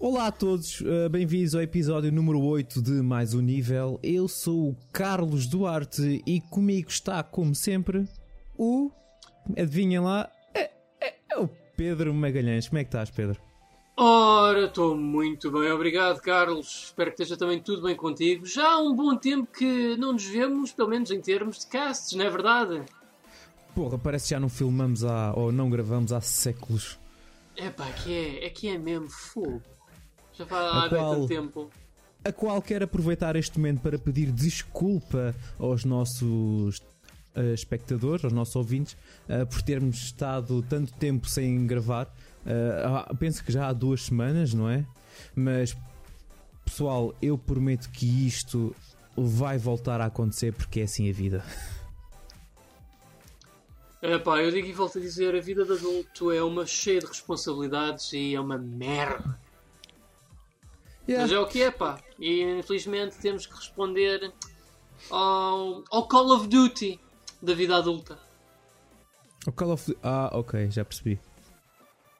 Olá a todos, uh, bem-vindos ao episódio número 8 de Mais um Nível. Eu sou o Carlos Duarte e comigo está, como sempre, o. Adivinhem lá, é, é, é o Pedro Magalhães. Como é que estás, Pedro? Ora, estou muito bem, obrigado, Carlos. Espero que esteja também tudo bem contigo. Já há um bom tempo que não nos vemos, pelo menos em termos de casts, não é verdade? Porra, parece que já não filmamos há, ou não gravamos há séculos. É pá, que é, é que é mesmo fogo. Já faz há tanto tempo. A qual quero aproveitar este momento para pedir desculpa aos nossos uh, espectadores, aos nossos ouvintes, uh, por termos estado tanto tempo sem gravar. Uh, penso que já há duas semanas, não é? Mas pessoal, eu prometo que isto vai voltar a acontecer porque é assim a vida. É pá, eu digo e volto a dizer: a vida de adulto é uma cheia de responsabilidades e é uma merda. Yeah. Mas é o que é, pá. E infelizmente temos que responder ao, ao Call of Duty da vida adulta. O Call of Duty. Ah, ok, já percebi.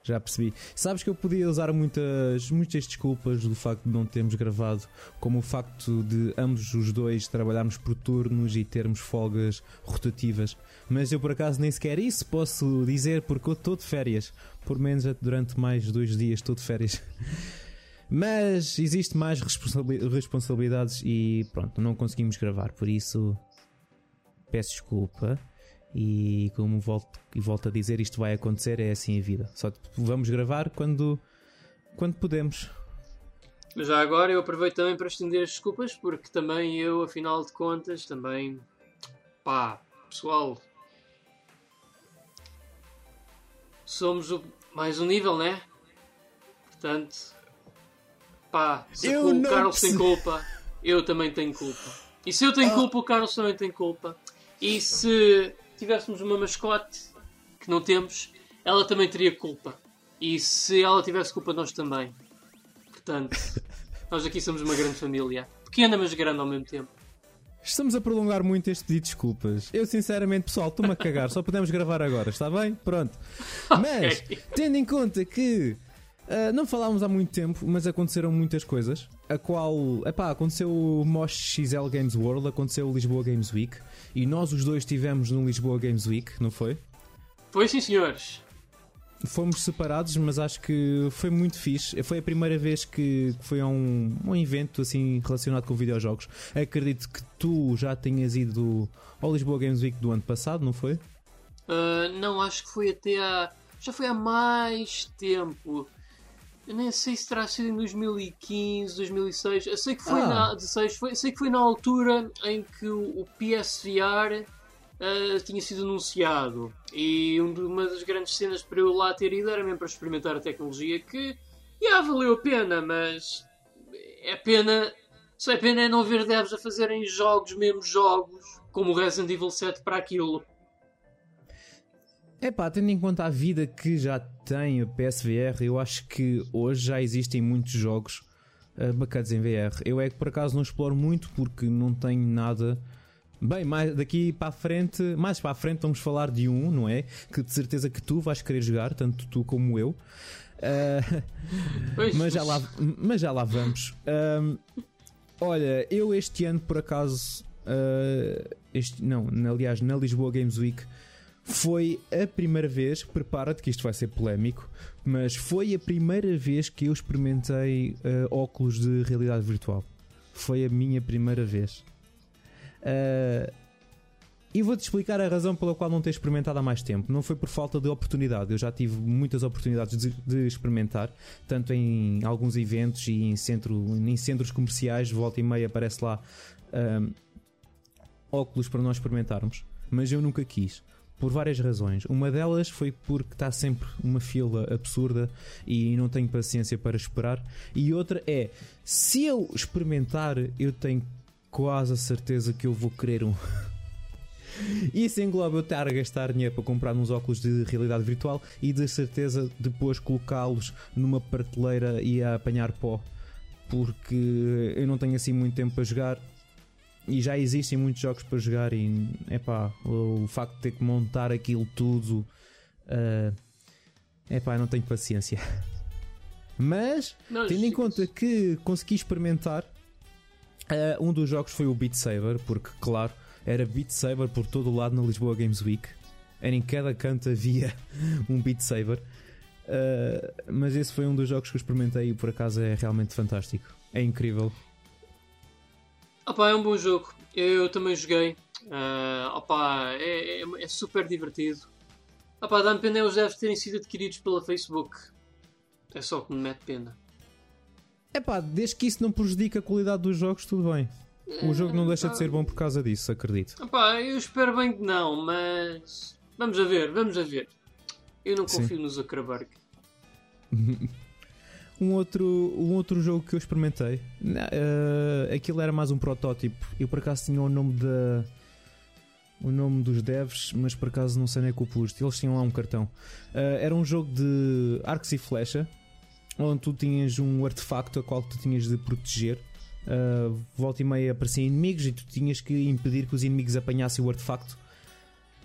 Já percebi. Sabes que eu podia usar muitas, muitas desculpas do facto de não termos gravado, como o facto de ambos os dois trabalharmos por turnos e termos folgas rotativas. Mas eu por acaso nem sequer isso posso dizer porque eu estou de férias. Por menos durante mais dois dias estou de férias. Mas existe mais responsabilidades e pronto, não conseguimos gravar. Por isso peço desculpa. E como volto, e volto a dizer, isto vai acontecer, é assim a vida. Só vamos gravar quando, quando podemos. Já agora eu aproveito também para estender as desculpas, porque também eu, afinal de contas, também. pá, pessoal. Somos o, mais um nível, né? Portanto, pá, se eu o Carlos tem culpa, eu também tenho culpa. E se eu tenho ah. culpa, o Carlos também tem culpa. E se tivéssemos uma mascote, que não temos, ela também teria culpa. E se ela tivesse culpa, nós também. Portanto, nós aqui somos uma grande família. Pequena, mas grande ao mesmo tempo. Estamos a prolongar muito este pedido de desculpas. Eu, sinceramente, pessoal, estou-me a cagar. Só podemos gravar agora, está bem? Pronto. Mas, okay. tendo em conta que uh, não falámos há muito tempo, mas aconteceram muitas coisas. A qual, epá, aconteceu o Mosh XL Games World, aconteceu o Lisboa Games Week. E nós os dois estivemos no Lisboa Games Week, não foi? Foi sim, senhores. Fomos separados, mas acho que foi muito fixe. Foi a primeira vez que foi a um, um evento assim relacionado com videojogos. Acredito que tu já tenhas ido ao Lisboa Games Week do ano passado, não foi? Uh, não, acho que foi até há. Já foi há mais tempo. Eu nem sei se terá sido em 2015, 2006. Eu sei que foi, ah. na, 16, foi, sei que foi na altura em que o, o PSVR uh, tinha sido anunciado. E uma das grandes cenas para eu lá ter ido era mesmo para experimentar a tecnologia que já valeu a pena, mas é pena. Só é pena é não ver devs a fazerem jogos, mesmo jogos, como o Resident Evil 7 para aquilo. É pá, tendo em conta a vida que já tem o PSVR, eu acho que hoje já existem muitos jogos uh, bacanas em VR. Eu é que por acaso não exploro muito porque não tenho nada Bem, mais daqui para a frente, mais para a frente vamos falar de um, não é? Que de certeza que tu vais querer jogar, tanto tu como eu. Uh, mas, já lá, mas já lá vamos. Uh, olha, eu este ano por acaso, uh, este, não, aliás, na Lisboa Games Week foi a primeira vez, prepara-te que isto vai ser polémico, mas foi a primeira vez que eu experimentei óculos de realidade virtual. Foi a minha primeira vez. Uh, e vou-te explicar a razão pela qual não tenho experimentado há mais tempo. Não foi por falta de oportunidade. Eu já tive muitas oportunidades de, de experimentar, tanto em alguns eventos e em, centro, em centros comerciais. Volta e meia aparece lá um, óculos para nós experimentarmos. Mas eu nunca quis. Por várias razões. Uma delas foi porque está sempre uma fila absurda e não tenho paciência para esperar. E outra é: se eu experimentar, eu tenho quase a certeza que eu vou querer um. Isso engloba eu estar a gastar dinheiro para comprar uns óculos de realidade virtual e de certeza depois colocá-los numa prateleira e a apanhar pó. Porque eu não tenho assim muito tempo para jogar e já existem muitos jogos para jogar e epá, o facto de ter que montar aquilo tudo uh, epá, não tenho paciência. Mas, Não, tendo em conta que consegui experimentar, eh, um dos jogos foi o Beat Saber, porque, claro, era Beat Saber por todo o lado na Lisboa Games Week. Era em cada canto havia um Beat Saber. Eh, mas esse foi um dos jogos que eu experimentei e por acaso é realmente fantástico. É incrível. Opa, é um bom jogo. Eu também joguei. Ah, opa, é, é, é super divertido. Opa, dá-me pena eles devem terem sido adquiridos pela Facebook. É só que me mete pena. É pá, desde que isso não prejudica a qualidade dos jogos, tudo bem. O jogo não deixa de ser bom por causa disso, acredito. Opa, eu espero bem que não, mas. Vamos a ver, vamos a ver. Eu não Sim. confio no Zuckerberg. Um outro, um outro jogo que eu experimentei, eh, aquilo era mais um protótipo. Eu por acaso tinha o nome da. O nome dos devs, mas por acaso não sei nem que o pus. Eles tinham lá um cartão. Eh, era um jogo de arcos e flecha, onde tu tinhas um artefacto a qual tu tinhas de proteger. Eh, volta e meia apareciam inimigos e tu tinhas que impedir que os inimigos apanhassem o artefacto.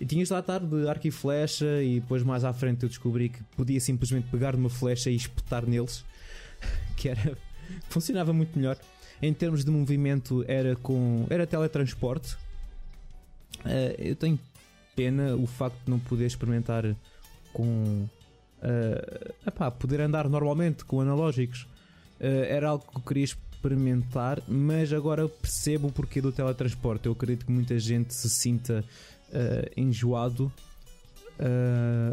E tinhas lá estar de arco e flecha, e depois mais à frente eu descobri que podia simplesmente pegar numa flecha e espetar neles que era funcionava muito melhor. Em termos de movimento era com era teletransporte. Eh, eu tenho pena o facto de não poder experimentar com eh, epá, poder andar normalmente com analógicos. Eh, era algo que eu queria experimentar, mas agora percebo o porquê do teletransporte. Eu acredito que muita gente se sinta eh, enjoado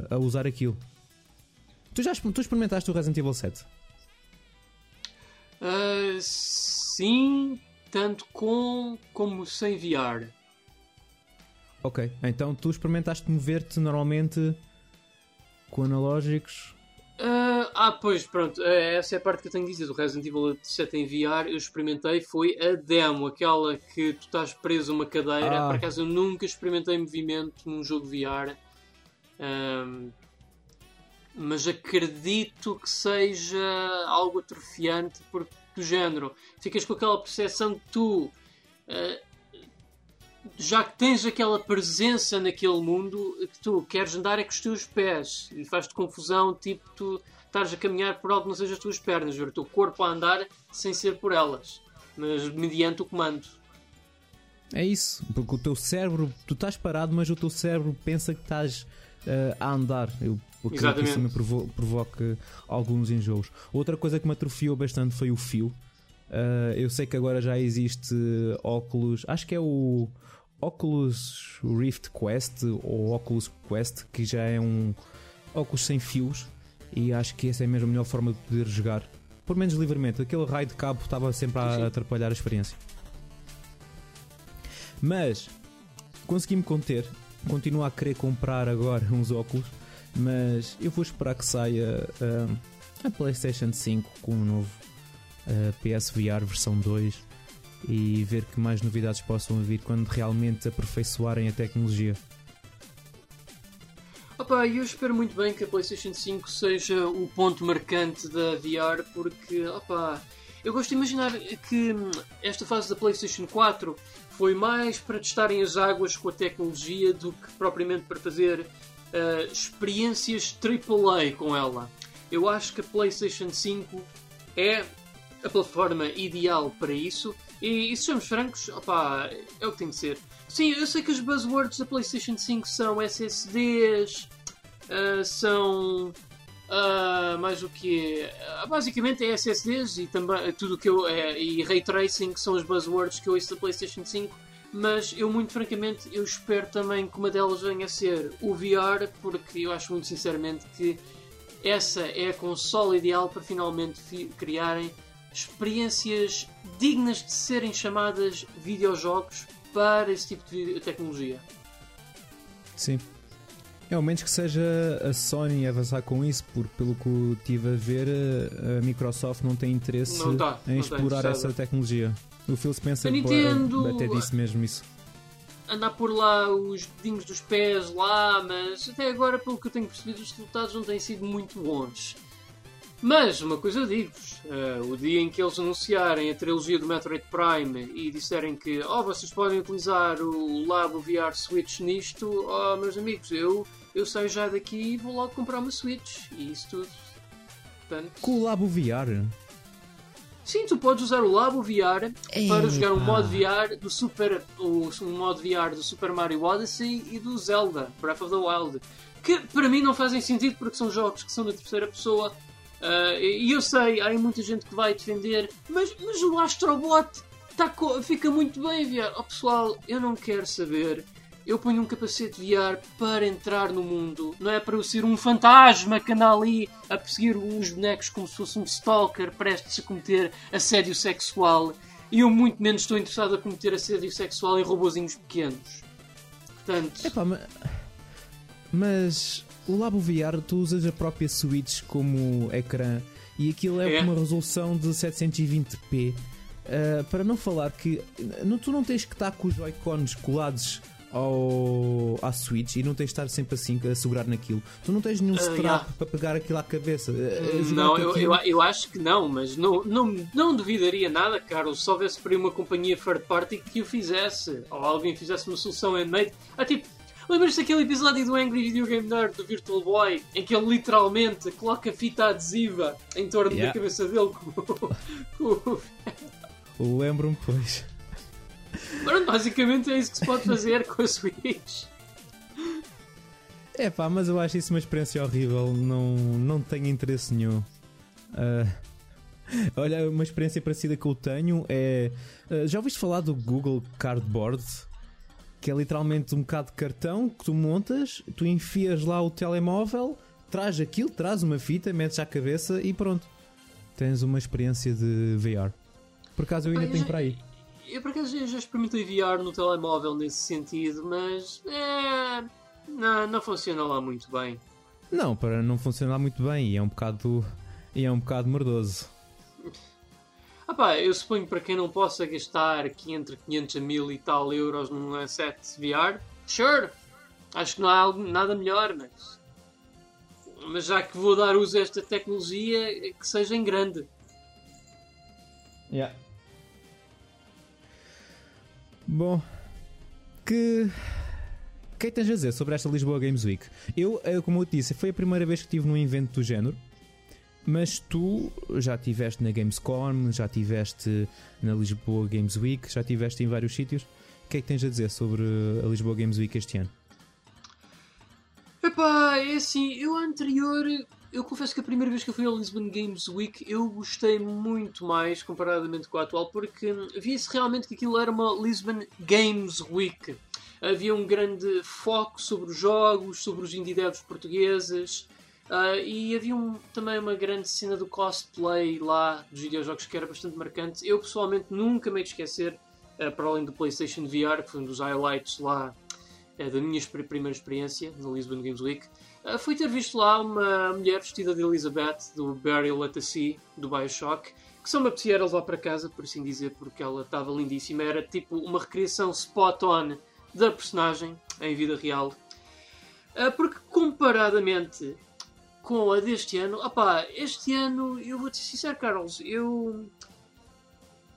a usar aquilo. Tu já tu experimentaste o Resident Evil 7? Ah, sim, tanto com como sem VR. Ok, então tu experimentaste mover-te normalmente com analógicos. Ah, ah, pois, pronto, eh, essa é a parte que eu tenho de dizer. Do Resident Evil 7 em VR, eu experimentei, foi a demo, aquela que tu estás preso a uma cadeira. Ah. Por acaso eu nunca experimentei movimento num jogo VR. Ahm, mas acredito que seja algo atrofiante, porque do género, ficas com aquela percepção que tu. ah, já que tens aquela presença naquele mundo que tu queres andar é com os teus pés e faz-te confusão, tipo tu estás a caminhar por algo que não seja as tuas pernas, ver o teu corpo a andar sem ser por elas, mas mediante o comando. É isso, porque o teu cérebro, tu estás parado, mas o teu cérebro pensa que estás eh, a andar. Eu acredito que Exatamente. isso também provo provoca alguns enjoos. Outra coisa que me atrofiou bastante foi o fio. Eh, eu sei que agora já existe óculos, acho que é o Oculus Rift Quest ou Oculus Quest, que já é um óculos sem fios. E acho que essa é mesmo a melhor forma de poder jogar. Por menos livremente, aquele raio de cabo estava sempre a Sim. atrapalhar a experiência. Mas consegui-me conter. Continuo a querer comprar agora uns óculos. Mas eu vou esperar que saia ah, a PlayStation 5 com o novo ah, PSVR versão 2 e ver que mais novidades possam vir quando realmente aperfeiçoarem a tecnologia. Opa, eu espero muito bem que a PlayStation 5 seja o ponto marcante da VR, porque, opa, eu gosto de imaginar que esta fase da PlayStation 4 foi mais para testarem as águas com a tecnologia do que propriamente para fazer ah, experiências AAA com ela. Eu acho que a PlayStation 5 é a plataforma ideal para isso. E, e sejamos francos, opá, é o que tem de ser. Sim, eu sei que os buzzwords da PlayStation 5 são SSDs, ah, são. ah, mais o que basicamente é SSDs e também tudo que eu. é, e Ray Tracing que são os buzzwords que eu ouço da PlayStation 5. Mas eu, muito francamente, eu espero também que uma delas venha a ser o VR, porque eu acho muito sinceramente que essa é a consola ideal para finalmente fi- criarem experiências dignas de serem chamadas videojogos para esse tipo de tecnologia. Sim. É, ao menos que seja a Sony a avançar com isso, porque pelo que estive a ver, a a Microsoft não tem interesse Não tá, em não explorar essa tecnologia. O Phil Spencer A Nintendo- até disse mesmo isso. Andar por lá os dedinhos dos pés lá, mas até agora, pelo que eu tenho percebido, os resultados não têm sido muito bons. Mas, uma coisa digo-vos: eh, o dia em que eles anunciarem a trilogia do Metroid Prime e disserem que oh, vocês podem utilizar o Labo VR Switch nisto, oh, meus amigos, eu, eu saio já daqui e vou logo comprar uma Switch e isso tudo. Portanto, Com o Labo VR? Sim, tu podes usar o Labo VR para jogar um modo VR do Super, o, um modo VR do Super Mario Odyssey e do Zelda Breath of the Wild, que para mim não fazem sentido porque são jogos que são da terceira pessoa. ah, e eu sei, há muita gente que vai defender, mas, mas o Astrobot tá fica muito bem VR. Oh pessoal, eu não quero saber. Eu ponho um capacete VR para entrar no mundo, não é para eu ser um fantasma que anda ali a perseguir uns bonecos como se fosse um stalker prestes a cometer assédio sexual. E eu muito menos estou interessado a cometer assédio sexual em robozinhos pequenos. Portanto, Epá, ma- mas o Labo VR tu usas a própria Switch como ecrã e aquilo é, É. uma resolução de 720p. Ah, para não falar que não, tu não tens que estar com os Joy-Cons colados ao, à Switch e não tens de estar sempre assim a segurar naquilo. Tu não tens nenhum strap yeah. para pegar aquilo à cabeça. Jogar Não, eu, eu, eu acho que não, mas não, não, não duvidaria nada, Carlos, se houvesse por aí uma companhia third party que o fizesse, ou alguém fizesse uma solução handmade. Ah, tipo, lembras-te daquele episódio do Angry Video Game Nerd do Virtual Boy, em que ele literalmente coloca fita adesiva em torno Yeah. da cabeça dele com, com, Lembro-me, pois. Pronto, basicamente é isso que se pode fazer com a Switch. É pá, mas eu acho isso uma experiência horrível. Não, não tenho interesse nenhum. Ah, olha, uma experiência parecida que eu tenho é. ah, já ouviste falar do Google Cardboard? Que é literalmente um bocado de cartão que tu montas, tu enfias lá o telemóvel, traz aquilo, traz uma fita, metes à cabeça e pronto. Tens uma experiência de VR. Por acaso eu ainda eu tenho já- para aí. Eu por acaso já- experimentei VR no telemóvel nesse sentido, mas é, não, não funciona lá muito bem. Não, para não funcionar muito bem e é um bocado. E é um bocado mordoso. Ah pá, eu suponho para quem não possa gastar aqui entre 500 a 1000 e tal euros num headset VR, sure, acho que não há nada melhor, mas, mas já que vou dar uso a esta tecnologia, que seja em grande. Yeah. Bom, que. O que é que tens a dizer sobre esta Lisboa Games Week? Eu, eh, como eu te disse, foi a primeira vez que estive num evento do género, mas tu já estiveste na Gamescom, já estiveste na Lisboa Games Week, já estiveste em vários sítios. O que é que tens a dizer sobre a Lisboa Games Week este ano? Epá, é assim, eu anterior, eu confesso que a primeira vez que eu fui ao Lisbon Games Week eu gostei muito mais comparadamente com a atual, porque via-se realmente que aquilo era uma Lisbon Games Week. Havia um grande foco sobre os jogos, sobre os indie devs portugueses, ah, e havia um- também uma grande cena do cosplay lá dos videojogos que era bastante marcante. Eu pessoalmente nunca me esquecer, ah, para além do PlayStation VR, que foi um dos highlights lá da minha primeira experiência na Lisbon Games Week, eh, foi ter visto lá uma mulher vestida de Elizabeth, do Burial at the Sea, do Bioshock, que só me apetecia levar para casa, por assim dizer, porque ela estava lindíssima. Era tipo uma recriação spot-on da personagem em vida real. Eh, Porque comparadamente com a deste ano, opá, este ano, eu vou-te ser sincero, Carlos, eu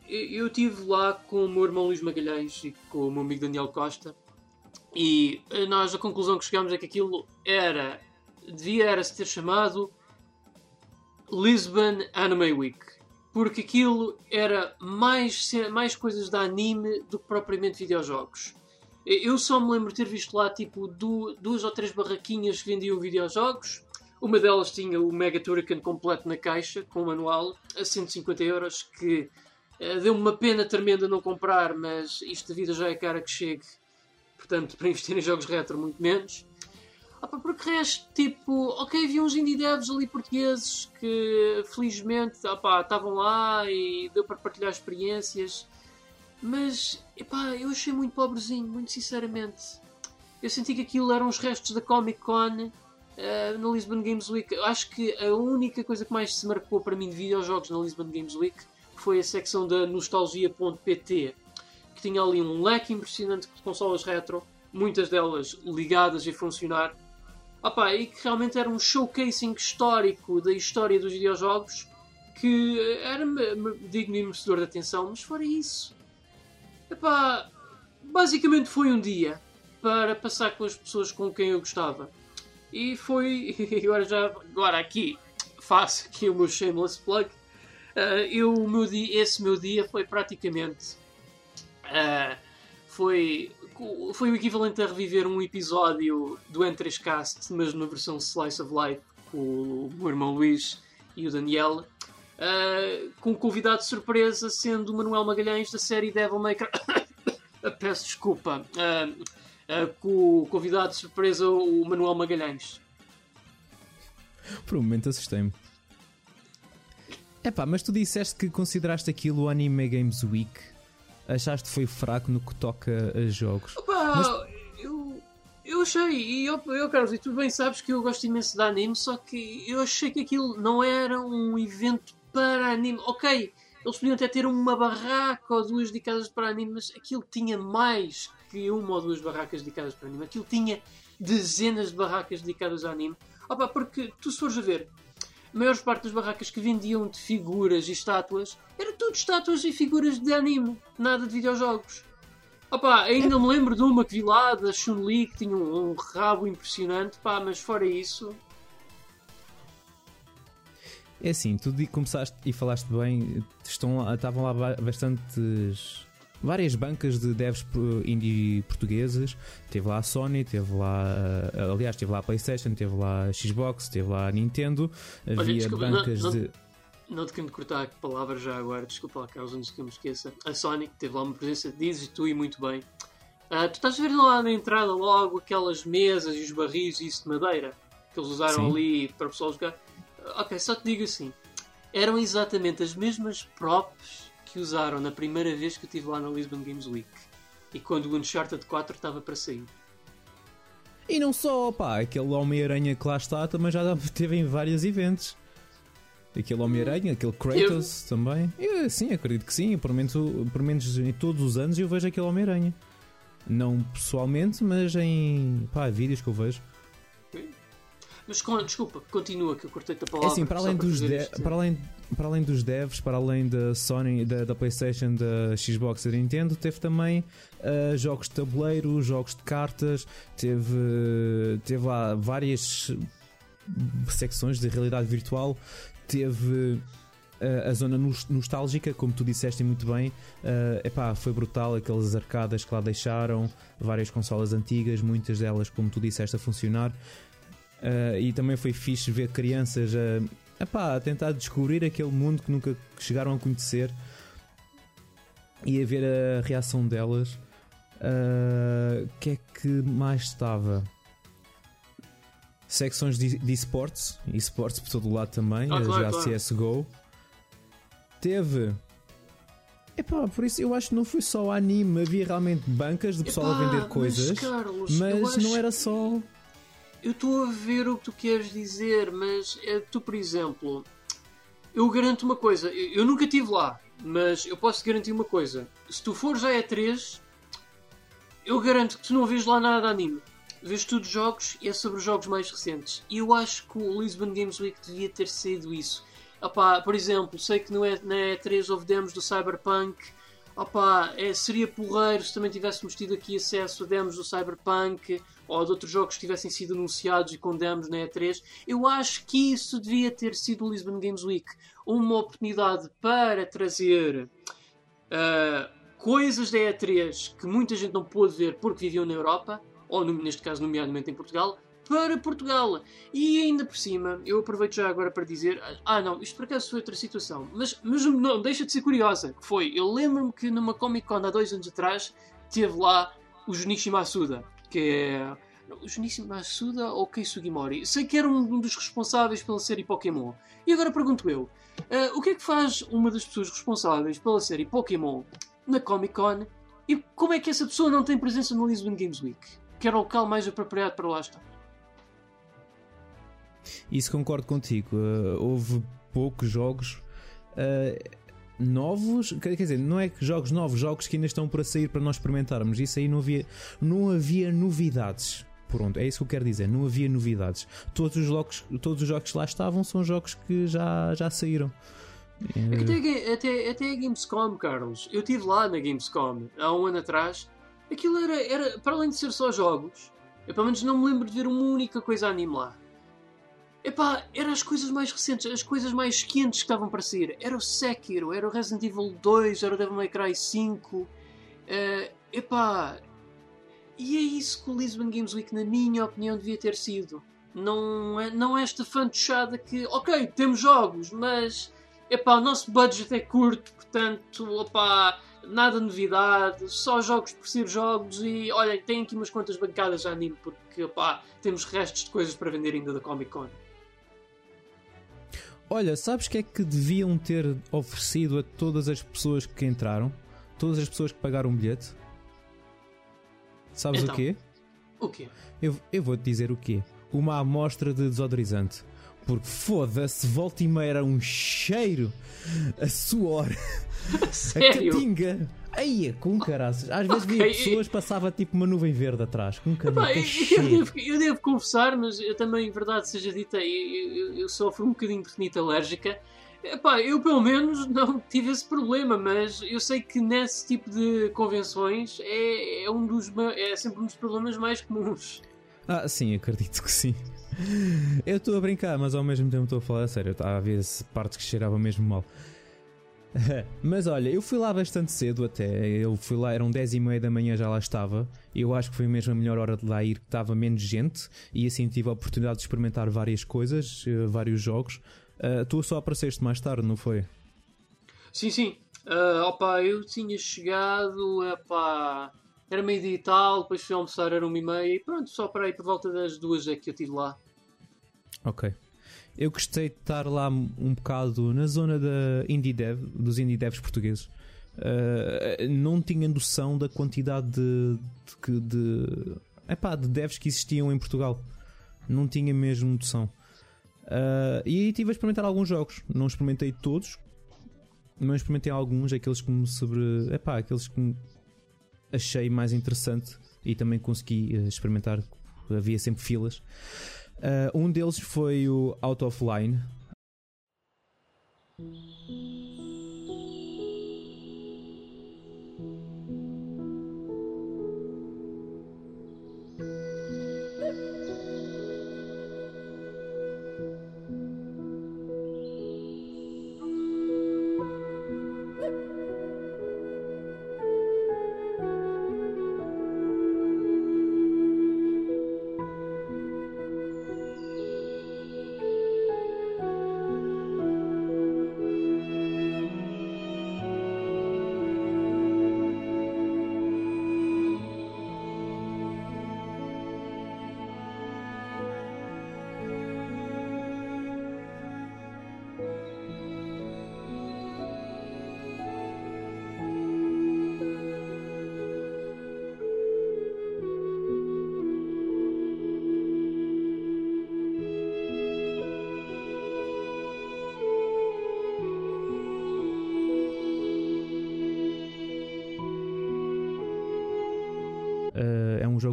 eu estive lá com o meu irmão Luís Magalhães e com o meu amigo Daniel Costa e eh, nós a conclusão que chegámos é que aquilo era devia era se ter chamado Lisbon Anime Week porque aquilo era mais, mais coisas da anime do que propriamente videojogos. Eu só me lembro de ter visto lá tipo du- duas ou três barraquinhas que vendiam videojogos. Uma delas tinha o Mega Turrican completo na caixa, com o manual, a 150 euros, que eh, deu-me uma pena tremenda não comprar, mas isto da vida já é cara que chegue. Portanto, para investir em jogos retro, muito menos. Ah, porque resto, tipo, ok, havia uns indie devs ali portugueses que felizmente estavam lá e deu para partilhar experiências, mas epá, eu achei muito pobrezinho, muito sinceramente. Eu senti que aquilo eram os restos da Comic Con eh, na Lisbon Games Week. Acho que a única coisa que mais se marcou para mim de videojogos na Lisbon Games Week foi a secção da nostalgia.pt, tinha ali um leque impressionante de consolas retro, muitas delas ligadas e funcionar. Opa, e que realmente era um showcasing histórico da história dos videojogos que era digno e merecedor de atenção, mas fora isso. Epá, basicamente foi um dia para passar com as pessoas com quem eu gostava. E foi, agora já, agora aqui, faço aqui o meu shameless plug. Uh, eu, meu dia, esse meu dia foi praticamente. Uh, foi, foi o equivalente a reviver um episódio do N3Cast, mas na versão Slice of Life, com o meu irmão Luís e o Daniel. Uh, com um convidado de surpresa sendo o Manuel Magalhães da série Devil May Cry. Peço desculpa. com o convidado de surpresa, o Manuel Magalhães. Por um momento assustei-me. Epá, mas tu disseste que consideraste aquilo o Anime Games Week. Achaste que foi fraco no que toca a jogos. Opa, mas... eu, eu achei, e eu, eu, Carlos, e tu bem sabes que eu gosto imenso de anime, só que eu achei que aquilo não era um evento para anime. Ok, eles podiam até ter uma barraca ou duas dedicadas para anime, mas aquilo tinha mais que uma ou duas barracas dedicadas para anime. Aquilo tinha dezenas de barracas dedicadas a anime. Opa, porque tu se fores a ver, a maior parte das barracas que vendiam de figuras e estátuas era tudo estátuas e figuras de anime, nada de videojogos. Opa, ainda me lembro de uma que vi lá, da Chun-Li, que tinha um, um, rabo impressionante, pá, mas fora isso. É assim, tu começaste e falaste bem, estão estavam lá bastantes várias bancas de devs indie portugueses. Teve lá a Sony, teve lá, eh, aliás, teve lá a PlayStation, teve lá a Xbox, teve lá a Nintendo. Havia Olha, desculpa, bancas não, de. Não te quero cortar palavras já agora, desculpa lá, Carlos, antes que eu me esqueça. A Sony teve lá uma presença, dizes tu e muito bem. Uh, tu estás a ver lá na entrada logo aquelas mesas e os barris e isso de madeira que eles usaram Sim. ali para o pessoal jogar. Ok, só te digo assim: eram exatamente as mesmas props que usaram na primeira vez que eu estive lá na Lisbon Games Week e quando o Uncharted 4 estava para sair. E não só, pá, aquele Homem-Aranha que lá está também já teve em vários eventos. Aquele Homem-Aranha, aquele Kratos eu... também. Eu, sim, acredito que sim. Por menos, por menos em todos os anos eu vejo aquele Homem-Aranha. Não pessoalmente, mas em pá, vídeos que eu vejo. Mas desculpa, continua que eu cortei-te a palavra. É assim, para além, dos de, para, além, para além dos devs, para além da Sony, da, da PlayStation, da Xbox e da Nintendo, teve também uh, jogos de tabuleiro, jogos de cartas, teve, teve lá várias secções de realidade virtual, teve uh, a zona nostálgica, como tu disseste muito bem, uh, epá, foi brutal aquelas arcadas que lá deixaram, várias consolas antigas, muitas delas, como tu disseste, a funcionar. Uh, e também foi fixe ver crianças a, epá, a tentar descobrir aquele mundo que nunca chegaram a conhecer e a ver a reação delas. Ah, o uh, que é que mais estava? Secções de, de esportes, esportes por todo o lado também, ah, claro, já claro. CSGO. Teve Epá, por isso eu acho que não foi só anime, havia realmente bancas de pessoal Epá, a vender coisas, mas, Carlos, mas não era só eu estou a ver o que tu queres dizer, mas é, tu, por exemplo, eu garanto uma coisa, eu, eu nunca estive lá, mas eu posso te garantir uma coisa: se tu fores à E3, eu garanto que tu não vês lá nada de anime. Vês tudo jogos e é sobre os jogos mais recentes. E eu acho que o Lisbon Games Week devia ter sido isso. Opa, por exemplo, sei que no E, na E3 houve demos do Cyberpunk. Opa, é, seria porreiro se também tivéssemos tido aqui acesso a demos do Cyberpunk ou de outros jogos que tivessem sido anunciados e com demos na E3, eu acho que isso devia ter sido o Lisbon Games Week uma oportunidade para trazer uh, coisas da E3 que muita gente não pôde ver porque viviam na Europa, ou no, neste caso, nomeadamente em Portugal, para Portugal. E ainda por cima, eu aproveito já agora para dizer: ah, não, isto por acaso foi outra situação, mas, mas não deixa de ser curiosa. Que foi, eu lembro-me que numa Comic Con há dois anos atrás teve lá o Junichi Masuda que é o Junichi Masuda ou Kei Sugimori. Sei que era um dos responsáveis pela série Pokémon. E agora pergunto eu, uh, o que é que faz uma das pessoas responsáveis pela série Pokémon na Comic Con e como é que essa pessoa não tem presença no Lisbon Games Week? Que era o local mais apropriado para lá estar. Isso concordo contigo. Uh, houve poucos jogos. Uh, novos, quer dizer, não é que jogos novos, jogos que ainda estão para sair para nós experimentarmos. Isso aí não havia, não havia novidades. Pronto, é isso que eu quero dizer. Não havia novidades. Todos os jogos, todos os jogos que lá estavam são jogos que já, já saíram. É que até, até, até a Gamescom, Carlos. Eu estive lá na Gamescom há um ano atrás. Aquilo era, era para além de ser só jogos, eu pelo menos não me lembro de ver uma única coisa anime lá. Epá, eram as coisas mais recentes, as coisas mais quentes que estavam para sair. Era o Sekiro, era o Resident Evil 2, era o Devil May Cry 5. Uh, eh, epá, e é isso que o Lisbon Games Week, na minha opinião, devia ter sido. Não é, não é esta fantochada que, ok, temos jogos, mas epá, o nosso budget é curto, portanto, opá, nada novidade, só jogos por ser jogos e olhem, tem aqui umas quantas bancadas de anime porque opá, temos restos de coisas para vender ainda da Comic Con. Olha, sabes que é que deviam ter oferecido a todas as pessoas que entraram? Todas as pessoas que pagaram um bilhete? Sabes então, o quê? O quê? Eu, eu vou-te dizer o quê. Uma amostra de desodorizante. Porque foda-se, volta e meia era um cheiro a suor, a catinga. Aí, com caraças. Às vezes okay. via pessoas, passava tipo uma nuvem verde atrás. Com Epá, eu, eu, devo, eu, devo, confessar, mas eu também, verdade seja dita, eu, eu, sofro um bocadinho de renite alérgica. Epá, eu pelo menos não tive esse problema, mas eu sei que nesse tipo de convenções é, é um dos, é sempre um dos problemas mais comuns. Ah, sim, acredito que sim. Eu estou a brincar, mas ao mesmo tempo estou a falar a sério. Estava a ver partes que cheiravam mesmo mal. Mas olha, eu fui lá bastante cedo até. Eu fui lá, eram 10 e meia da manhã, já lá estava. Eu acho que foi mesmo a melhor hora de lá ir, que estava menos gente. E assim tive a oportunidade de experimentar várias coisas, eh, vários jogos. Uh, tu só apareceste mais tarde, não foi? Sim, sim. Uh, opa, eu tinha chegado, opa, era meio-dia e tal, depois fui almoçar, era uma e meia, e pronto, só para aí por volta das duas é que eu estive lá. Ok. Eu gostei de estar lá um bocado na zona da indie dev, dos indie devs portugueses. Uh, não tinha noção da quantidade de, de, de, epá, de devs que existiam em Portugal. Não tinha mesmo noção. Uh, e estive a experimentar alguns jogos. Não experimentei todos, mas experimentei alguns, aqueles que me sobre. Epá, aqueles que achei mais interessante e também consegui uh, experimentar. Havia sempre filas. Uh, um deles foi o Out of Line.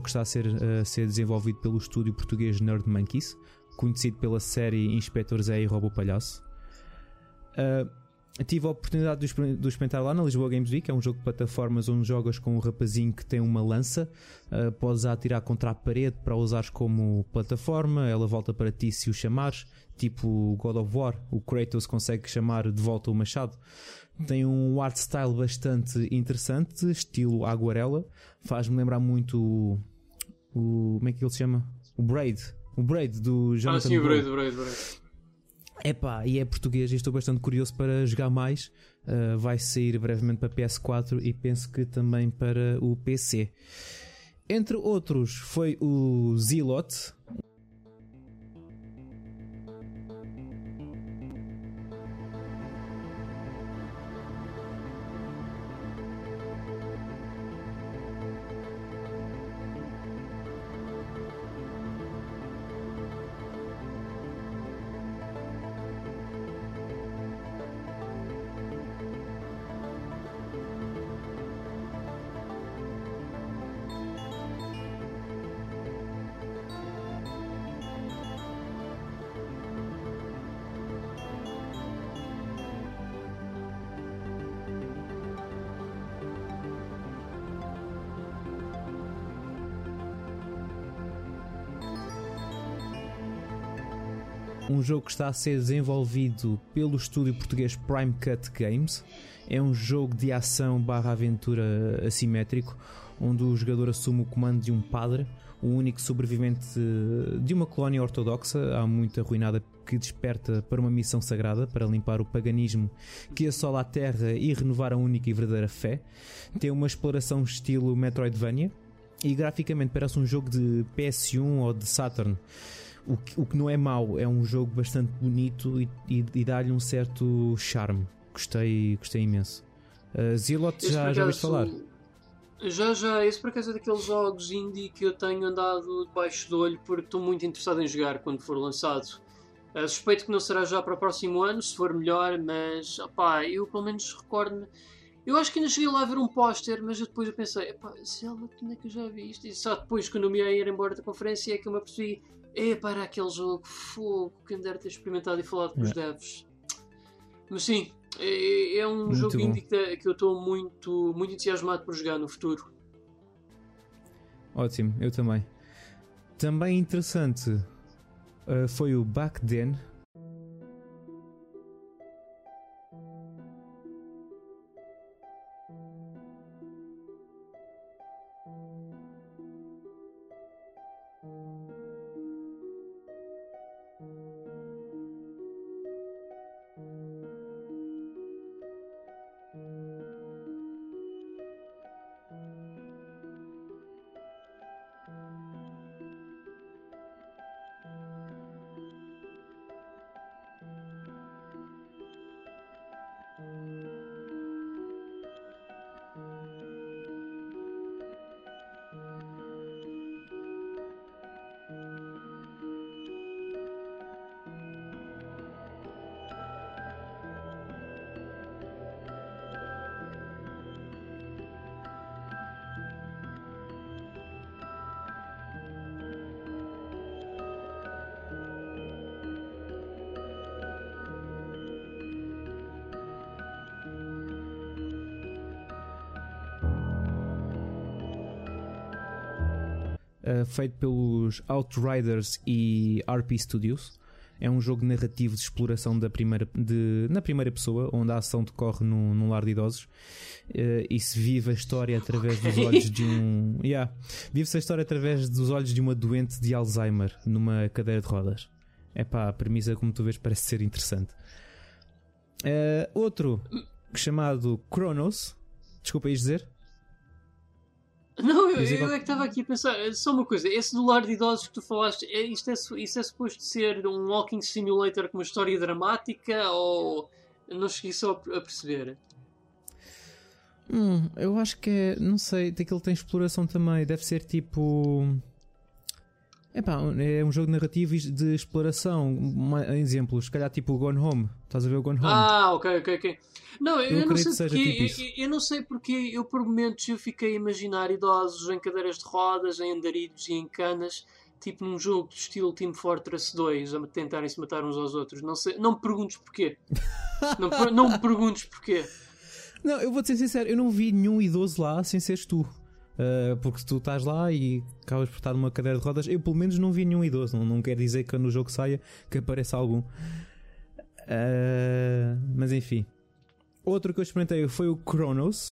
Que está a ser, a ser desenvolvido pelo estúdio português Nerd Monkeys, conhecido pela série Inspector Zé e Robo Palhaço. Uh, tive a oportunidade de, experimentar lá na Lisboa Games Week, é um jogo de plataformas onde jogas com um rapazinho que tem uma lança, uh, podes atirar contra a parede para usares como plataforma, ela volta para ti se o chamares, tipo God of War, o Kratos consegue chamar de volta o machado. Tem um art style bastante interessante, estilo aguarela. Faz-me lembrar muito o, Como é que ele se chama? O Braid. O Braid do Jonathan Ah, sim, o Braid, o Braid, Braid. Epá, e é português e estou bastante curioso para jogar mais. Uh, vai sair brevemente para PS4 e penso que também para o PC. Entre outros, foi o Zilot, um jogo que está a ser desenvolvido pelo estúdio português Prime Cut Games. É um jogo de ação barra aventura assimétrico, onde o jogador assume o comando de um padre, o único sobrevivente de uma colónia ortodoxa, há muito arruinada, que desperta para uma missão sagrada para limpar o paganismo que assola a Terra e renovar a única e verdadeira fé. Tem uma exploração estilo Metroidvania e graficamente parece um jogo de PS1 ou de Saturn. O que, o que não é mau, é um jogo bastante bonito e, e, e dá-lhe um certo charme. Gostei, gostei imenso. Uh, Zilot, já, já ouviste falar? Já, já. Esse por acaso é daqueles jogos indie que eu tenho andado debaixo do olho porque estou muito interessado em jogar quando for lançado. Uh, suspeito que não será já para o próximo ano, se for melhor, mas opá, eu pelo menos recordo-me. Eu acho que ainda cheguei lá a ver um póster, mas depois eu pensei, epá, Zelda, onde é que eu já vi isto? E só depois, quando eu me ia ir embora da conferência, é que eu me apercebi, epá, era aquele jogo, fogo, quem dera ter experimentado e falado com os devs. Mas sim, é, é um muito jogo indie que, que eu estou muito, muito entusiasmado por jogar no futuro. Ótimo, eu também. Também interessante uh, foi o Back Then, uh, feito pelos Outriders e RP Studios. É um jogo narrativo de exploração da primeira, de, na primeira pessoa, onde a ação decorre num, num lar de idosos uh, e se vive a história através okay. dos olhos de um. Yeah, vive-se a história através dos olhos de uma doente de Alzheimer numa cadeira de rodas. É pá, a premissa, como tu vês, parece ser interessante. Uh, outro chamado Chronos. Desculpa, ias dizer? Não, eu, eu é que estava aqui a pensar, só uma coisa, esse do lar de idosos que tu falaste, é, isto é, isso é suposto ser um walking simulator com uma história dramática ou não cheguei só a perceber? Hum, eu acho que é, não sei, daquele tem exploração também, deve ser tipo. Epá, é um jogo narrativo de exploração. Um exemplo, se calhar tipo o Gone Home. Estás a ver o Gone Home? Ah, ok, ok, ok. Não, eu, eu não sei porque. Tipo eu, eu, não sei porque eu por momentos eu fiquei a imaginar idosos em cadeiras de rodas, em andaridos e em canas, tipo num jogo de estilo Team Fortress 2, a tentarem se matar uns aos outros. Não sei, não me perguntes porquê. não, não me perguntes porquê. Não, eu vou-te ser sincero, eu não vi nenhum idoso lá sem seres tu. Uh, porque tu estás lá e acabas por estar numa cadeira de rodas. Eu, pelo menos, não vi nenhum idoso. Não, não quer dizer que no jogo saia que apareça algum. Uh, mas enfim. Outro que eu experimentei foi o Chronos.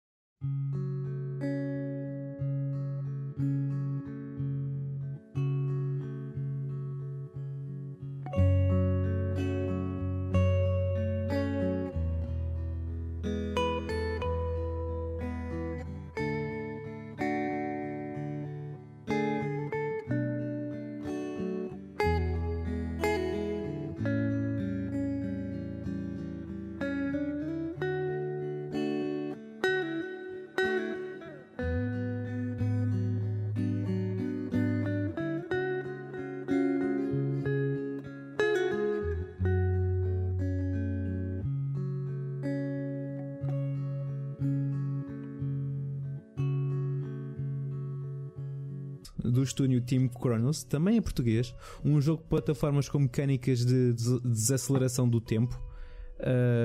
Estúdio Team Chronos, também é português, um jogo de plataformas com mecânicas de desaceleração do tempo.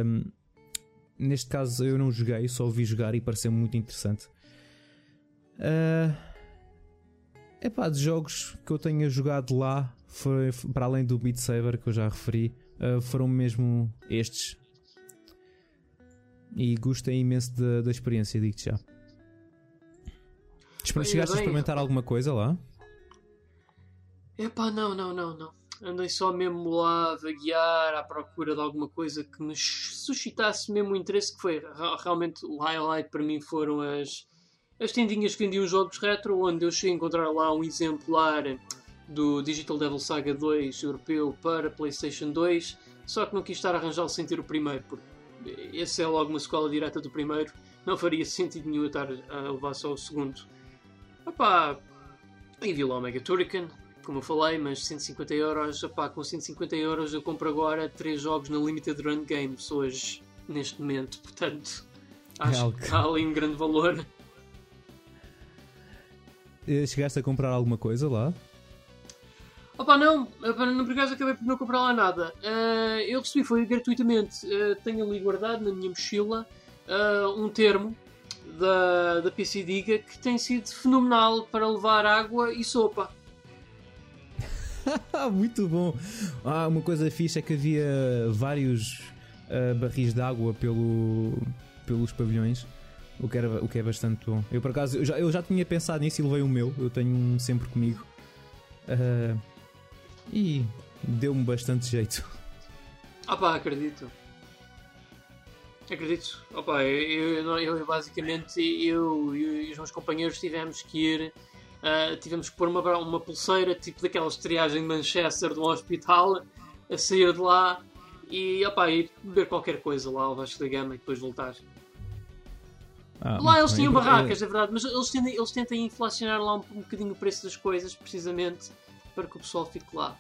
Um, neste caso eu não joguei, só ouvi jogar e pareceu muito interessante. É uh, pá, de jogos que eu tenha jogado lá foi, para além do Beat Saber que eu já referi, uh, foram mesmo estes. E gostei imenso da, da experiência, digo-te já. Chegaste a experimentar alguma coisa lá? Epá, não, não, não, não. Andei só mesmo lá a vaguear à procura de alguma coisa que me suscitasse mesmo o interesse, que foi realmente o highlight para mim foram as, as tendinhas que vendiam jogos retro, onde eu cheguei a encontrar lá um exemplar do Digital Devil Saga 2 europeu para PlayStation 2, só que não quis estar a arranjá-lo sem ter o primeiro, porque esse é logo uma escola direta do primeiro, não faria sentido nenhum estar a levar só o segundo. Opá, e vi lá o Mega Turrican, como eu falei, mas 150 euros, opá, com 150 euros eu compro agora 3 jogos na Limited Run Games hoje, neste momento, portanto acho é que há ali um grande valor. Eh, chegaste a comprar alguma coisa lá? Opa, não, não por acaso acabei por não comprar lá nada. Uh, eu recebi, foi gratuitamente. Uh, tenho ali guardado na minha mochila uh, um termo da, da PC Diga que tem sido fenomenal para levar água e sopa. Muito bom! Ah, uma coisa fixe é que havia vários barris de água pelo, pelos pavilhões. O que, era, o que é bastante bom. Eu por acaso eu já, eu já tinha pensado nisso e levei o meu, eu tenho um sempre comigo. Uh, e deu-me bastante jeito. Ah acredito. Acredito. Opa, eu, eu, eu, basicamente eu, eu, e os meus companheiros tivemos que ir. Uh, tivemos que pôr uma, uma pulseira tipo daquelas triagem de Manchester de um hospital a sair de lá e opa, ir beber qualquer coisa lá ao Vasco da Gama e depois voltar. Ah, lá eles tinham barracas, é verdade, mas eles tentam, eles tentam inflacionar lá um, um bocadinho o preço das coisas precisamente para que o pessoal fique lá.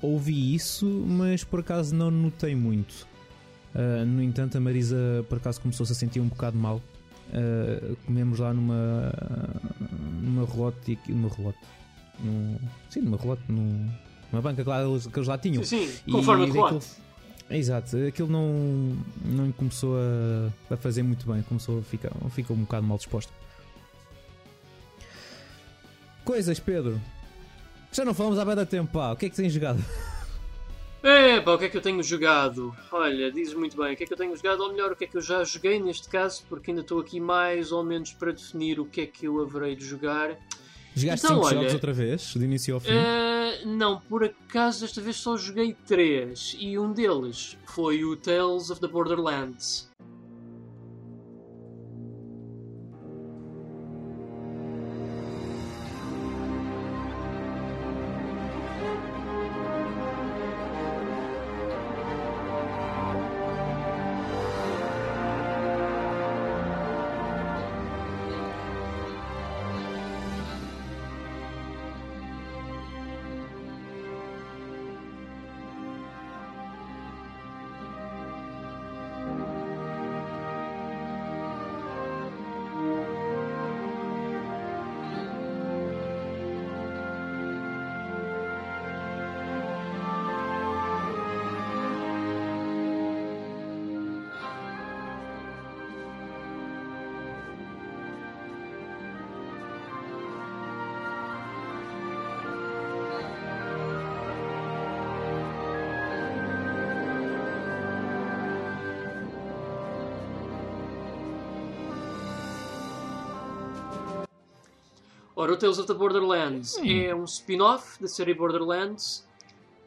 Ouvi isso, mas por acaso não notei muito. Uh, no entanto, a Marisa por acaso começou-se a sentir um bocado mal. Uh, comemos lá numa numa relote numa relote num, sim numa relote num, numa banca que, lá, que eles lá tinham. Sim, sim e, relote aquilo, exato, aquilo não não começou a, a fazer muito bem começou a ficar, ficou um bocado mal disposto. Coisas Pedro. Já não falamos há bem da tempo, pá. O que é que tens jogado? É, pá, o que é que eu tenho jogado? Olha, dizes muito bem, o que é que eu tenho jogado, ou melhor, o que é que eu já joguei neste caso, porque ainda estou aqui mais ou menos para definir o que é que eu haverei de jogar. Jogaste 5 então, jogos outra vez, de início ao fim? Uh, não, por acaso desta vez só joguei 3 e um deles foi o Tales of the Borderlands. Ora, o Tales of the Borderlands hum. é um spin-off da série Borderlands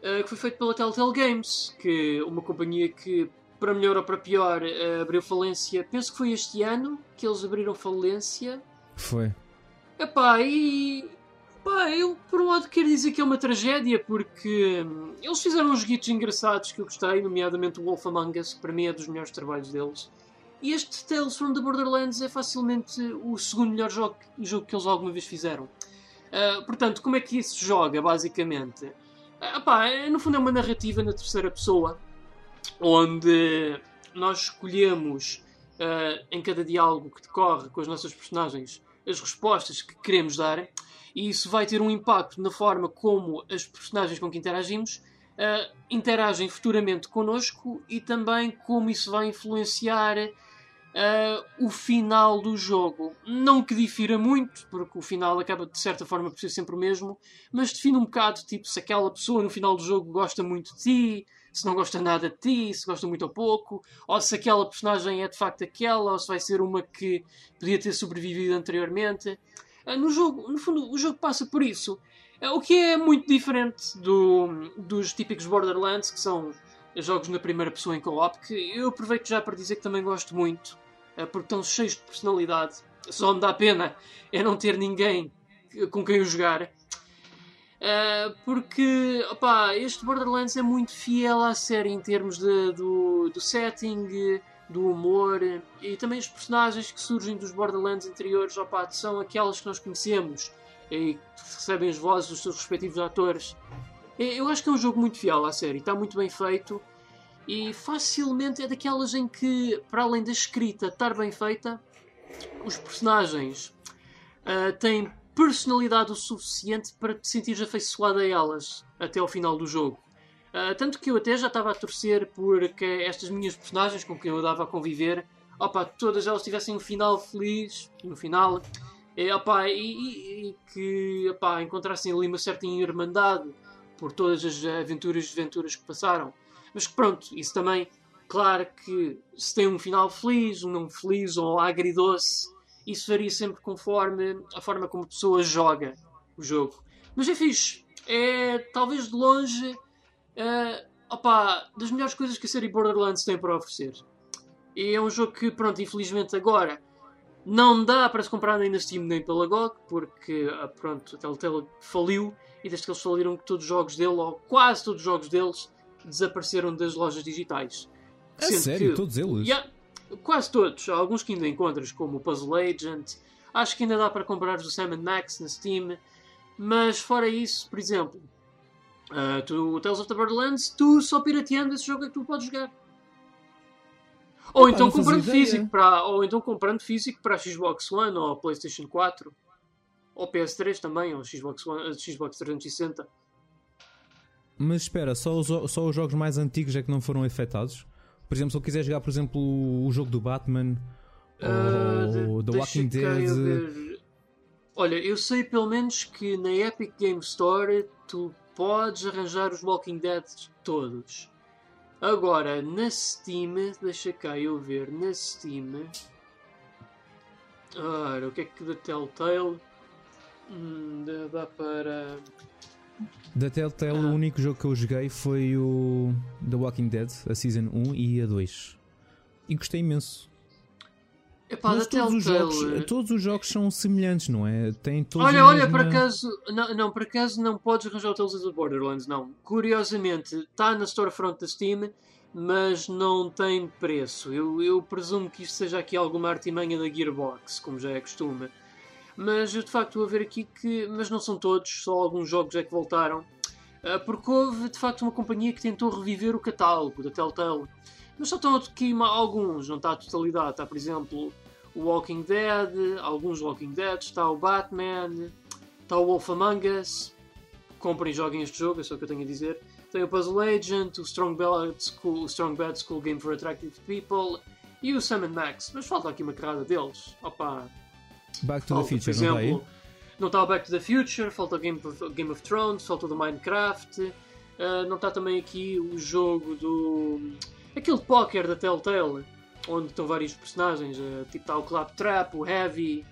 uh, que foi feito pela Telltale Games, que uma companhia que, para melhor ou para pior, uh, abriu falência. Penso que foi este ano que eles abriram falência. Foi. Epá, e. Pá, eu por um lado quero dizer que é uma tragédia porque hum, eles fizeram uns guitos engraçados que eu gostei, nomeadamente o Wolf Among Us, que para mim é dos melhores trabalhos deles. E este Tales from the Borderlands é facilmente o segundo melhor jogo, jogo que eles alguma vez fizeram. Uh, portanto, como é que isso joga, basicamente? Uh, pá, é, no fundo é uma narrativa na terceira pessoa, onde nós escolhemos uh, em cada diálogo que decorre com as nossas personagens as respostas que queremos dar, e isso vai ter um impacto na forma como as personagens com que interagimos interagem futuramente connosco e também como isso vai influenciar Uh, o final do jogo não que difira muito, porque o final acaba de certa forma por ser sempre o mesmo, mas define um bocado tipo se aquela pessoa no final do jogo gosta muito de ti, se não gosta nada de ti, se gosta muito ou pouco, ou se aquela personagem é de facto aquela, ou se vai ser uma que podia ter sobrevivido anteriormente. Uh, no jogo, no fundo, o jogo passa por isso. Uh, o que é muito diferente do, dos típicos Borderlands, que são jogos na primeira pessoa em co-op, que eu aproveito já para dizer que também gosto muito, eh, porque estão cheios de personalidade. Só me dá pena é não ter ninguém com quem o jogar. Uh, porque opa, este Borderlands é muito fiel à série em termos de, do, do setting, do humor e também os personagens que surgem dos Borderlands anteriores opa, são aquelas que nós conhecemos e recebem as vozes dos seus respectivos atores. Eu acho que é um jogo muito fiel à série, está muito bem feito e facilmente é daquelas em que, para além da escrita estar bem feita, os personagens uh, têm personalidade o suficiente para te sentires afeiçoado a elas até ao final do jogo. Uh, tanto que eu até já estava a torcer por que estas minhas personagens com quem eu dava a conviver, opa, todas elas tivessem um final feliz no final e, opa, e, e, e que opa, encontrassem ali uma certa irmandade por todas as aventuras e desventuras que passaram. Mas pronto, isso também, claro que se tem um final feliz, um não feliz ou agridoce, isso varia sempre conforme a forma como a pessoa joga o jogo. Mas é fixe. É talvez de longe uh, opa, das melhores coisas que a série Borderlands tem para oferecer. E é um jogo que, pronto, infelizmente agora não dá para se comprar nem na Steam nem pela GOG, porque ah, pronto, a Telltale faliu e desde que eles faliram todos os jogos dele, ou quase todos os jogos deles, desapareceram das lojas digitais. É sério? Que, todos eles? Yeah, quase todos. Há alguns que ainda encontras, como o Puzzle Agent. Acho que ainda dá para comprar o Sam Max na Steam. Mas fora isso, por exemplo, uh, tu, Tales of the Borderlands, tu só pirateando esse jogo é que tu podes jogar. Ou, então comprando físico para, ou então comprando físico para a Xbox One ou a PlayStation 4. Ou PS3 também, ou Xbox, One, Xbox 360. Mas espera, só os, só os jogos mais antigos é que não foram afetados? Por exemplo, se eu quiser jogar, por exemplo, o jogo do Batman uh, ou The Walking Dead. Olha, eu sei pelo menos que na Epic Game Store tu podes arranjar os Walking Dead todos. Agora, na Steam, deixa cá eu ver, na Steam. Ora, o que é que da Telltale? Hum, dá para. Da Telltale, ah. o único jogo que eu joguei foi o The Walking Dead, a Season 1 e a 2. E gostei imenso. Epá, Mas todos os, jogos, todos os jogos são semelhantes, não é? Tem todos olha, olha, mesma... por acaso, não, não, por acaso não podes arranjar o Tales Borderlands, não. Curiosamente, está na storefront da Steam, mas não tem preço. Eu, eu presumo que isto seja aqui alguma artimanha da Gearbox, como já é costume. Mas eu de facto estou a ver aqui que. Mas não são todos, só alguns jogos é que voltaram. Ah, porque houve de facto uma companhia que tentou reviver o catálogo da Telltale. Mas só estão aqui alguns, não está a totalidade. Está, por exemplo, o Walking Dead, alguns Walking Dead, está o Batman, está o Wolf Among Us. Comprem e joguem este jogo, é só o que eu tenho a dizer. Tem o Puzzle Agent, o Strong Bad School, o Strong Bad School Game for Attractive People e o Sam Max. Mas falta aqui uma carrada deles. Opa, Back to falta, the Future, por exemplo, não está aí? Não está o Back to the Future, falta o Game of, Game of Thrones, falta o do Minecraft, uh, não está também aqui o jogo do. Aquele póquer da Telltale, onde estão vários personagens, uh, tipo está o Claptrap, o Heavy.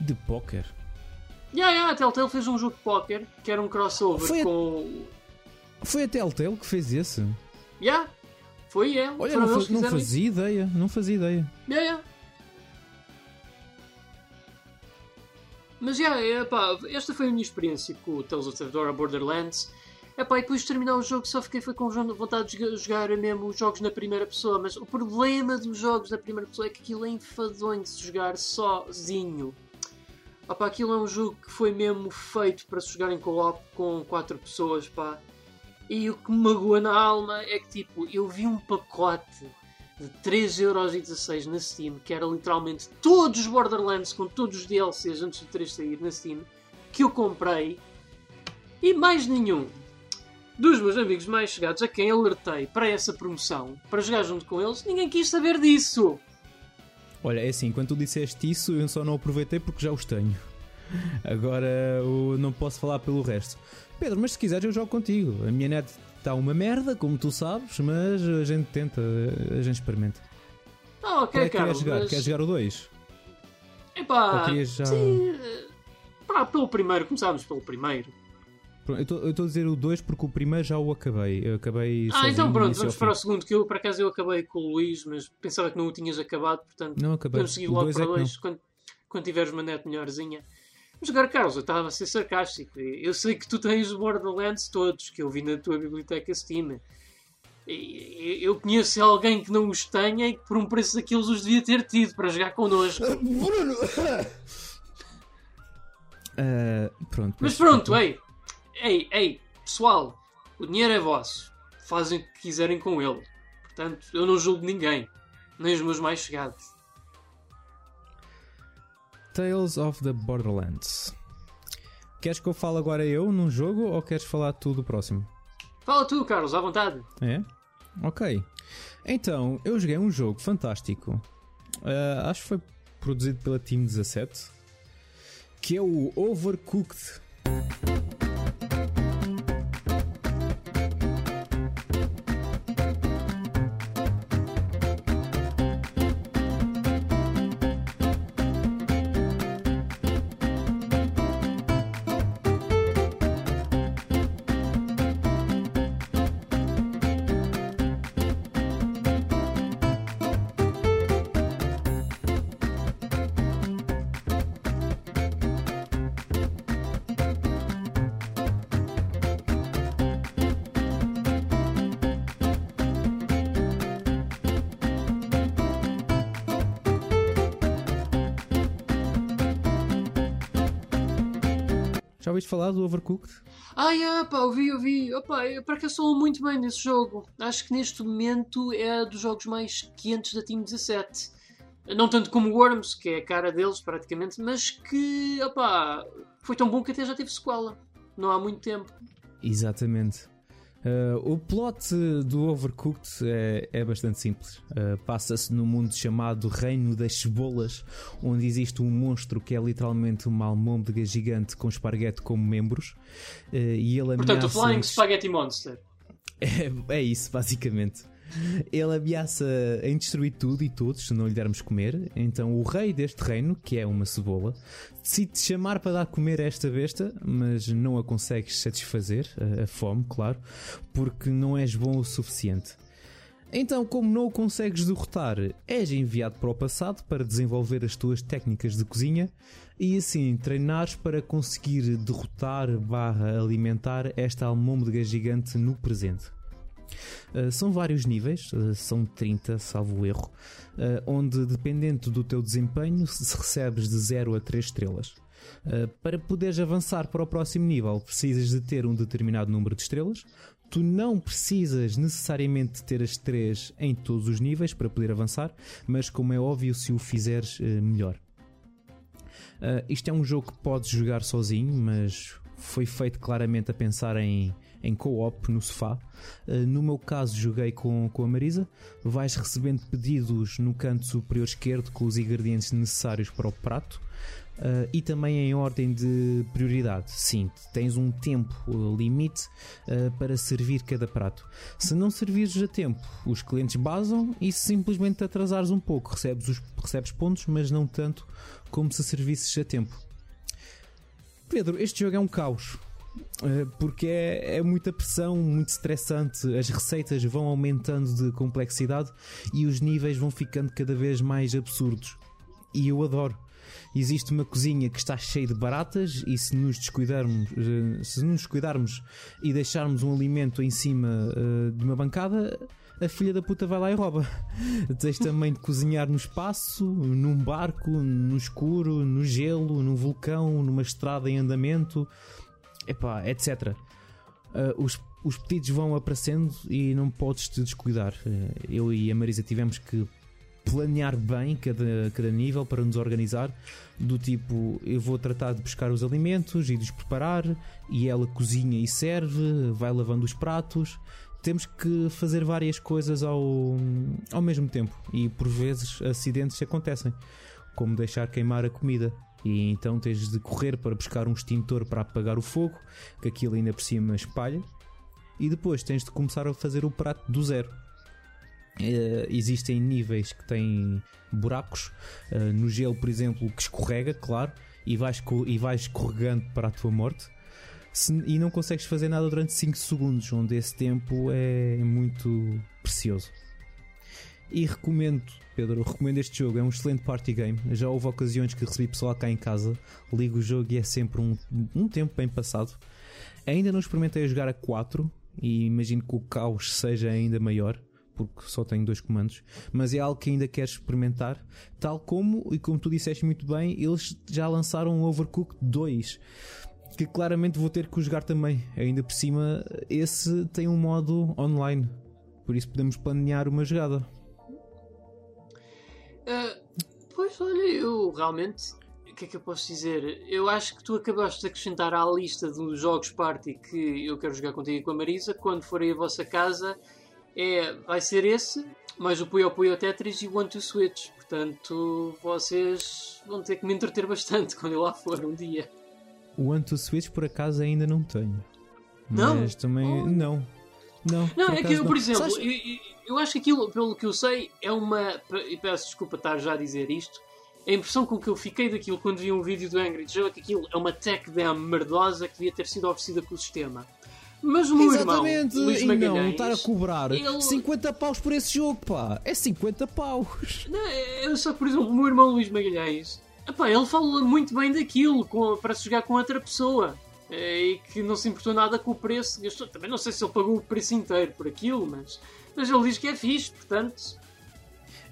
De póquer? Yeah, yeah, a Telltale fez um jogo de póquer que era um crossover Foi com. A... Foi a Telltale que fez esse? Yeah, foi é. Olha, não, faz, não fazia ideia, não fazia ideia. Yeah, yeah. Mas já, yeah, esta foi a minha experiência com o Tales of the Dora Borderlands. Epá, e depois de terminar o jogo só fiquei foi com vontade de jogar mesmo os jogos na primeira pessoa. Mas o problema dos jogos na primeira pessoa é que aquilo é enfadonho de se jogar sozinho. Epá, aquilo é um jogo que foi mesmo feito para se jogar em co-op com quatro pessoas, pá. E o que me magoa na alma é que tipo, eu vi um pacote de 3,16€ na Steam, que era literalmente todos os Borderlands com todos os DLCs antes do 3 sair na Steam, que eu comprei e mais nenhum dos meus amigos mais chegados a quem alertei para essa promoção, para jogar junto com eles, ninguém quis saber disso. Olha, é assim, quando tu disseste isso, eu só não aproveitei porque já os tenho. Agora não posso falar pelo resto. Pedro, mas se quiseres eu jogo contigo. A minha net está uma merda, como tu sabes, mas a gente tenta, a gente experimenta. Ah, ok, Qual é que Carlos. queres jogar? mas- Queres jogar o 2? Epá, Ou já- sim, eh, pá, pelo primeiro, começámos pelo primeiro. Pronto, Eu estou a dizer o 2 porque o primeiro já o acabei. Eu acabei Ah, então pronto, vamos para o segundo, que eu por acaso eu acabei com o Luís, mas pensava que não o tinhas acabado, portanto Não acabei. podemos seguir O logo dois para é que dois quando, quando tiveres uma net melhorzinha. Mas agora, Carlos, eu estava a ser sarcástico. Eu sei que tu tens os Borderlands todos, que eu vi na tua biblioteca Steam. E- Eu conheço alguém que não os tenha e que por um preço daqueles os devia ter tido para jogar connosco. Bruno! Ah, pronto. Mas pronto, ei, ei, ei, pessoal, o dinheiro é vosso. Fazem o que quiserem com ele. Portanto, eu não julgo ninguém, nem os meus mais chegados. Tales of the Borderlands. Queres que eu fale agora eu num jogo ou queres falar tu do próximo? Fala tu, Carlos, à vontade. É? Ok. Então, eu joguei um jogo fantástico. Ah, acho que foi produzido pela Team 17. Que é o Overcooked. Falar do Overcooked? Ah, yeah, pá, ouvi, ouvi. Opa, eu para que eu sou muito bem desse jogo. Acho que neste momento é dos jogos mais quentes da Team 17. Não tanto como Worms, que é a cara deles praticamente, mas que, opa, foi tão bom que até já teve sequela. Não há muito tempo. Exatamente. Uh, o plot do Overcooked é, é bastante simples. Uh, Passa-se num mundo chamado Reino das Cebolas, onde existe um monstro que é literalmente uma almôndega gigante com esparguete como membros. Uh, e ele Portanto, o. Flying Spaghetti Monster. É, é isso, basicamente. Ele ameaça em destruir tudo e todos se não lhe dermos comer. Então, o rei deste reino, que é uma cebola, decide chamar para dar comer a esta besta, mas não a consegues satisfazer, a, a fome, claro, porque não és bom o suficiente. Então, como não o consegues derrotar, és enviado para o passado para desenvolver as tuas técnicas de cozinha e assim treinares para conseguir derrotar barra alimentar esta almôndega gigante no presente. Uh, são vários níveis, uh, são 30, salvo erro, uh, onde dependendo do teu desempenho se recebes de 0 a 3 estrelas. Para poderes avançar para o próximo nível, precisas de ter um determinado número de estrelas. Tu não precisas necessariamente ter as 3 em todos os níveis para poder avançar, mas como é óbvio, se o fizeres, melhor. Isto é um jogo que podes jogar sozinho, mas foi feito claramente a pensar em, em co-op no sofá. Uh, no meu caso, joguei com, com a Marisa. Vais recebendo pedidos no canto superior esquerdo com os ingredientes necessários para o prato. Uh, e também em ordem de prioridade. Sim, tens um tempo limite uh, para servir cada prato. Se não servires a tempo, os clientes basam e se simplesmente te atrasares um pouco, recebes, os, recebes pontos, mas não tanto como se servisses a tempo. Pedro, este jogo é um caos. Uh, porque é, é, muita pressão, muito estressante. As receitas vão aumentando de complexidade e os níveis vão ficando cada vez mais absurdos. E eu adoro. Existe uma cozinha que está cheia de baratas e se nos descuidarmos, uh, se nos cuidarmos e deixarmos um alimento em cima uh, de uma bancada, a filha da puta vai lá e rouba. Tens também de cozinhar no espaço, num barco, no escuro, no gelo, num vulcão, numa estrada em andamento epá, etc. Uh, os, os pedidos vão aparecendo e não podes te descuidar. Uh, eu e a Marisa tivemos que planear bem cada, cada nível para nos organizar. Do tipo, eu vou tratar de buscar os alimentos e de os preparar, e ela cozinha e serve, vai lavando os pratos. temos que fazer várias coisas ao, ao mesmo tempo e por vezes acidentes acontecem, como deixar queimar a comida. E então tens de correr para buscar um extintor para apagar o fogo, que aquilo ainda por cima espalha, e depois tens de começar a fazer o prato do zero. Uh, existem níveis que têm buracos, uh, no gelo, por exemplo, que escorrega, claro, e vais, e vais escorregando para a tua morte se, e não consegues fazer nada durante 5 segundos, onde esse tempo é muito precioso. E recomendo, Pedro, recomendo este jogo, é um excelente party game. Já houve ocasiões que recebi pessoal cá em casa, ligo o jogo e é sempre um, um tempo bem passado. Ainda não experimentei a jogar a 4 e imagino que o caos seja ainda maior porque só tenho dois comandos, mas é algo que ainda quero experimentar, tal como, e como tu disseste muito bem, eles já lançaram o Overcooked 2 que claramente vou ter que jogar também. Ainda por cima, esse tem um modo online, por isso podemos planear uma jogada. Uh, pois olha, eu realmente. O que é que eu posso dizer? Eu acho que tu acabaste de acrescentar à lista dos jogos party que eu quero jogar contigo e com a Marisa. Quando forem à vossa casa, é, vai ser esse, mais o Puyo Puyo Tetris e o One to Switch. Portanto, vocês vão ter que me entreter bastante quando eu lá for um dia. O One to Switch por acaso ainda não tenho. Não? Mas também. Oh. Não. Não, não é que eu, por exemplo, eu, eu, acho que aquilo, pelo que eu sei, é uma. E peço desculpa estar já a dizer isto. A impressão com que eu fiquei daquilo quando vi um vídeo do Angry Joe é que aquilo é uma tech demo merdosa que devia ter sido oferecida pelo sistema. Mas o meu Exatamente. irmão, Luís e Magalhães, não, estar a cobrar ele... 50 paus por esse jogo, pá. É 50 paus. Não, eu só, por exemplo, o meu irmão Luís Magalhães Epá, ele fala muito bem daquilo com, para se jogar com outra pessoa é, e que não se importou nada com o preço. Gastou, também não sei se ele pagou o preço inteiro por aquilo, mas, mas ele diz que é fixe, portanto.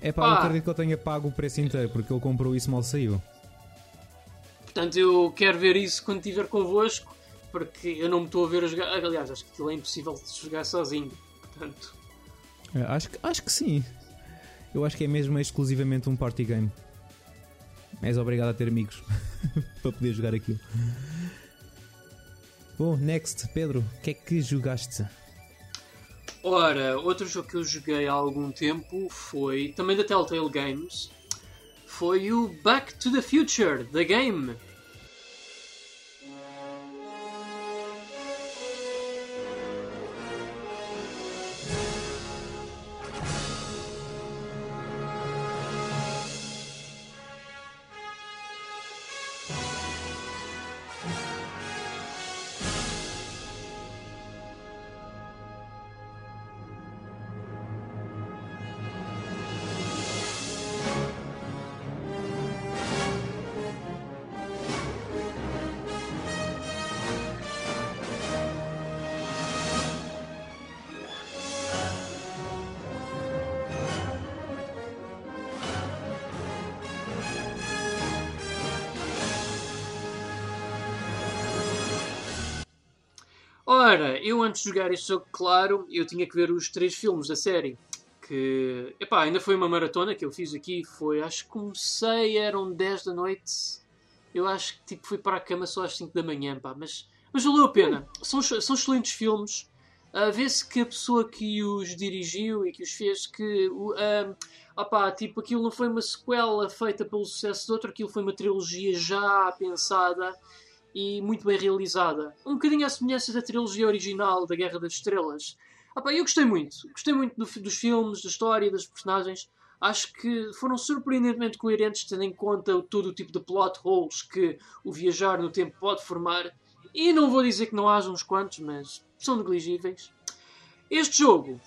É pá, não acredito que eu tenha pago o preço inteiro porque ele comprou isso mal saiu. Portanto, eu quero ver isso quando estiver convosco, porque eu não me estou a ver a jogar. Aliás, acho que aquilo é impossível de jogar sozinho, portanto. É, acho, acho que sim. Eu acho que é mesmo exclusivamente um party game. És obrigado a ter amigos para poder jogar aquilo. Bom, next, Pedro, o que é que jogaste? Ora, outro jogo que eu joguei há algum tempo foi também da Telltale Games. Foi o Back to the Future, The Game. Antes de jogar este jogo, claro, eu tinha que ver os três filmes da série. Que, epá, ainda foi uma maratona que eu fiz aqui. Foi, acho que comecei, eram 10 da noite. Eu acho que tipo, fui para a cama só às 5 da manhã, pá. Mas, mas valeu a pena. São, são excelentes filmes. Uh, Vê-se que a pessoa que os dirigiu e que os fez, que uh, opá, tipo, aquilo não foi uma sequela feita pelo sucesso de outro, aquilo foi uma trilogia já pensada e muito bem realizada. Um bocadinho à semelhança da trilogia original da Guerra das Estrelas. Ah, pá, eu gostei muito. Gostei muito do, dos filmes, da história, das personagens. Acho que foram surpreendentemente coerentes, tendo em conta todo o tipo de plot holes que o viajar no tempo pode formar. E não vou dizer que não haja uns quantos, mas são negligíveis. Este jogo,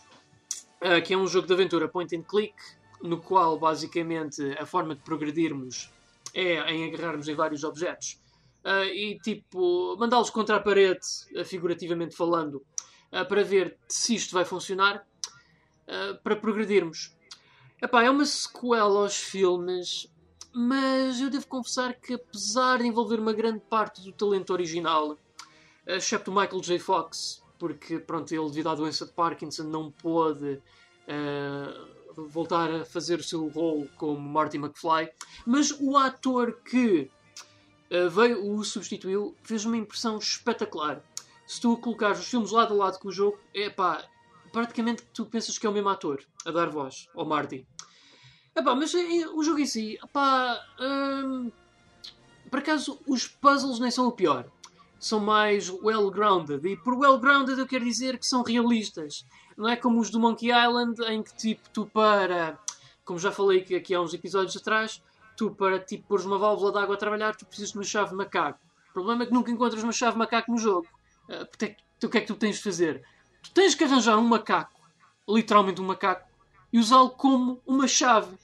uh, que é um jogo de aventura point and click, no qual basicamente a forma de progredirmos é em agarrarmos em vários objetos uh, e tipo mandá-los contra a parede, uh, figurativamente falando, uh, para ver se isto vai funcionar, para progredirmos. Epá, é uma sequela aos filmes, mas eu devo confessar que apesar de envolver uma grande parte do talento original, excepto Michael J. Fox, porque pronto, ele devido à doença de Parkinson não pôde voltar a fazer o seu rol como Marty McFly, mas o ator que veio, o substituiu, fez uma impressão espetacular. Se tu colocares os filmes lado a lado com o jogo, é pá, praticamente tu pensas que é o mesmo ator a dar voz ao Marty. Epá, mas é, o jogo em si, epá, hum, por acaso os puzzles nem são o pior. São mais well-grounded. E por well-grounded eu quero dizer que são realistas. Não é como os do Monkey Island, em que tipo, tu para. Como já falei aqui há uns episódios atrás, tu para tipo pôres uma válvula de água a trabalhar, tu precisas de uma chave macaco. O problema é que nunca encontras uma chave macaco no jogo. Uh, o que é que tu tens de fazer? Tu tens que arranjar um macaco, literalmente um macaco, e usá-lo como uma chave.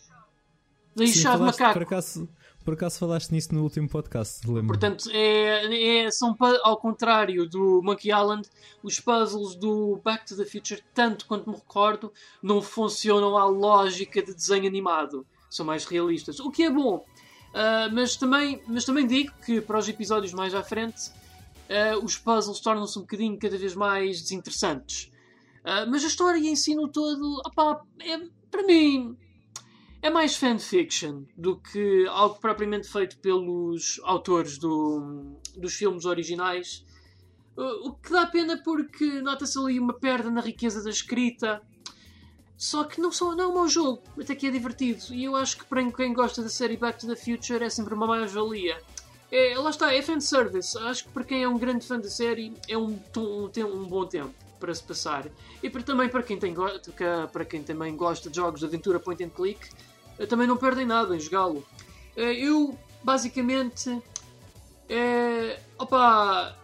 Daí Sim, chave macaco. Por acaso, por acaso falaste nisso no último podcast, lembro. Portanto, é, é, são ao contrário do Monkey Island, os puzzles do Back to the Future, tanto quanto me recordo, não funcionam à lógica de desenho animado. São mais realistas. O que é bom. Uh, mas, também, mas também digo que para os episódios mais à frente, uh, os puzzles tornam-se um bocadinho cada vez mais desinteressantes. Uh, mas a história em si no todo, opá, é, para mim, é mais fanfiction do que algo propriamente feito pelos autores do, dos filmes originais. O que dá pena porque nota-se ali uma perda na riqueza da escrita. Só que não, só, não é um mau jogo, até que é divertido. E eu acho que para quem gosta da série Back to the Future é sempre uma mais-valia. É, lá está, é fanservice. Acho que para quem é um grande fã da série é um, um, um bom tempo para se passar. E para, também para quem, tem, para quem também gosta de jogos de aventura point and click, também não perdem nada em jogá-lo. Eh, eu, basicamente, é. Opa!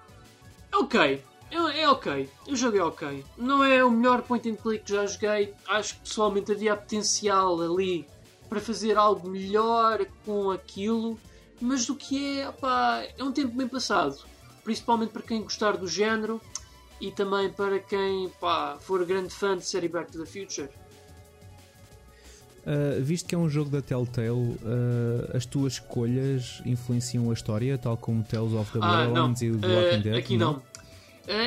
Ok. É, é ok. O jogo é ok. Não é o melhor point and click que já joguei. Acho que pessoalmente havia potencial ali para fazer algo melhor com aquilo. Mas do que é, opa, é um tempo bem passado. Principalmente para quem gostar do género e também para quem pá, for grande fã de série Back to the Future. Uh, visto que é um jogo da Telltale, uh, as tuas escolhas influenciam a história, tal como Tales of the ah, Borderlands ah, e The Walking uh, Dead? Aqui não. não.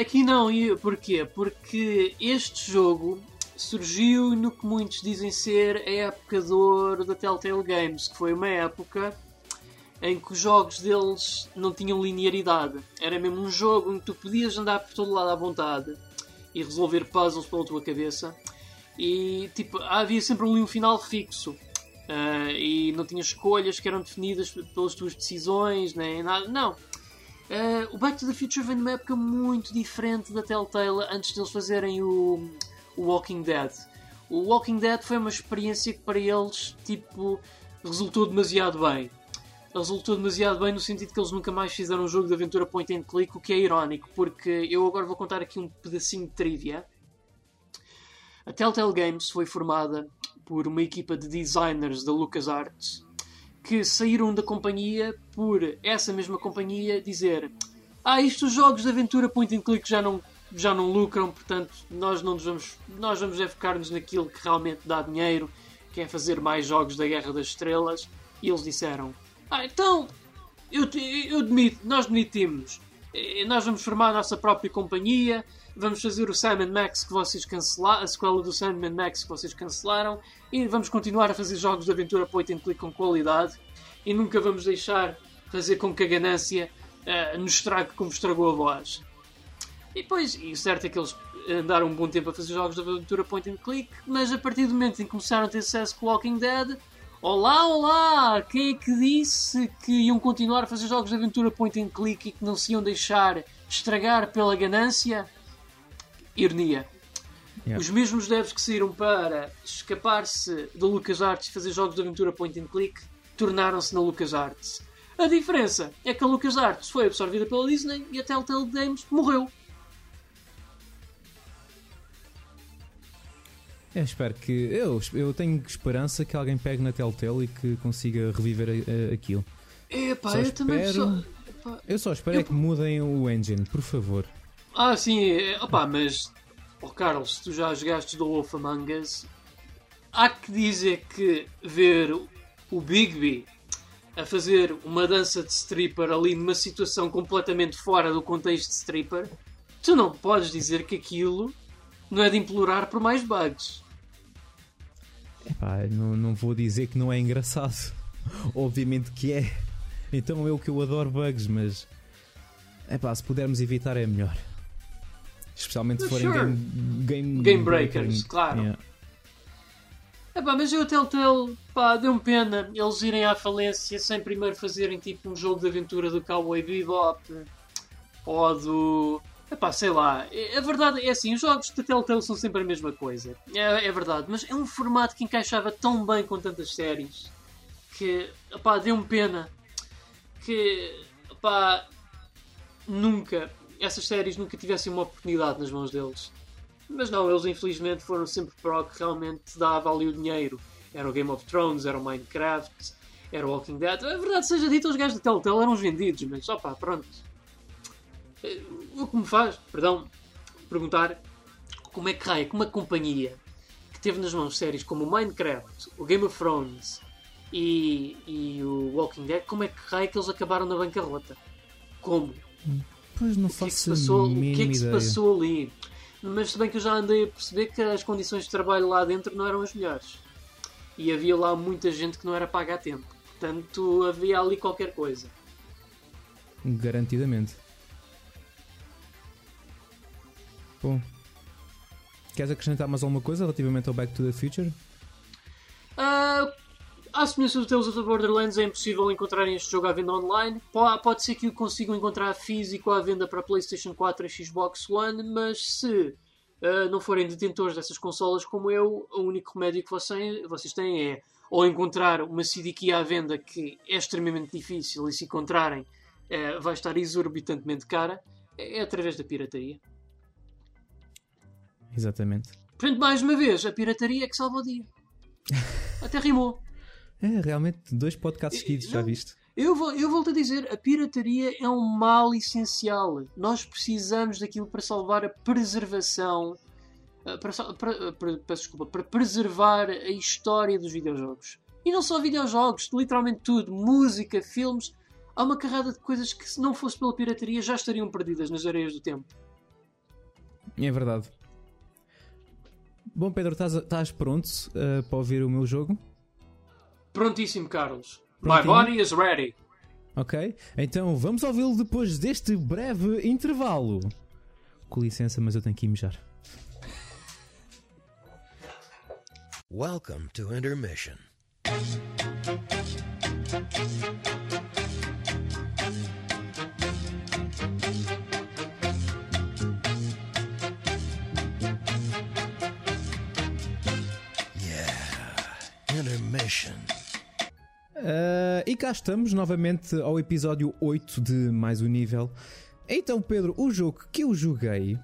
Aqui não, e porquê? Porque este jogo surgiu no que muitos dizem ser a época de ouro da Telltale Games, que foi uma época em que os jogos deles não tinham linearidade. Era mesmo um jogo em que tu podias andar por todo lado à vontade e resolver puzzles pela tua cabeça e tipo, havia sempre um final fixo. Uh, e não tinha escolhas que eram definidas pelas tuas decisões, nem nada. Não. Uh, o Back to the Future vem numa época muito diferente da Telltale antes deles fazerem o, o Walking Dead. O Walking Dead foi uma experiência que para eles tipo, resultou demasiado bem. Resultou demasiado bem no sentido que eles nunca mais fizeram um jogo de aventura point and click, o que é irónico, porque eu agora vou contar aqui um pedacinho de trivia. A Telltale Games foi formada por uma equipa de designers da LucasArts que saíram da companhia por essa mesma companhia dizer ah, isto os jogos de aventura point and click já não, já não lucram, portanto nós não nos vamos, nós vamos é focar-nos naquilo que realmente dá dinheiro, que é fazer mais jogos da Guerra das Estrelas. E eles disseram, ah, então eu, eu admito, nós demitimos, eh, nós vamos formar a nossa própria companhia, vamos fazer o Simon Max que vocês cancelaram, a sequela do Simon Max que vocês cancelaram, e vamos continuar a fazer jogos de aventura point and click com qualidade, e nunca vamos deixar fazer com que a ganância uh, nos estrague como estragou a voz. E depois, e o certo é que eles andaram um bom tempo a fazer jogos de aventura point and click, mas a partir do momento em que começaram a ter sucesso com Walking Dead, Olá, olá! Quem é que disse que iam continuar a fazer jogos de aventura point and click e que não se iam deixar estragar pela ganância? Ironia. Yeah. Os mesmos devs que saíram para escapar-se da LucasArts e fazer jogos de aventura point and click tornaram-se na LucasArts. A diferença é que a LucasArts foi absorvida pela Disney e a Telltale Games morreu. Eu espero que. Eu, eu tenho esperança que alguém pegue na Telltale e que consiga reviver a, a, aquilo. Epá, só eu espero, também só... Eu só espero eu... é que mudem o engine, por favor. Ah, sim, é, opa, mas. Oh, Carlos, tu já jogaste do Wolf Among Us, há que dizer que ver o Bigby a fazer uma dança de stripper ali numa situação completamente fora do contexto de stripper, tu não podes dizer que aquilo não é de implorar por mais bugs. Epá, não, não vou dizer que não é engraçado. Obviamente que é. Então o que eu adoro bugs, mas. Epá, se pudermos evitar é melhor. Especialmente se forem Sure. game, game, Game breakers, claro. Yeah. Epá, mas eu Telltale, pá, deu-me pena eles irem à falência sem primeiro fazerem tipo um jogo de aventura do Cowboy Bebop ou do. Epá, sei lá. A verdade é assim, os jogos de Telltale são sempre a mesma coisa. É, é verdade, mas é um formato que encaixava tão bem com tantas séries que, epá, deu-me pena que, epá, nunca, essas séries nunca tivessem uma oportunidade nas mãos deles. Mas não, eles infelizmente foram sempre para o que realmente dava ali o dinheiro. Era o Game of Thrones, era o Minecraft, era o Walking Dead. A verdade seja dita, os gajos da Telltale eram os vendidos, mas opá, pronto. Eh, O que me faz, perdão, perguntar como é que raia, que uma companhia que teve nas mãos séries como o Minecraft, o Game of Thrones e, e o Walking Dead, como é que raia que eles acabaram na bancarrota? Como? Pois não O que é que se passou, o que é que se passou ali? Mas se bem que eu já andei a perceber que as condições de trabalho lá dentro não eram as melhores. E havia lá muita gente que não era paga a tempo. Portanto, havia ali qualquer coisa. Garantidamente. Bom. Queres acrescentar mais alguma coisa relativamente ao Back to the Future? Ah, à semelhança do Tales of the Borderlands, é impossível encontrarem este jogo à venda online. Po- Pode ser que o consigam encontrar físico à venda para PlayStation 4 e Xbox One, mas se ah, não forem detentores dessas consolas como eu, o único remédio que vocês, vocês têm é ou encontrar uma CD key à venda que é extremamente difícil e se encontrarem eh, vai estar exorbitantemente cara, é através da pirataria. Exatamente. Portanto, mais uma vez, a pirataria é que salva o dia. Até rimou. É, realmente, dois podcasts seguidos, já viste? Eu, vou- eu volto a dizer, a pirataria é um mal essencial. Nós precisamos daquilo para salvar a preservação, eh, para, para- para- peço desculpa, para preservar a história dos videojogos. E não só videojogos, literalmente tudo, música, filmes. Há uma carrada de coisas que, se não fosse pela pirataria, já estariam perdidas nas areias do tempo. É verdade. Bom, Pedro, estás, estás pronto uh, para ouvir o meu jogo? Prontíssimo, Carlos. My Prontinho? body is ready. Ok? Então vamos ouvi-lo depois deste breve intervalo. Com licença, mas eu tenho que mijar. Welcome to intermission. Uh, e cá estamos novamente ao episódio 8 de mais um nível. Então, Pedro, o jogo que eu joguei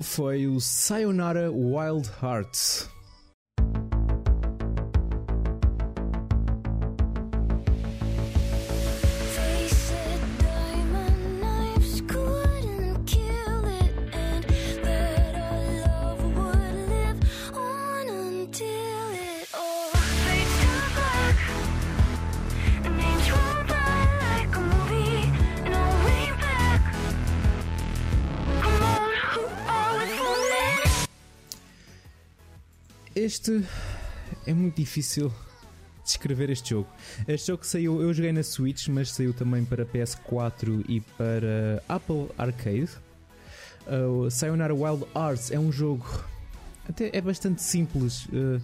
foi o Sayonara Wild Hearts. Este é muito difícil descrever este jogo. Este jogo saiu, eu joguei na Switch, mas saiu também para PS4 e para Apple Arcade. Uh, Sayonara Wild Arts é um jogo até é bastante simples. Uh,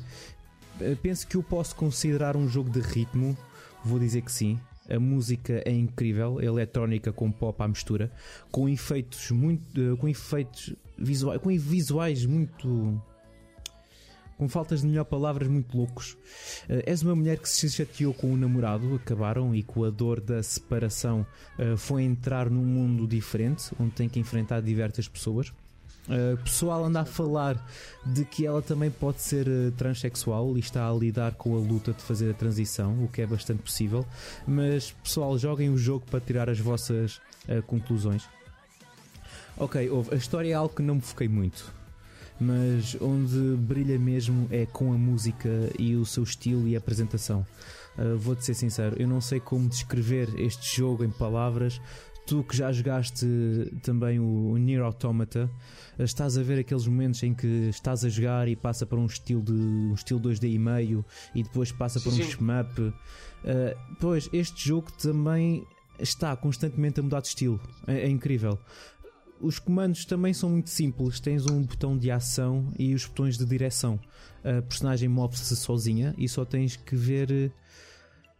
uh, penso que eu posso considerar um jogo de ritmo. Vou dizer que sim. A música é incrível, a eletrónica com pop à mistura, com efeitos muito, uh, com efeitos visuais, com visuais muito com faltas de melhor palavras muito loucos. Eh, és uma mulher que se chateou com o namorado, acabaram e com a dor da separação eh, foi entrar num mundo diferente, onde tem que enfrentar diversas pessoas. O pessoal anda a falar de que ela também pode ser eh, transexual e está a lidar com a luta de fazer a transição, o que é bastante possível. Mas pessoal, joguem o jogo para tirar as vossas eh, conclusões. Ok. A história é algo que não me foquei muito mas onde brilha mesmo é com a música e o seu estilo e a apresentação. Uh, Vou-te ser sincero, eu não sei como descrever este jogo em palavras. Tu que já jogaste também o, o Nier Automata, uh, estás a ver aqueles momentos em que estás a jogar e passa para um estilo de um estilo 2D e meio e depois passa para um shmup. Uh, pois este jogo também está constantemente a mudar de estilo. É, é incrível os comandos também são muito simples. Tens um botão de ação e os botões de direção. A personagem move-se sozinha e só tens que ver.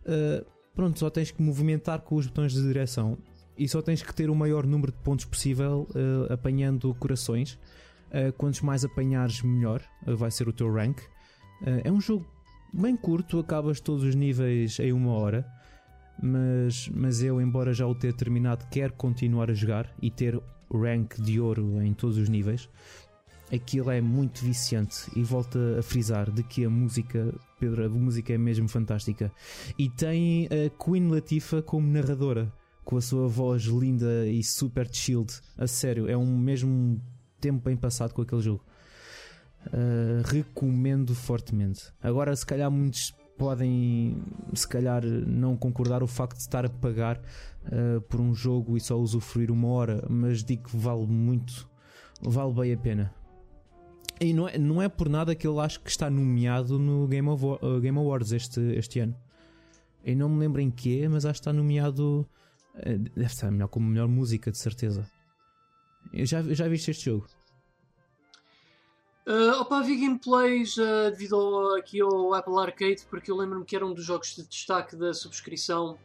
eh, pronto, só tens que movimentar com os botões de direção. E só tens que ter o maior número de pontos possível eh, apanhando corações. Eh, quantos mais apanhares, melhor vai ser o teu rank. É um jogo bem curto, acabas todos os níveis em uma hora. Mas, mas eu, embora já o ter terminado, quero continuar a jogar e ter rank de ouro em todos os níveis. Aquilo é muito viciante e volta a frisar de que a música, Pedro, a música é mesmo fantástica. E tem a Queen Latifah como narradora, com a sua voz linda e super chilled. A sério, é um mesmo tempo bem passado com aquele jogo. Uh, recomendo fortemente. Agora, se calhar, muitos podem, se calhar, não concordar o facto de estar a pagar uh, por um jogo e só usufruir uma hora, mas digo que vale muito, vale bem a pena. E não é, não é por nada que eu acho que está nomeado no Game, of, uh, Game Awards este, este ano. Eu não me lembro em quê, mas acho que está nomeado. uh, Deve estar melhor como melhor música, de certeza. Eu já, já viste este jogo? Uh, opa, vi gameplays uh, devido ao, aqui ao Apple Arcade, porque eu lembro-me que era um dos jogos de destaque da subscrição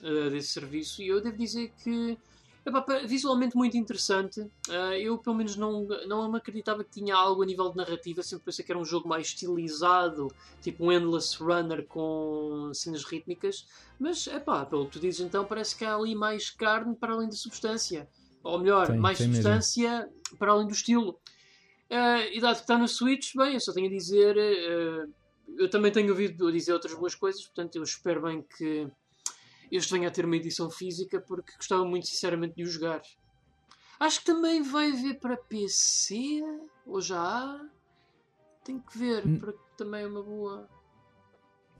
uh, desse serviço, e eu devo dizer que epá, visualmente muito interessante. Uh, eu pelo menos não, não me acreditava que tinha algo a nível de narrativa, sempre pensei que era um jogo mais estilizado, tipo um Endless Runner com cenas rítmicas, mas epá, pelo que tu dizes então, parece que há ali mais carne para além da substância. Ou melhor, Tem, mais tem mesmo. substância para além do estilo. Uh, e dado que está no Switch, bem, eu só tenho a dizer. uh, eu também tenho ouvido dizer outras boas coisas, portanto, eu espero bem que este venha a ter uma edição física, porque gostava muito, sinceramente, de o jogar. Acho que também vai haver para PC, ou já há. Tenho que ver, Hum. porque também é uma boa.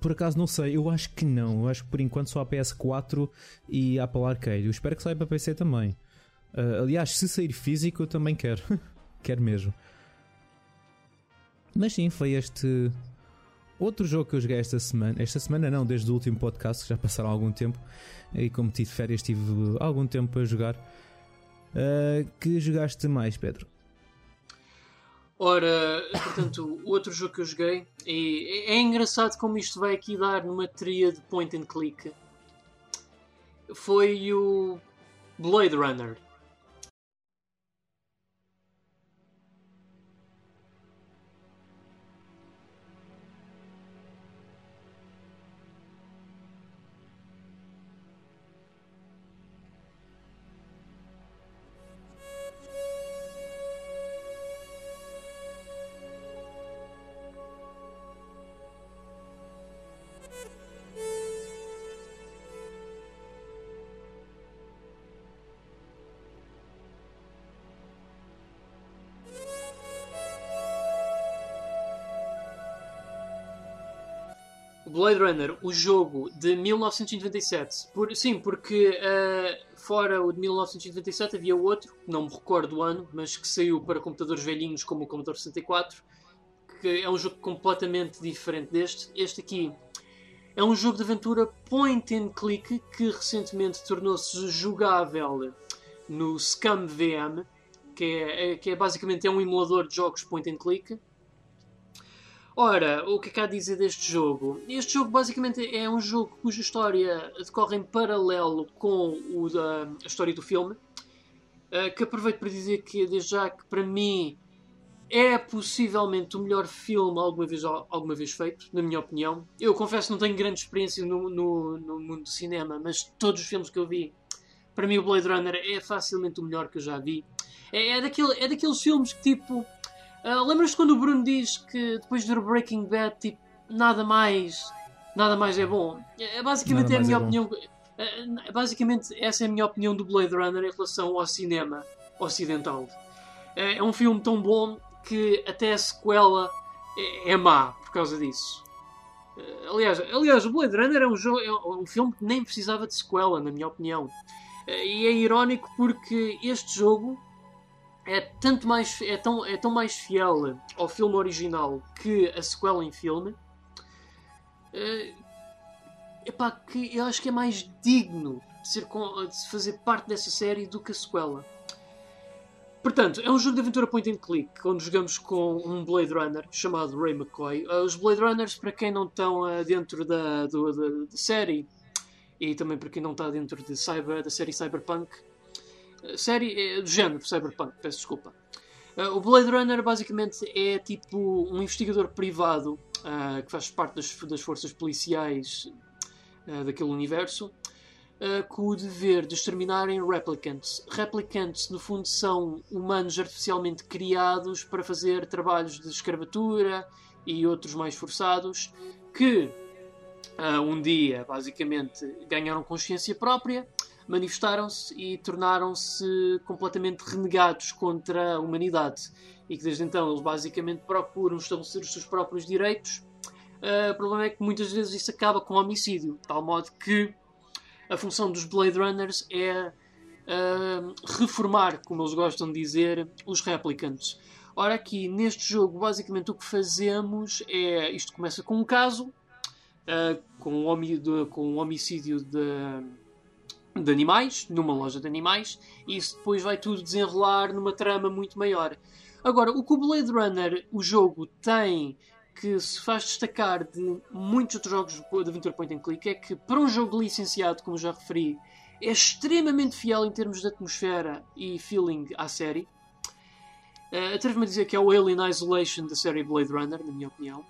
Por acaso não sei, eu acho que não. Eu acho que por enquanto só a PS4 e Apple Arcade. Eu espero que saia para PC também. Ah, aliás, se sair físico, eu também quero. quero mesmo. Mas sim, foi este outro jogo que eu joguei esta semana. Esta semana não, desde o último podcast, que já passaram algum tempo. E como tive férias, tive algum tempo para jogar. Ah, que jogaste mais, Pedro? Ora, portanto, outro jogo que eu joguei, e é engraçado como isto vai aqui dar numa tria de point and click, foi o Blade Runner. Blade Runner, o jogo de 1997. Por, sim, porque eh, fora o de 1997 havia outro, não me recordo o ano, mas que saiu para computadores velhinhos como o Commodore 64, que é um jogo completamente diferente deste. Este aqui é um jogo de aventura point and click que recentemente tornou-se jogável no Scum VM, que é, é- que é basicamente é um emulador de jogos point and click. Ora, o que é que há a dizer deste jogo? Este jogo basicamente é um jogo cuja história decorre em paralelo com o da, a história do filme. eh, que aproveito para dizer que, desde já, que para mim é possivelmente o melhor filme alguma vez, alguma vez feito, na minha opinião. Eu confesso que não tenho grande experiência no, no, no mundo do cinema, mas todos os filmes que eu vi, para mim o Blade Runner é facilmente o melhor que eu já vi. É, é, daquele, é daqueles filmes que tipo. Ah, Lembras-te quando o Bruno diz que depois de ver Breaking Bad, tipo, nada mais. Nada mais é bom? É, é basicamente é a minha é opinião. é, é, basicamente, essa é a minha opinião do Blade Runner em relação ao cinema ocidental. É, é um filme tão bom que até a sequela é, é má por causa disso. Aliás, aliás, o Blade Runner é um, jogo, é um filme que nem precisava de sequela, na minha opinião. E é irónico porque este jogo é tanto mais é tão, é tão mais fiel ao filme original que a sequela em filme. Eh, epá, que eu acho que é mais digno de, ser, de fazer parte dessa série do que a sequela. Portanto, é um jogo de aventura point and click, onde jogamos com um Blade Runner chamado Ray McCoy. Uh, os Blade Runners, para quem não estão uh, dentro da, do- da- da série, e também para quem não está dentro de cyber, da série Cyberpunk, série é do género Cyberpunk, peço desculpa. Uh, o Blade Runner basicamente é tipo um investigador privado uh, que faz parte das, das forças policiais uh, daquele universo uh, com o dever de exterminarem replicants. Replicants, no fundo, são humanos artificialmente criados para fazer trabalhos de escravatura e outros mais forçados que um dia, basicamente, ganharam consciência própria, manifestaram-se e tornaram-se completamente renegados contra a humanidade. E que desde então eles basicamente procuram estabelecer os seus próprios direitos. Uh, o problema é que muitas vezes isso acaba com homicídio, de tal modo que a função dos Blade Runners é uh, reformar, como eles gostam de dizer, os replicants. Ora, aqui neste jogo, basicamente o que fazemos é. Isto começa com um caso, uh, com, um homicídio de, de animais, numa loja de animais, e isso depois vai tudo desenrolar numa trama muito maior. Agora, o que o Blade Runner, o jogo, tem que se faz destacar de muitos outros jogos de aventura point and click é que, para um jogo licenciado, como já referi, é extremamente fiel em termos de atmosfera e feeling à série. Uh, Atrevo-me a dizer que é o Alien Isolation da série Blade Runner, na minha opinião.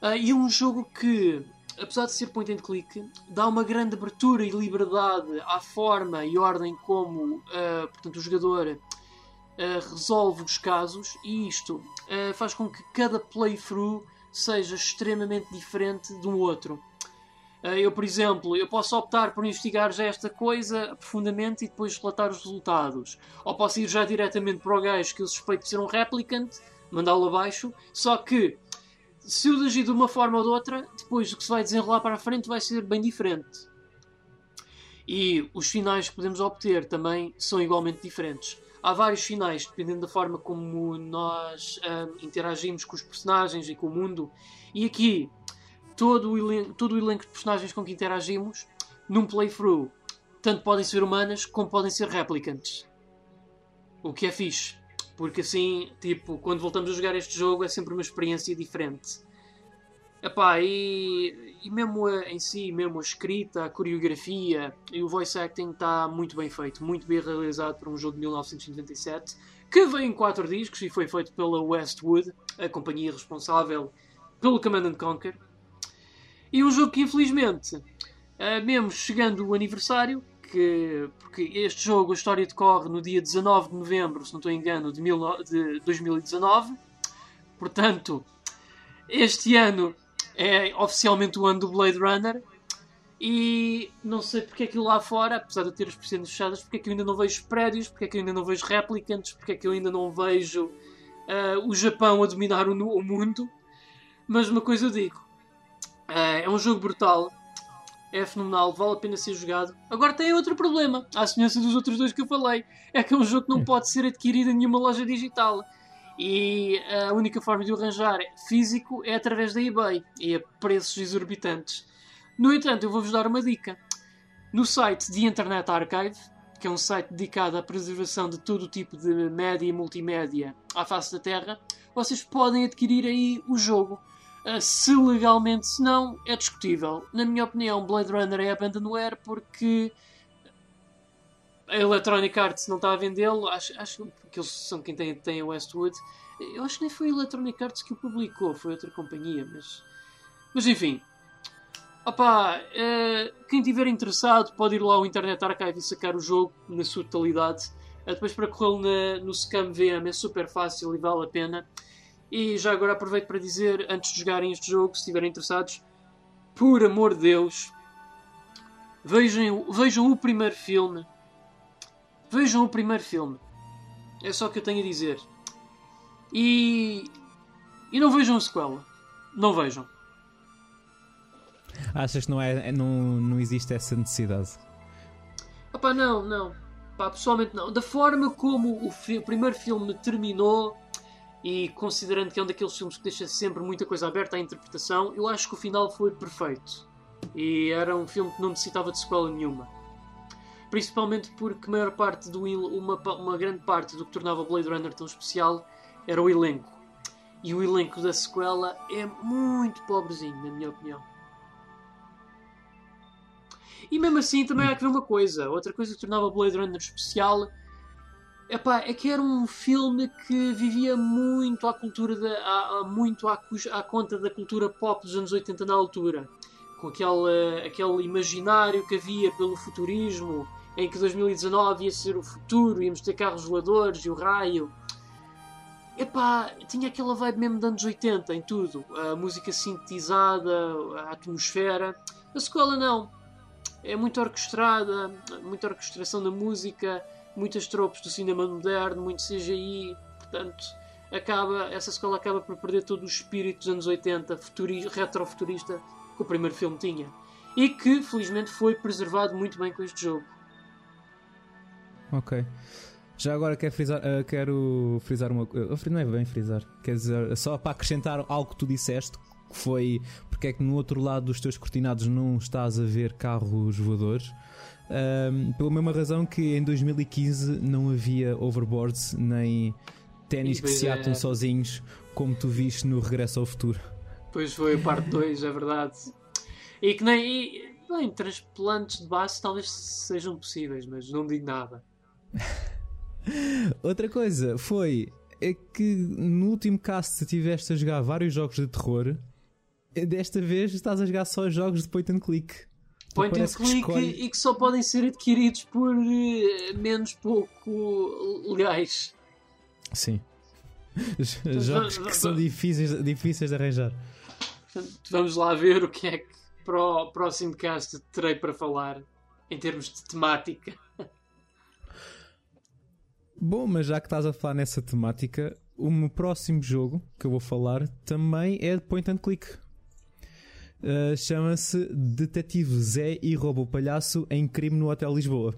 Uh, e é um jogo que, apesar de ser point and click, dá uma grande abertura e liberdade à forma e ordem como uh, portanto, o jogador uh, resolve os casos, e isto uh, faz com que cada playthrough seja extremamente diferente de um outro. Eu, por exemplo, eu posso optar por investigar já esta coisa profundamente e depois relatar os resultados. Ou posso ir já diretamente para o gajo que eu suspeito de ser um replicant, mandá-lo abaixo, só que se eu agir de uma forma ou de outra, depois o que se vai desenrolar para a frente vai ser bem diferente. E os finais que podemos obter também são igualmente diferentes. Há vários finais, dependendo da forma como nós ahm, interagimos com os personagens e com o mundo. E aqui, todo o, todo o elenco de personagens com que interagimos, num playthrough, tanto podem ser humanas como podem ser replicantes. O que é fixe. Porque assim, tipo, quando voltamos a jogar este jogo é sempre uma experiência diferente. Epá, e, e mesmo a- em si, mesmo a escrita, a coreografia e o voice acting está muito bem feito, muito bem realizado para um jogo de 1997, que veio em 4 discos e foi feito pela Westwood, a companhia responsável pelo Command and Conquer. E um jogo que infelizmente, eh, mesmo chegando o aniversário, que, porque este jogo, a história decorre no dia 19 de novembro, se não estou engano, de, mil de 2019. Portanto, este ano é oficialmente o ano do Blade Runner. E não sei porque é que lá fora, apesar de ter as persianas fechadas, porque é que eu ainda não vejo prédios, porque é que eu ainda não vejo replicantes, porque é que eu ainda não vejo ah, o Japão a dominar o, o mundo. Mas uma coisa eu digo: ah, é um jogo brutal, é fenomenal, vale a pena ser jogado. Agora tem outro problema, à semelhança dos outros dois que eu falei: é que é um jogo que não pode ser adquirido em nenhuma loja digital. E a única forma de o arranjar físico é através da eBay e a preços exorbitantes. No entanto, eu vou-vos dar uma dica. No site de Internet Archive, que é um site dedicado à preservação de todo o tipo de média e multimédia à face da Terra, vocês podem adquirir aí o jogo. Uh, se legalmente, se não, é discutível. Na minha opinião, Blade Runner é abandonware porque a Electronic Arts não está a vendê-lo. Acho, acho que eles são quem tem, tem a Westwood. Eu acho que nem foi a Electronic Arts que o publicou, foi outra companhia, mas. Mas enfim. Opa, eh, quem estiver interessado pode ir lá ao Internet Archive e sacar o jogo na sua totalidade. Eh, depois para corrê-lo na- no Scam VM é super fácil e vale a pena. E já agora aproveito para dizer, antes de jogarem este jogo, se estiverem interessados, por amor de Deus, vejam, vejam o primeiro filme. Vejam o primeiro filme. É só o que eu tenho a dizer. E. E não vejam a sequela. Não vejam. Achas que não, é, não, não existe essa necessidade? Opá, não, não. Pá, pessoalmente não. Da forma como o, fi- o primeiro filme terminou e considerando que é um daqueles filmes que deixa sempre muita coisa aberta à interpretação, eu acho que o final foi perfeito. E era um filme que não necessitava de sequela nenhuma. principalmente porque maior parte do uma, uma grande parte do que tornava Blade Runner tão especial era o elenco. E o elenco da sequela é muito pobrezinho, na minha opinião. E mesmo assim também há que ver uma coisa. Outra coisa que tornava Blade Runner especial epá, é que era um filme que vivia muito à cultura da, à- muito à, à conta da cultura pop dos anos 80 na altura. Com aquele, aquele imaginário que havia pelo futurismo, em que 2019 ia ser o futuro, íamos ter carros voadores e o raio. Epá, tinha aquela vibe mesmo de anos 80 em tudo. A música sintetizada, a atmosfera. A sequela não. É muito orquestrada, muita orquestração da música, muitas tropes do cinema moderno, muito CGI. Portanto, acaba, essa sequela acaba por perder todo o espírito dos anos 80, futuri, retrofuturista, que o primeiro filme tinha. E que, felizmente, foi preservado muito bem com este jogo. Ok. Já agora quero frisar, eh, quero frisar uma coisa. Não é bem frisar. Quer dizer, só para acrescentar algo que tu disseste, que foi porque é que no outro lado dos teus cortinados não estás a ver carros voadores. Ahm, pela mesma razão que em 2015 não havia overboards nem ténis que se é. atam sozinhos, como tu viste no Regresso ao Futuro. Pois foi a parte 2, é verdade. E que nem. E, bem, transplantes de base talvez sejam possíveis, mas não digo nada. Outra coisa foi é que no último cast tiveste a jogar vários jogos de terror. Desta vez estás a jogar só jogos de point and click. Tu Point and click escolhe- e que só podem ser adquiridos por eh, menos pouco legais. Sim. jogos que são difíceis, difíceis de arranjar. Portanto, vamos lá ver o que é que para o próximo cast terei para falar em termos de temática. Bom, mas já que estás a falar nessa temática, o meu próximo jogo que eu vou falar também é de point and click. Uh, Chama-se Detetive Zé e Rouba o Palhaço em Crime no Hotel Lisboa.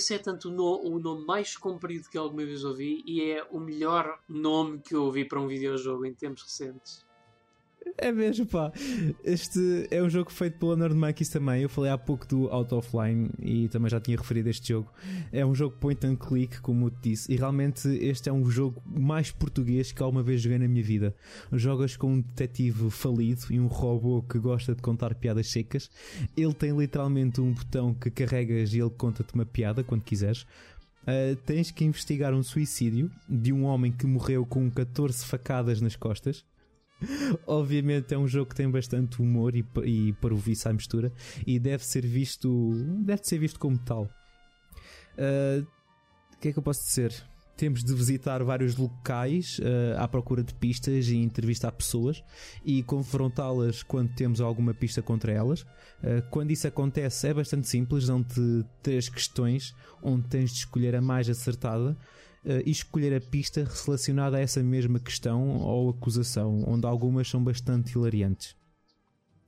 Esse é tanto no- o nome mais comprido que alguma vez ouvi e é o melhor nome que eu ouvi para um videojogo em tempos recentes. É mesmo, pá. Este é um jogo feito pela Nerd Monkeys também. Eu falei há pouco do Out of Line e também já tinha referido este jogo. É um jogo point and click, como eu te disse, e realmente este é um jogo mais português que alguma vez joguei na minha vida. Jogas com um detetive falido e um robô que gosta de contar piadas secas. Ele tem literalmente um botão que carregas e ele conta-te uma piada quando quiseres. Uh, tens que investigar um suicídio de um homem que morreu com 14 facadas nas costas. Obviamente é um jogo que tem bastante humor e, e parvoíce à mistura e deve ser visto deve ser visto como tal. Uh, O que é que eu posso dizer? Temos de visitar vários locais uh, à procura de pistas e entrevistar pessoas e confrontá-las quando temos alguma pista contra elas. Uh, quando isso acontece é bastante simples, dão-te três questões onde tens de escolher a mais acertada e escolher a pista relacionada a essa mesma questão ou acusação, onde algumas são bastante hilariantes.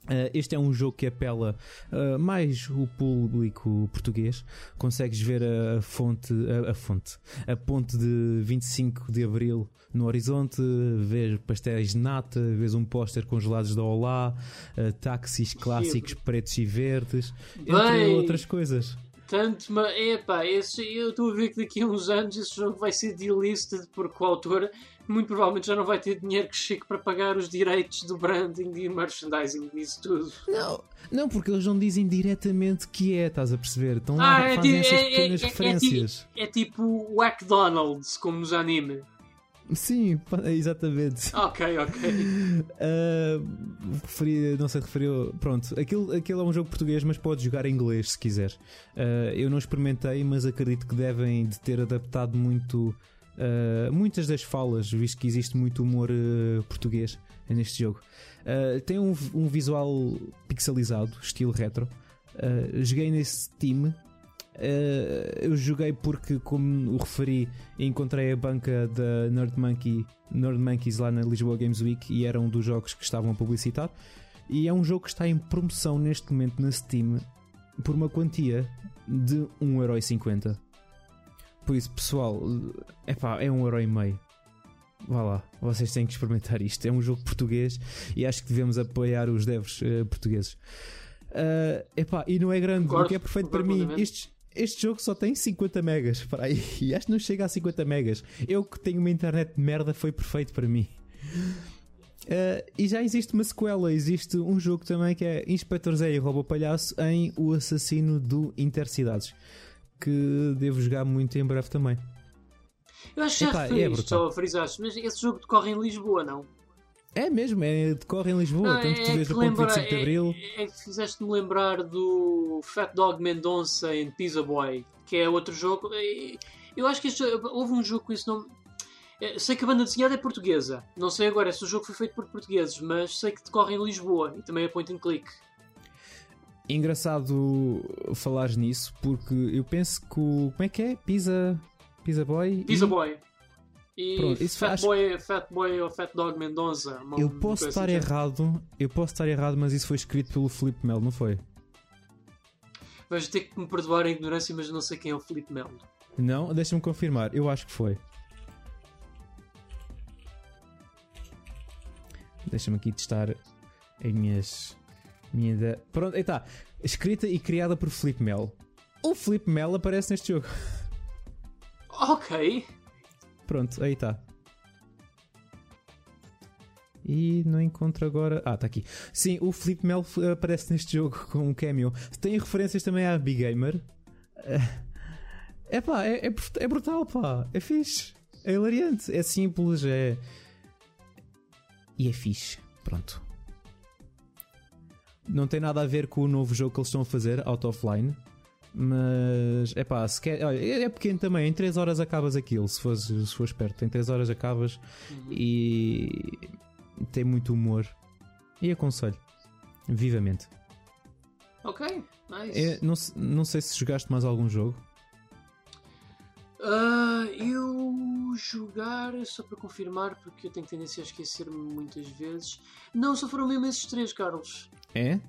Eh, este é um jogo que apela eh, mais o público português. Consegues ver a fonte, a, a fonte, a ponte de 25 de Abril no horizonte, ver pastéis de nata, vês um póster congelados da Olá, eh, táxis clássicos pretos e verdes, entre Bem, outras coisas. Tanto, mas epá, esse, eu estou a ver que daqui a uns anos esse jogo vai ser delisted porque o autor muito provavelmente já não vai ter dinheiro que chegue para pagar os direitos do branding e merchandising disso tudo. Não, não, porque eles não dizem diretamente que é, estás a perceber? Estão lá Ah, é fazem ti- essas é- é- pequenas é- é referências. É tipo o McDonald's, como nos anime. Sim, exatamente. Ok, ok. Ah, referi- não sei, referiu. Pronto, aquilo, aquilo é um jogo português, mas podes jogar em inglês se quiser. Ah, eu não experimentei, mas acredito que devem de ter adaptado muito. ah, muitas das falas, visto que existe muito humor ah, português neste jogo. Ah, tem um, um visual pixelizado, estilo retro. Uh, joguei nesse time. Uh, eu joguei porque, como o referi, encontrei a banca da Nerd, Monkey, Nerd Monkeys lá na Lisboa Games Week e era um dos jogos que estavam a publicitar. E é um jogo que está em promoção neste momento na Steam por uma quantia de 1,50€. Por isso, pessoal, epá, é 1,5€. Vá lá, vocês têm que experimentar isto. É um jogo português e acho que devemos apoiar os devs uh, portugueses. Uh, epá, e não é grande, Concordo, o que é perfeito para mim. plenamente. Este, jogo só tem 50 megas para aí. E acho que não chega a 50 megas. Eu que tenho uma internet de merda, foi perfeito para mim. Uh, e já existe uma sequela, existe um jogo também que é Inspector Zé e Rouba Palhaço em O Assassino do Intercidades, que devo jogar muito em breve também. Eu acho que já é referiste, brutal. só frisaste, mas esse jogo decorre em Lisboa, não? É mesmo, é, decorre em Lisboa, Não, tanto que tu vês ponto lembra- 25 de Abril. É, é que fizeste-me lembrar do Fat Dog Mendonça em Pizza Boy, que é outro jogo. Eu acho que este, houve um jogo com esse nome. É, Sei que a banda desenhada é portuguesa. Não sei agora se o jogo foi feito por portugueses, mas sei que decorre em Lisboa e também é point and click. Engraçado falares nisso, porque eu penso que o. Como é que é? Pizza. Pizza Boy? Pizza e- Boy. E Pronto, isso Fat, Boy, Fat Boy ou Fat Dog Mendonça. uma- Eu posso estar assim. errado, eu posso estar errado, mas isso foi escrito pelo Felipe Melo, não foi? Vais ter que me perdoar a ignorância, mas não sei quem é o Felipe Melo. Não? Deixa-me confirmar, eu acho que foi. Deixa-me aqui testar as minhas. Minha ideia. Pronto, aí está. Escrita e criada por Felipe Melo. O Felipe Melo aparece neste jogo. Ok. Pronto, aí está. E não encontro agora. Ah, está aqui. Sim, o Felipe Melo f- aparece neste jogo com um cameo. Tem referências também à Big Gamer. É pá, é, é, é brutal, pá. É fixe. É hilariante. É simples, é. E é fixe. Pronto. Não tem nada a ver com o novo jogo que eles estão a fazer, Out of Line. Mas é pá, se quer, olha, é é pequeno também, em 3 horas acabas aquilo, se fores, se fores perto, em 3 horas acabas e tem muito humor. E aconselho, vivamente. Ok. Nice. É, não, não sei se jogaste mais algum jogo. Ah, eu jogar, só para confirmar, porque eu tenho tendência a esquecer-me muitas vezes. Não, só foram mesmo esses três, Carlos. É?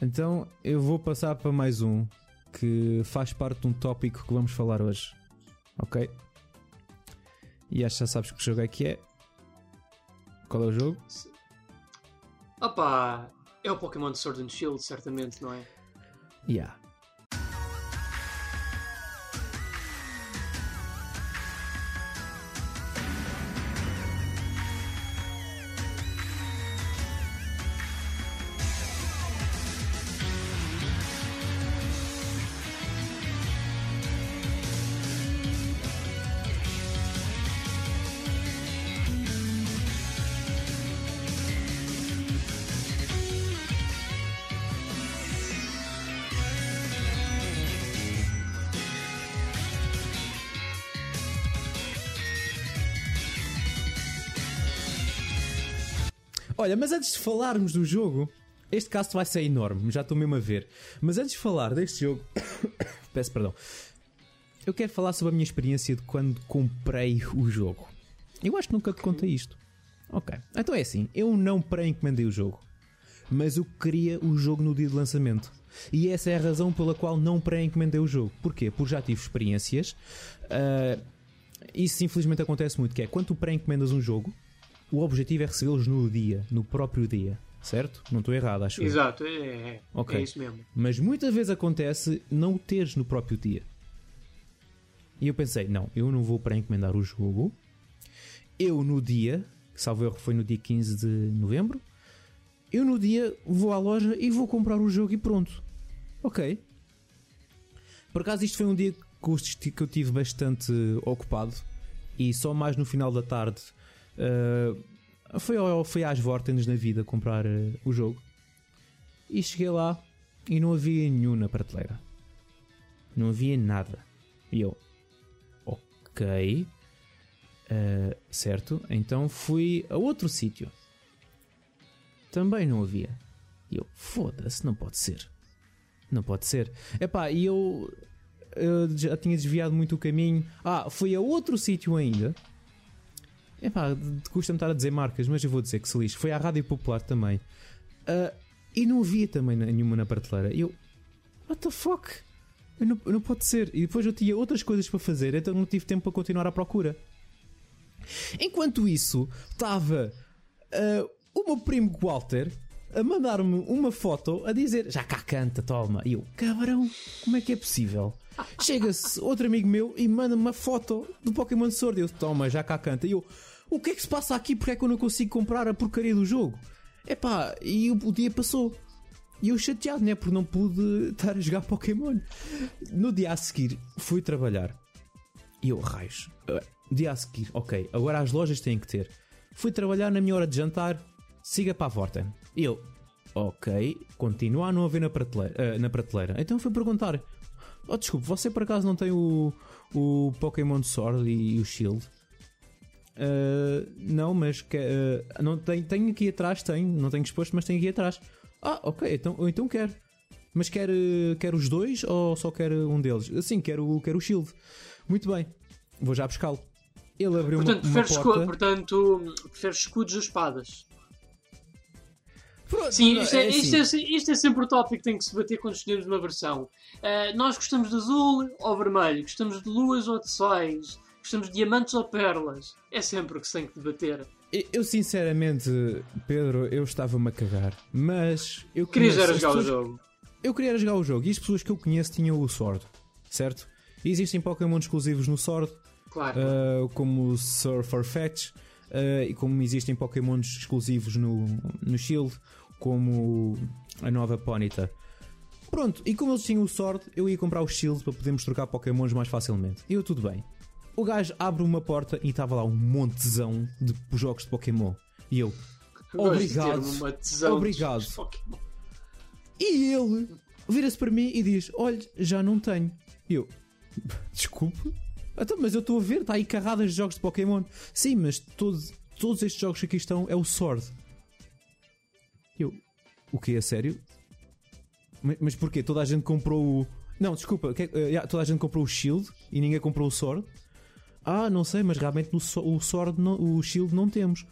Então eu vou passar para mais um que faz parte de um tópico que vamos falar hoje. Ok? E acho que já sabes que jogo é que é. Qual é o jogo? Opa, é o Pokémon Sword and Shield, certamente, não é? Yeah. Olha, mas antes de falarmos do jogo, este caso vai ser enorme, já estou mesmo a ver. Mas antes de falar deste jogo, peço perdão, eu quero falar sobre a minha experiência de quando comprei o jogo. Eu acho que nunca te contei isto. Ok, então é assim, eu não pré-encomendei o jogo, mas eu queria o jogo no dia de lançamento. E essa é a razão pela qual não pré-encomendei o jogo. Porquê? Porque já tive experiências. ah, isso infelizmente acontece muito, que é quando tu pré-encomendas um jogo, o objetivo é recebê-los no dia, no próprio dia, certo? Não estou errado, acho eu. Exato, é, é, Ok. é isso mesmo. Mas muitas vezes acontece não o teres no próprio dia. E eu pensei, não, eu não vou para encomendar o jogo. Eu no dia, salvo erro foi no dia 15 de novembro, eu no dia vou à loja e vou comprar o jogo e pronto. Ok. Por acaso isto foi um dia que eu esti- que eu tive bastante ocupado e só mais no final da tarde uh, foi, ao- foi às Vortens na vida comprar uh, o jogo. E cheguei lá e não havia nenhum na prateleira. Não havia nada. E eu, ok, uh, certo. Então fui a outro sítio. Também não havia. E eu, foda-se, não pode ser. Não pode ser. Epá, e eu, eu já tinha desviado muito o caminho. Ah, fui a outro sítio ainda. Epá, custa-me estar a dizer marcas, mas eu vou dizer que se lixe. Foi à Rádio Popular também. Ah, e não havia também nenhuma na prateleira. E eu, what the fuck? Não, não pode ser. E depois eu tinha outras coisas para fazer, então não tive tempo para continuar à procura. Enquanto isso, estava ah, o meu primo Walter a mandar-me uma foto a dizer já cá canta, toma. E eu, cabrão, como é que é possível? Chega-se outro amigo meu e manda-me uma foto do Pokémon Sword. Eu, toma, já cá canta. E eu, o que é que se passa aqui? Porque é que eu não consigo comprar a porcaria do jogo? Epá, e o, o dia passou. E eu chateado, né? Porque não pude estar a jogar Pokémon. No dia a seguir, fui trabalhar. E eu, raios. Uh, dia a seguir, ok, agora as lojas têm que ter. Fui trabalhar na minha hora de jantar, siga para a Vorten. E eu, ok, continua a não haver na prateleira. ah, na prateleira. Então fui perguntar: Oh, desculpe, você por acaso não tem o, o Pokémon Sword e, o Shield? Ah, não, mas que, ah, não tenho, tenho aqui atrás, tenho, não tenho exposto, mas tenho aqui atrás. Ah, ok, então, então quero. Mas quer, eh, quer os dois ou só quer um deles? Sim, quero, quero o Shield. Muito bem, vou já buscá-lo. Ele abriu Portanto, uma, uma porta. portanto, preferes escudos ou espadas? Pronto, Sim, isto é, assim. isto, é, isto é sempre o tópico que tem que se bater quando escolhemos uma versão. Ah, nós gostamos de azul ou vermelho, gostamos de luas ou de sóis, gostamos de diamantes ou perlas. É sempre o que se tem que debater. Eu, sinceramente, Pedro, eu estava-me a cagar. Mas eu Querias conheço era as jogar o pessoas- jogo. Eu queria era jogar o jogo e as pessoas que eu conheço tinham o Sword, certo? E existem Pokémon exclusivos no Sword, Claro. uh, como o Surfer Fetch, uh, e como existem Pokémons exclusivos no, no Shield, como a nova Ponyta. Pronto, e como eles tinham o Sword, eu ia comprar o Shield para podermos trocar Pokémons mais facilmente. E eu, tudo bem. O gajo abre uma porta e estava lá um montezão de jogos de Pokémon. E eu, obrigado. Obrigado. E ele vira-se para mim e diz: Olha, já não tenho. E eu, desculpe. Então, mas eu estou a ver, está aí carradas de jogos de Pokémon. Sim, mas todos, todos estes jogos que aqui estão é o Sword. O que é sério? Mas, mas porquê? Toda a gente comprou o. Não, desculpa, que- eh, yeah, toda a gente comprou o Shield e ninguém comprou o Sword. Ah, não sei, mas realmente no, o Sword, não- o Shield não temos.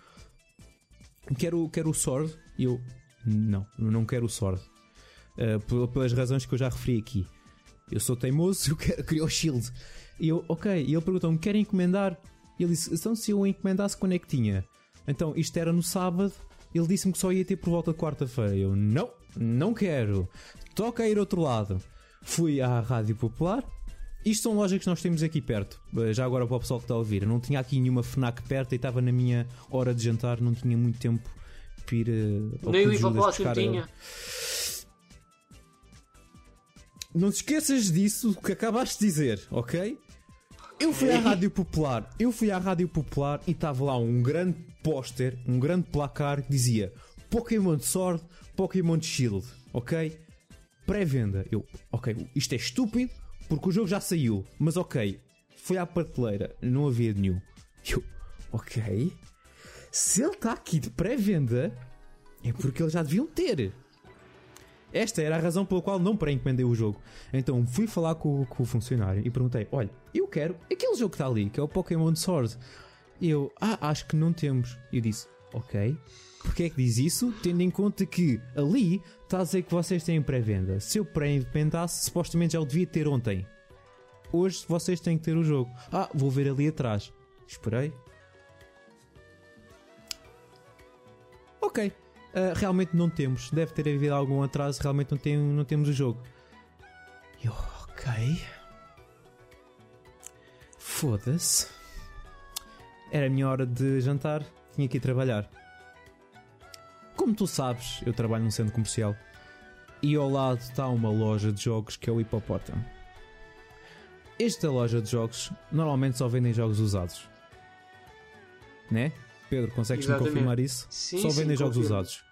Quero, quero o Sword. E eu, não, não quero o Sword. Uh, pel- pelas razões que eu já referi aqui. Eu sou teimoso, eu quero, queria o Shield. E eu, ok. E ele perguntou-me: querem encomendar? E ele disse: então, se eu encomendasse, quando é que tinha? Então, isto era no sábado. Ele disse-me que só ia ter por volta de quarta-feira. Eu, não, não quero. Toca a ir outro lado. Fui à Rádio Popular. Isto são lojas que nós temos aqui perto. Uh, Já agora para o pessoal que está a ouvir. Eu não tinha aqui nenhuma FNAC perto e estava na minha hora de jantar. Não tinha muito tempo para ir. Ao Nem o Ivan tinha. Não te esqueças disso que acabaste de dizer, ok? Eu fui à Rádio Popular, eu fui à Rádio Popular e estava lá um grande póster, um grande placar que dizia Pokémon Sword, Pokémon Shield, ok? Pré-venda. Eu, ok, isto é estúpido porque o jogo já saiu, mas ok, foi à prateleira, não havia nenhum. Eu, ok, se ele está aqui de pré-venda é porque eles já deviam ter. Esta era a razão pela qual não pré-encomendei o jogo. Então fui falar com, com o funcionário e perguntei: Olha, eu quero aquele jogo que está ali, que é o Pokémon Sword. Eu, ah, acho que não temos. E eu disse: Ok. Porquê é que diz isso? Tendo em conta que ali está a dizer que vocês têm pré-venda. Se eu pré-encomendasse, supostamente já o devia ter ontem. Hoje vocês têm que ter o jogo. Ah, vou ver ali atrás. Esperei. Ok. Ah, realmente não temos. Deve ter havido algum atraso. Realmente não, tem, não temos o jogo. Eu, ok. Foda-se. Era a minha hora de jantar. Tinha que ir trabalhar. Como tu sabes, eu trabalho num centro comercial. E ao lado está uma loja de jogos que é o Hipopótamo. Esta loja de jogos normalmente só vendem jogos usados. Né? Pedro, consegues-me confirmar isso? Sim, só sim, vendem jogos confirmo. usados.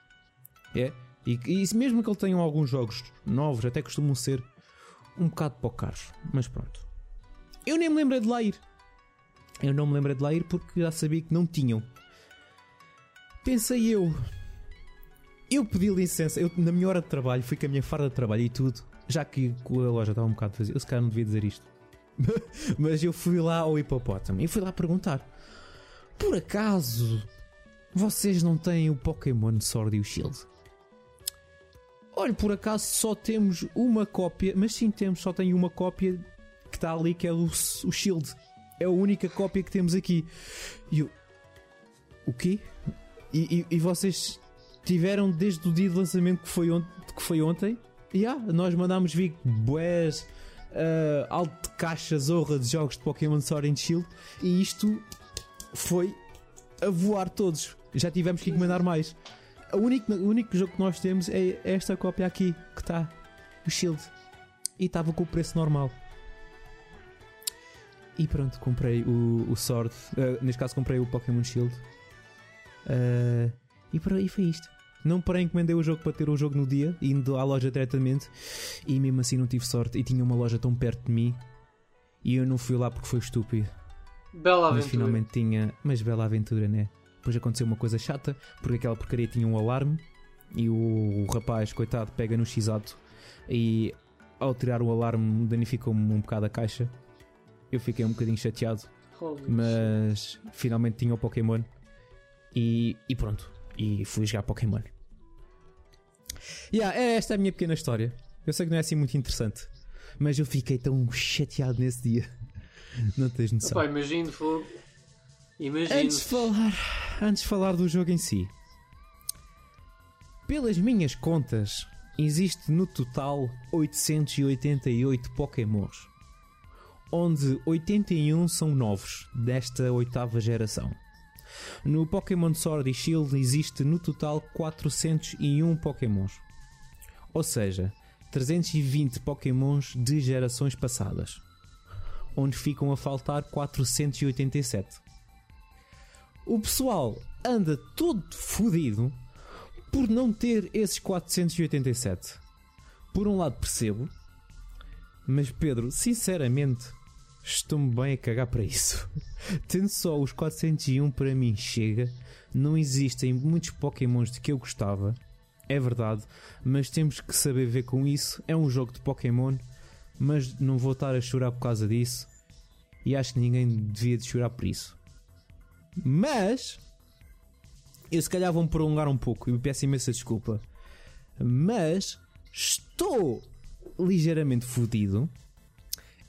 É? E, e mesmo que ele tenham alguns jogos novos, até costumam ser um bocado pouco caros. Mas pronto. Eu nem me lembrei de lá ir. Eu não me lembrei de lá ir porque já sabia que não tinham. Pensei eu. Eu pedi licença. Eu, na minha hora de trabalho, fui com a minha farda de trabalho e tudo. já que a loja estava um bocado vazia, eu se calhar não devia dizer isto. Mas eu fui lá ao hipopótamo e fui lá perguntar: Por acaso vocês não têm o Pokémon Sword e o Shield? Olha, por acaso só temos uma cópia, mas sim temos, só tenho uma cópia que está ali que é o, o Shield. É a única cópia que temos aqui. E eu. O quê? E, e- e vocês tiveram desde o dia de lançamento que foi, ont que foi ontem? E yeah, nós mandámos vir boés, uh, alto de caixa, zorra de jogos de Pokémon Sword and Shield e isto foi a voar todos. Já tivemos que encomendar mais. O único, o único jogo que nós temos é esta cópia aqui que está, o Shield. E estava com o preço normal. E pronto, comprei o, o Sword. uh, neste caso, comprei o Pokémon Shield. Uh, e por aí foi isto. Não parei, encomendei o jogo para ter o jogo no dia, indo à loja diretamente. E mesmo assim não tive sorte. E tinha uma loja tão perto de mim. E eu não fui lá porque foi estúpido. Bela Mas aventura. finalmente tinha. Mas bela aventura, né? Depois aconteceu uma coisa chata, porque aquela porcaria tinha um alarme e o, rapaz, coitado, pega no x-ato e ao tirar o alarme danificou-me um bocado a caixa. Eu fiquei um bocadinho chateado, Holy shit. mas finalmente tinha o Pokémon e, e pronto. E fui jogar Pokémon. Yeah, é esta a minha pequena história. Eu sei que não é assim muito interessante, mas eu fiquei tão chateado nesse dia. Não tens noção. Imagino fogo. Imagino. Antes de falar, antes de falar do jogo em si, pelas minhas contas, existe no total 888 Pokémons, onde 81 são novos desta oitava geração. No Pokémon Sword e Shield existe no total 401 Pokémons, ou seja, 320 Pokémons de gerações passadas, onde ficam a faltar 487 o pessoal anda todo fodido por não ter esses 487. Por um lado percebo, mas Pedro, sinceramente, estou-me bem a cagar para isso. Tendo só os 401 para mim chega, não existem muitos Pokémons de que eu gostava, é verdade, mas temos que saber ver com isso. É um jogo de Pokémon, mas não vou estar a chorar por causa disso. E acho que ninguém devia de chorar por isso. Mas eu se calhar vou-me prolongar um pouco e me peço imensa desculpa. Mas estou ligeiramente fodido.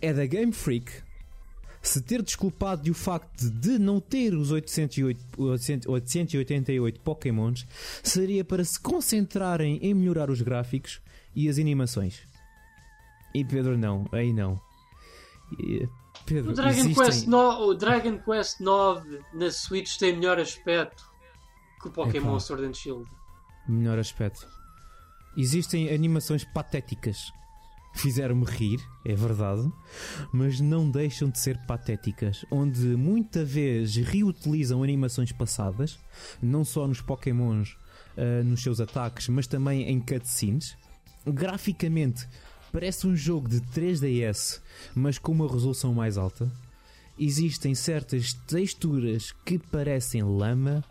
É da Game Freak se ter desculpado de o facto de não ter os 808, 800 888 Pokémons seria para se concentrarem em melhorar os gráficos e as animações. E Pedro, não, aí não. Pedro, O Dragon, existem- Quest no... o Dragon Quest 9 na Switch tem melhor aspecto que o Pokémon Epá. Sword and Shield. Melhor aspecto. Existem animações patéticas. Fizeram-me rir, é verdade, mas não deixam de ser patéticas, onde muita vez reutilizam animações passadas, não só nos Pokémons, ah, nos seus ataques, mas também em cutscenes. Graficamente, parece um jogo de 3DS, mas com uma resolução mais alta. Existem certas texturas que parecem lama,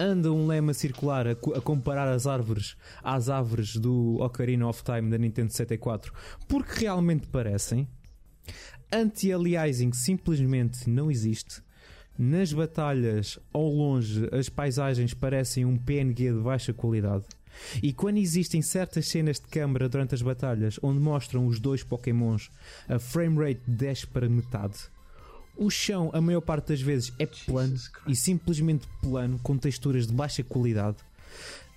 anda um lema circular a, a comparar as árvores às árvores do Ocarina of Time da Nintendo 64 porque realmente parecem. Anti-aliasing simplesmente não existe. Nas batalhas, ao longe, as paisagens parecem um PNG de baixa qualidade. E quando existem certas cenas de câmara durante as batalhas onde mostram os dois Pokémons, a framerate desce para metade. O chão, a maior parte das vezes, é plano e simplesmente plano, com texturas de baixa qualidade.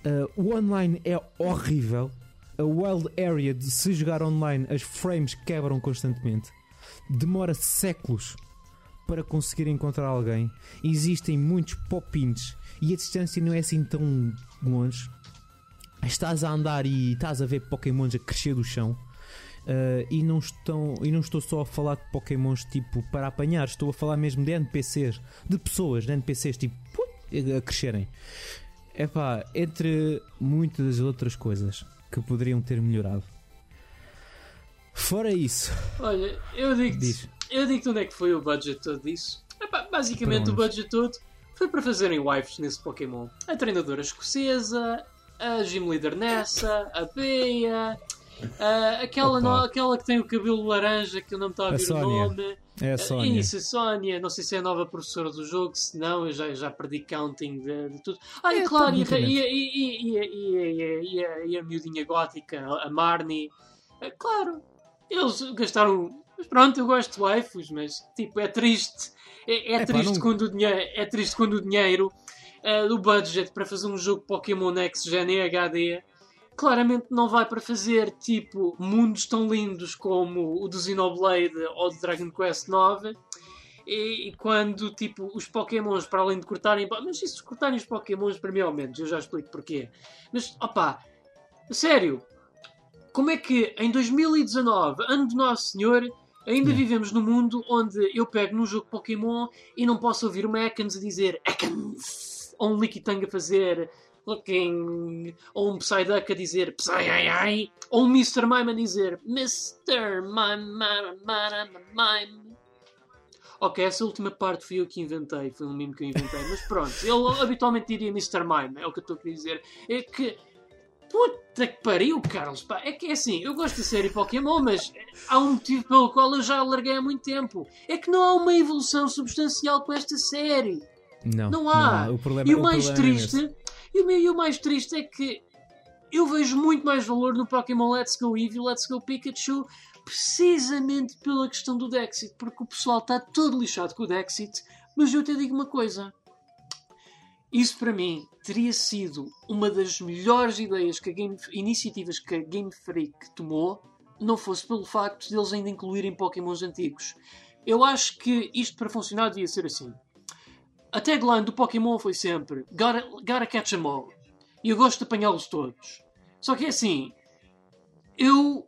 Uh, o online é horrível. A Wild Area, de se jogar online, as frames quebram constantemente. Demora séculos para conseguir encontrar alguém. Existem muitos pop-ins e a distância não é assim tão longe. Estás a andar e estás a ver Pokémons a crescer do chão. Uh, e, não estão, e não estou só a falar de Pokémons tipo para apanhar, estou a falar mesmo de NPCs, de pessoas, de NPCs tipo a crescerem. É pá, entre muitas outras coisas que poderiam ter melhorado. Fora isso, Olha, eu digo-te eu digo onde é que foi o budget todo disso. Epá, basicamente o budget todo foi para fazerem wives nesse Pokémon. A treinadora escocesa, a gym leader nessa, a Beia, Ah, aquela, no- aquela que tem o cabelo laranja, que eu não me está a vir o nome. É a Sónia. Isso, a Sónia. Não sei se é a nova professora do jogo, se não, eu já, já perdi counting de, de tudo. Ah, e É, claro, e, a- tecnicamente. e, e, e, e, e, a- e, a- miudinha gótica, a Marnie. Ah, Claro, eles gastaram. Mas pronto, eu gosto de waifus, mas tipo, é triste. É, é Epá, triste não- quando o dinheiro. É triste quando o dinheiro ah, do budget para fazer um jogo Pokémon Next Gen em HD claramente não vai para fazer tipo mundos tão lindos como o do Xenoblade ou do Dragon Quest IX e, e quando tipo os Pokémons para além de cortarem mas isso de cortarem os Pokémons para mim ao menos eu já explico porquê. Mas opá sério como é que em 2019 ano de Nosso Senhor ainda Yeah. vivemos num mundo onde eu pego num jogo Pokémon e não posso ouvir uma Ekans a dizer Ekans ou um Lickitung a fazer looking ou um Psyduck a dizer Psy ai ai ou um Mr. Mime a dizer Mr. Mime Mime Mime Mime Ok, essa última parte fui eu que inventei, foi um mimo que eu inventei, mas pronto, ele habitualmente diria Mr. Mime, é o que eu estou a querer dizer. É que. Puta que pariu, Carlos, pá, é que é assim, eu gosto da série Pokémon, mas há um motivo pelo qual eu já larguei há muito tempo. É que não há uma evolução substancial com esta série. Não, Não há. O problema, E o mais é triste, e o, mais triste é que eu vejo muito mais valor no Pokémon Let's Go Eevee, Let's Go Pikachu, precisamente pela questão do Dexit, porque o pessoal está todo lixado com o Dexit, mas eu te digo uma coisa. Isso para mim teria sido uma das melhores ideias que a Game, iniciativas que a Game Freak tomou, não fosse pelo facto de eles ainda incluírem Pokémons antigos. Eu acho que isto para funcionar devia ser assim. A tagline do Pokémon foi sempre Gotta, gotta catch 'em all. E eu gosto de apanhá-los todos. Só que é assim, eu.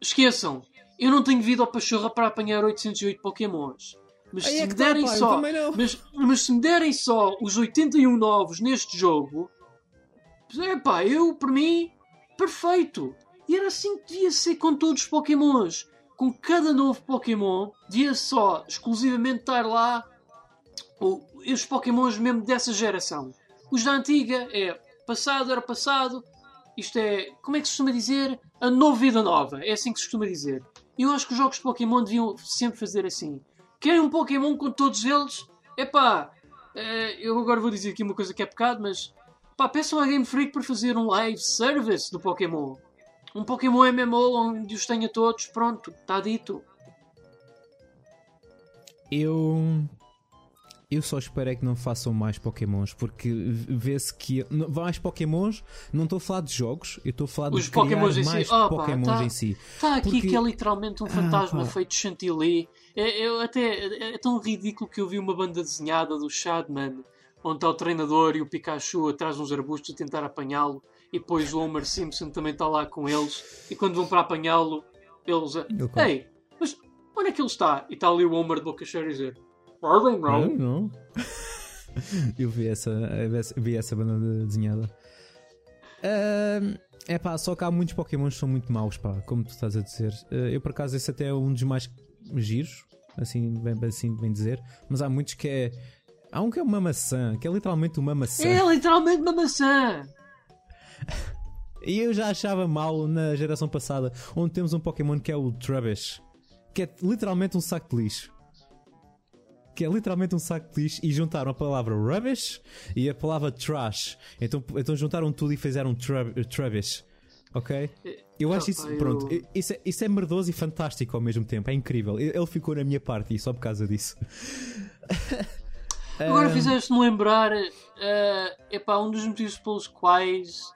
Esqueçam, eu não tenho vida ao pachorra para apanhar 808 Pokémons. Mas Aí se é me tá, derem eu só. Mas, mas se me derem só os 81 novos neste jogo, é pá, eu, por mim, perfeito. E era assim que devia ser com todos os Pokémons. Com cada novo Pokémon, devia só exclusivamente estar lá os Pokémons mesmo dessa geração. Os da antiga é passado era passado, isto é, como é que se costuma dizer? A nova vida nova, é assim que se costuma dizer. E eu acho que os jogos de Pokémon deviam sempre fazer assim. Querem um Pokémon com todos eles? Epá, eh, eu agora vou dizer aqui uma coisa que é pecado, mas pá, peçam à Game Freak para fazer um live service do Pokémon. Um Pokémon MMO onde os tenha todos, pronto, está dito. Eu. Eu só espero é que não façam mais Pokémons, porque vê-se que. Mais Pokémons, não estou a falar de jogos, eu estou a falar Os de criar Pokémons em si. mais Opa, Pokémons tá. em si. Está aqui Porque- que é literalmente um fantasma pá. feito de chantilly. É, eu até, é tão ridículo que eu vi uma banda desenhada do Shadman, onde está o treinador e o Pikachu atrás uns arbustos a tentar apanhá-lo, e depois o Homer Simpson também está lá com eles, e quando vão para apanhá-lo, eles. Ei, mas onde é que ele está? E está ali o Homer de boca cheia a dizer: I don't Não, know. não. Eu vi essa, vi essa banda de- desenhada. é pá, só que há muitos Pokémons que são muito maus, pá, como tu estás a dizer. Eh, eu por acaso esse até é um dos mais giros, assim bem, assim bem dizer, mas há muitos que é. Há um que é uma maçã, que é literalmente uma maçã. É literalmente uma maçã! E eu já achava mal na geração passada, onde temos um Pokémon que é o Trubbish, que é literalmente um saco de lixo. Que é literalmente um saco de lixo e juntaram a palavra rubbish e a palavra trash. Então, então juntaram tudo e fizeram trub, Trubbish. Ok? Eu acho isso, eu- pronto, isso é, isso é merdoso e fantástico ao mesmo tempo, é incrível. Ele ficou na minha parte e só por causa disso. Agora fizeste-me lembrar, é epá, um dos motivos pelos quais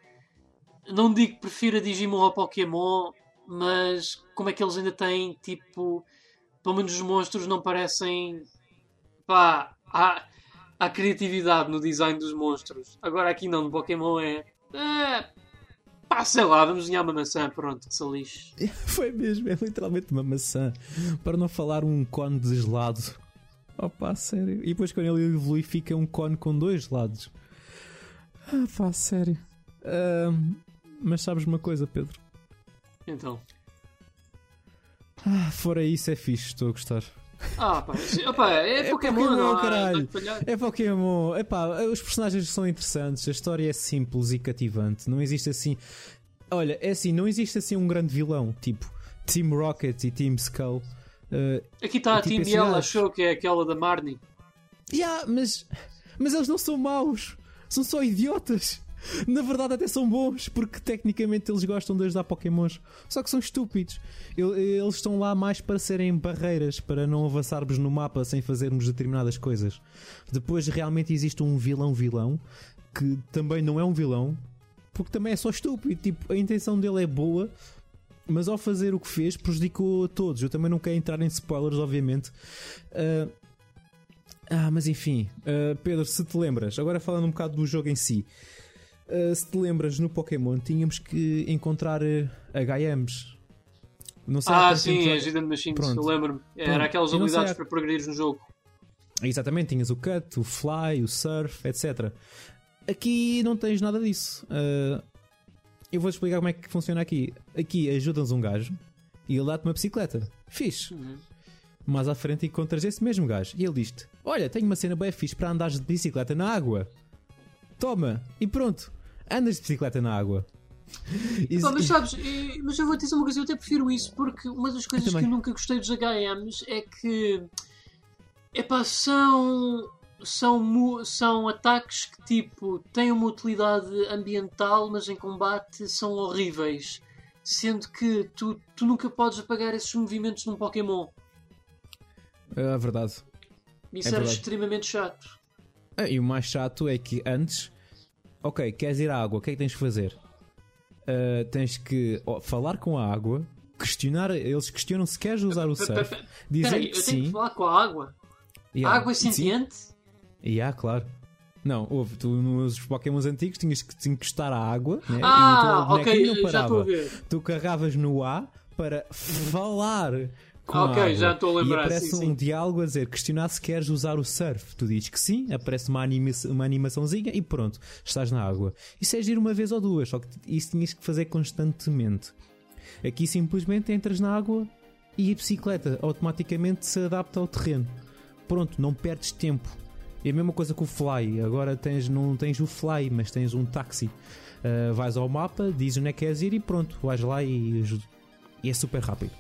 não digo que prefiro a Digimon ao Pokémon, mas como é que eles ainda têm, tipo, pelo menos os monstros não parecem, pá, há, há criatividade no design dos monstros. Agora aqui não, no Pokémon é, é pá, sei lá, vamos desenhar uma maçã, pronto, que se lixe. Foi mesmo, é literalmente uma maçã. Para não falar um cone de gelado. Opa, sério. E depois quando ele evolui fica um cone com dois lados. Ah, pá, sério. Ahm, mas sabes uma coisa, Pedro? Então, Ah, fora isso é fixe, estou a gostar. Ah, pá, é, É Pokémon, Pokémon, não caralho. É Pokémon. Epá, os personagens são interessantes, a história é simples e cativante. Não existe assim. Olha, é assim, não existe assim um grande vilão, tipo Team Rocket e Team Skull. Uh, Aqui está a tipo Team Yell, achou que é aquela da Marnie. yeah, mas, mas eles não são maus, são só idiotas. Na verdade, até são bons, porque tecnicamente eles gostam de ajudar Pokémons. Só que são estúpidos. Eles estão lá mais para serem barreiras, para não avançarmos no mapa sem fazermos determinadas coisas. Depois, realmente, existe um vilão-vilão que também não é um vilão, porque também é só estúpido. Tipo, a intenção dele é boa, mas ao fazer o que fez, prejudicou a todos. Eu também não quero entrar em spoilers, obviamente. Ah, ah, mas enfim, ah, Pedro, se te lembras, agora falando um bocado do jogo em si, ah, se te lembras no Pokémon tínhamos que encontrar ah, HMs. Não sei Ah, sim, as Hidden Machines, Pronto. eu lembro-me. Era aquelas habilidades a- para progredir no jogo. Exatamente, tinhas o cut, o fly, o surf, etc. Aqui não tens nada disso. Ah, eu vou-te explicar como é que funciona aqui. Aqui ajudas um gajo e ele dá-te uma bicicleta. Fixe. Uhum. Mais à frente encontras esse mesmo gajo e ele diz-te: Olha, tenho uma cena bem fixe para andares de bicicleta na água. Toma, e pronto, andas de bicicleta na água. E- Pá, mas sabes, mas eu vou te dizer uma coisa, eu até prefiro isso porque uma das coisas que também. eu nunca gostei dos HMs é que epá, são, são, são ataques que tipo têm uma utilidade ambiental, mas em combate são horríveis. Sendo que tu, tu nunca podes apagar esses movimentos num Pokémon. É verdade. Isso É era verdade. extremamente chato. Ah, e o mais chato é que antes, ok, queres ir à água, o que é que tens de fazer? Ah, tens que ó, falar com a água, questionar, eles questionam se queres usar o surf, dizer Peraí, que eu tenho que sim. falar com a água. e A água é sim. sentiente? E há, claro. Não, houve, tu nos Pokémons antigos tinhas que te encostar à água né? Ah, e o teu bonequinho ok, não já estou a parava. ver. Tu carregavas no A para falar com ok, água. já estou a lembrar, E aparece sim, um sim. diálogo a dizer questionar se queres usar o surf. Tu dizes que sim, aparece uma, anima uma animaçãozinha e pronto, estás na água. Isso é giro uma vez ou duas, só que isso tinhas que fazer constantemente. Aqui simplesmente entras na água e a bicicleta automaticamente se adapta ao terreno. Pronto, não perdes tempo. É a mesma coisa com o Fly. Agora tens, não tens o Fly, mas tens um táxi. Uh, vais ao mapa, dizes onde é que queres ir e pronto, vais lá e, e é super rápido.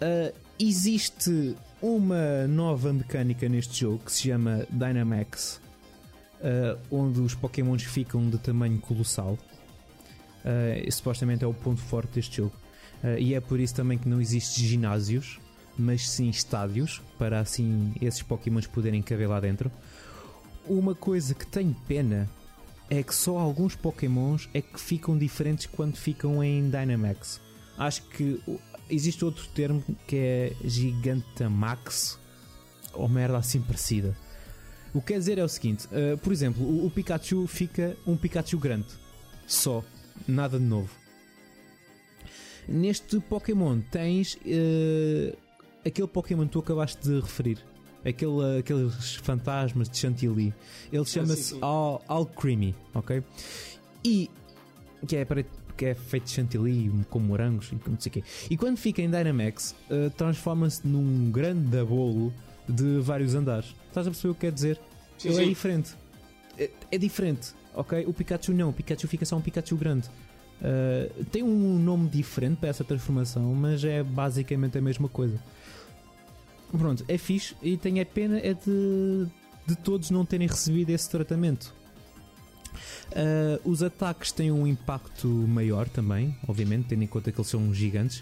Uh, existe uma nova mecânica neste jogo que se chama Dynamax, uh, onde os Pokémons ficam de tamanho colossal. Uh, supostamente é o ponto forte deste jogo. Uh, e é por isso também que não existe ginásios, mas sim estádios, para assim esses Pokémons poderem caber lá dentro. Uma coisa que tenho pena é que só alguns Pokémons é que ficam diferentes quando ficam em Dynamax. Acho que existe outro termo que é Gigantamax ou merda assim parecida. O que quer dizer é o seguinte: uh, por exemplo, o, o Pikachu fica um Pikachu grande, só, nada de novo. Neste Pokémon tens uh, aquele Pokémon que tu acabaste de referir, aquele, aqueles fantasmas de Chantilly. Ele chama-se sim. Al Alcremie, ok? E que é, para, que é feito de chantilly com morangos e não sei o quê. E quando fica em Dynamax, uh, transforma-se num grande bolo de vários andares. Estás a perceber o que quer dizer? Sim, é sim. diferente. É, é diferente, ok? O Pikachu não. O Pikachu fica só um Pikachu grande. Uh, tem um nome diferente para essa transformação, mas é basicamente a mesma coisa. Pronto, é fixe e tenho a pena é de, de todos não terem recebido esse tratamento. Uh, os ataques têm um impacto maior também, obviamente, tendo em conta que eles são gigantes.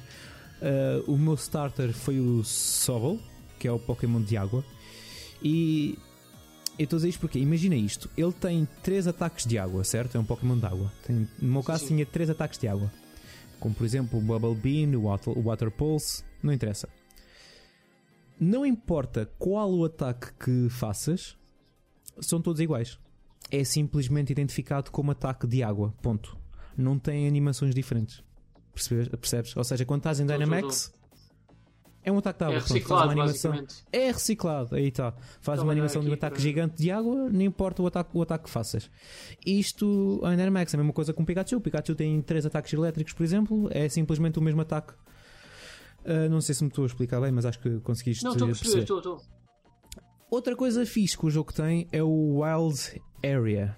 Uh, o meu starter foi o Sobble, que é o Pokémon de água. E eu estou a dizer isto porque, imagina isto: ele tem 3 ataques de água, certo? É um Pokémon de água. Tem, no meu caso, Sim. tinha 3 ataques de água, como por exemplo o Bubble Bean, o Water, o Water Pulse, não interessa. Não importa qual o ataque que faças, são todos iguais. É simplesmente identificado como ataque de água. Ponto. Não tem animações diferentes. Percebes? Percebes? Ou seja, quando estás em Dynamax, é um ataque de água. É Pronto, faz reciclado, uma animação. É reciclado, aí está. Faz Então, uma animação de um ataque para- gigante de água, não importa o ataque, o ataque que faças. Isto em Dynamax é a mesma coisa com o Pikachu. O Pikachu tem 3 ataques elétricos, por exemplo, é simplesmente o mesmo ataque. Ah, não sei se me estou a explicar bem, mas acho que conseguiste Não, estou a perceber. estou, estou. Outra coisa fixe que o jogo tem é o Wild Area.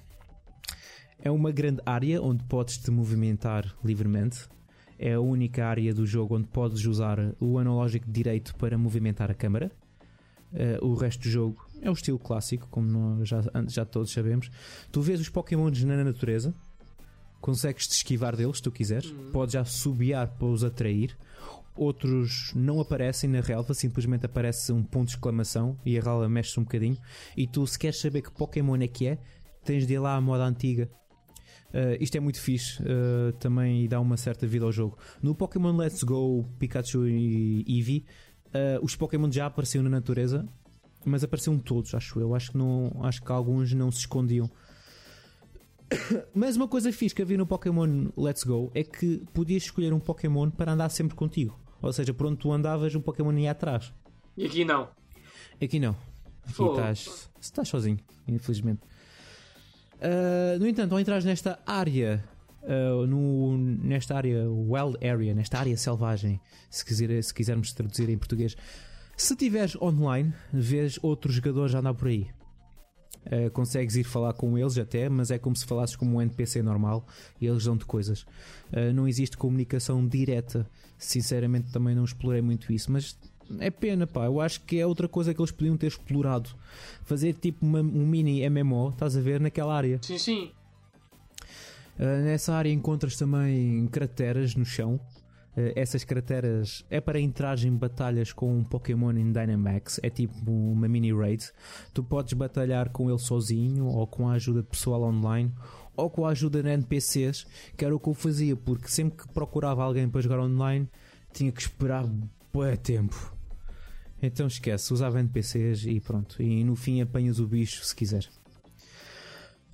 É uma grande área onde podes te movimentar livremente. É a única área do jogo onde podes usar o analógico direito para movimentar a câmera. Eh, o resto do jogo é o estilo clássico, como nós já, já todos sabemos. Tu vês os Pokémons na natureza, consegues te esquivar deles se tu quiseres, podes já subiar para os atrair. Outros não aparecem na relva, simplesmente aparece um ponto de exclamação e a relva mexe-se um bocadinho. E tu, se queres saber que Pokémon é que é, tens de ir lá à moda antiga. Uh, isto é muito fixe uh, também e dá uma certa vida ao jogo. No Pokémon Let's Go Pikachu e Eevee, uh, os Pokémon já apareciam na natureza, mas apareciam todos, acho eu. Acho que, não, acho que alguns não se escondiam. Mas uma coisa fixe que havia no Pokémon Let's Go é que podias escolher um Pokémon para andar sempre contigo. Ou seja, por onde tu andavas, um Pokémon ia atrás. E aqui não. Aqui não. Aqui estás sozinho, infelizmente. Ah, no entanto, ao entrar nesta área, ah, no, nesta área Wild Area, nesta área selvagem, se, quiser, se quisermos traduzir em português, se tiveres online, vês outros jogadores andar por aí. Ah, consegues ir falar com eles até, mas é como se falasses como um NPC normal e eles dão-te coisas. Ah, não existe comunicação direta. Sinceramente, também não explorei muito isso, mas é pena, pá. Eu acho que é outra coisa que eles podiam ter explorado. Fazer tipo uma- um mini MMO, estás a ver, naquela área. Sim, sim. Uh, nessa área encontras também crateras no chão. Uh, essas crateras é para entrar em batalhas com um Pokémon em Dynamax. É tipo uma mini raid. Tu podes batalhar com ele sozinho ou com a ajuda de pessoal online ou com a ajuda de NPCs, que era o que eu fazia, porque sempre que procurava alguém para jogar online tinha que esperar bué tempo. Então esquece, usava NPCs e pronto. E no fim apanhas o bicho se quiser.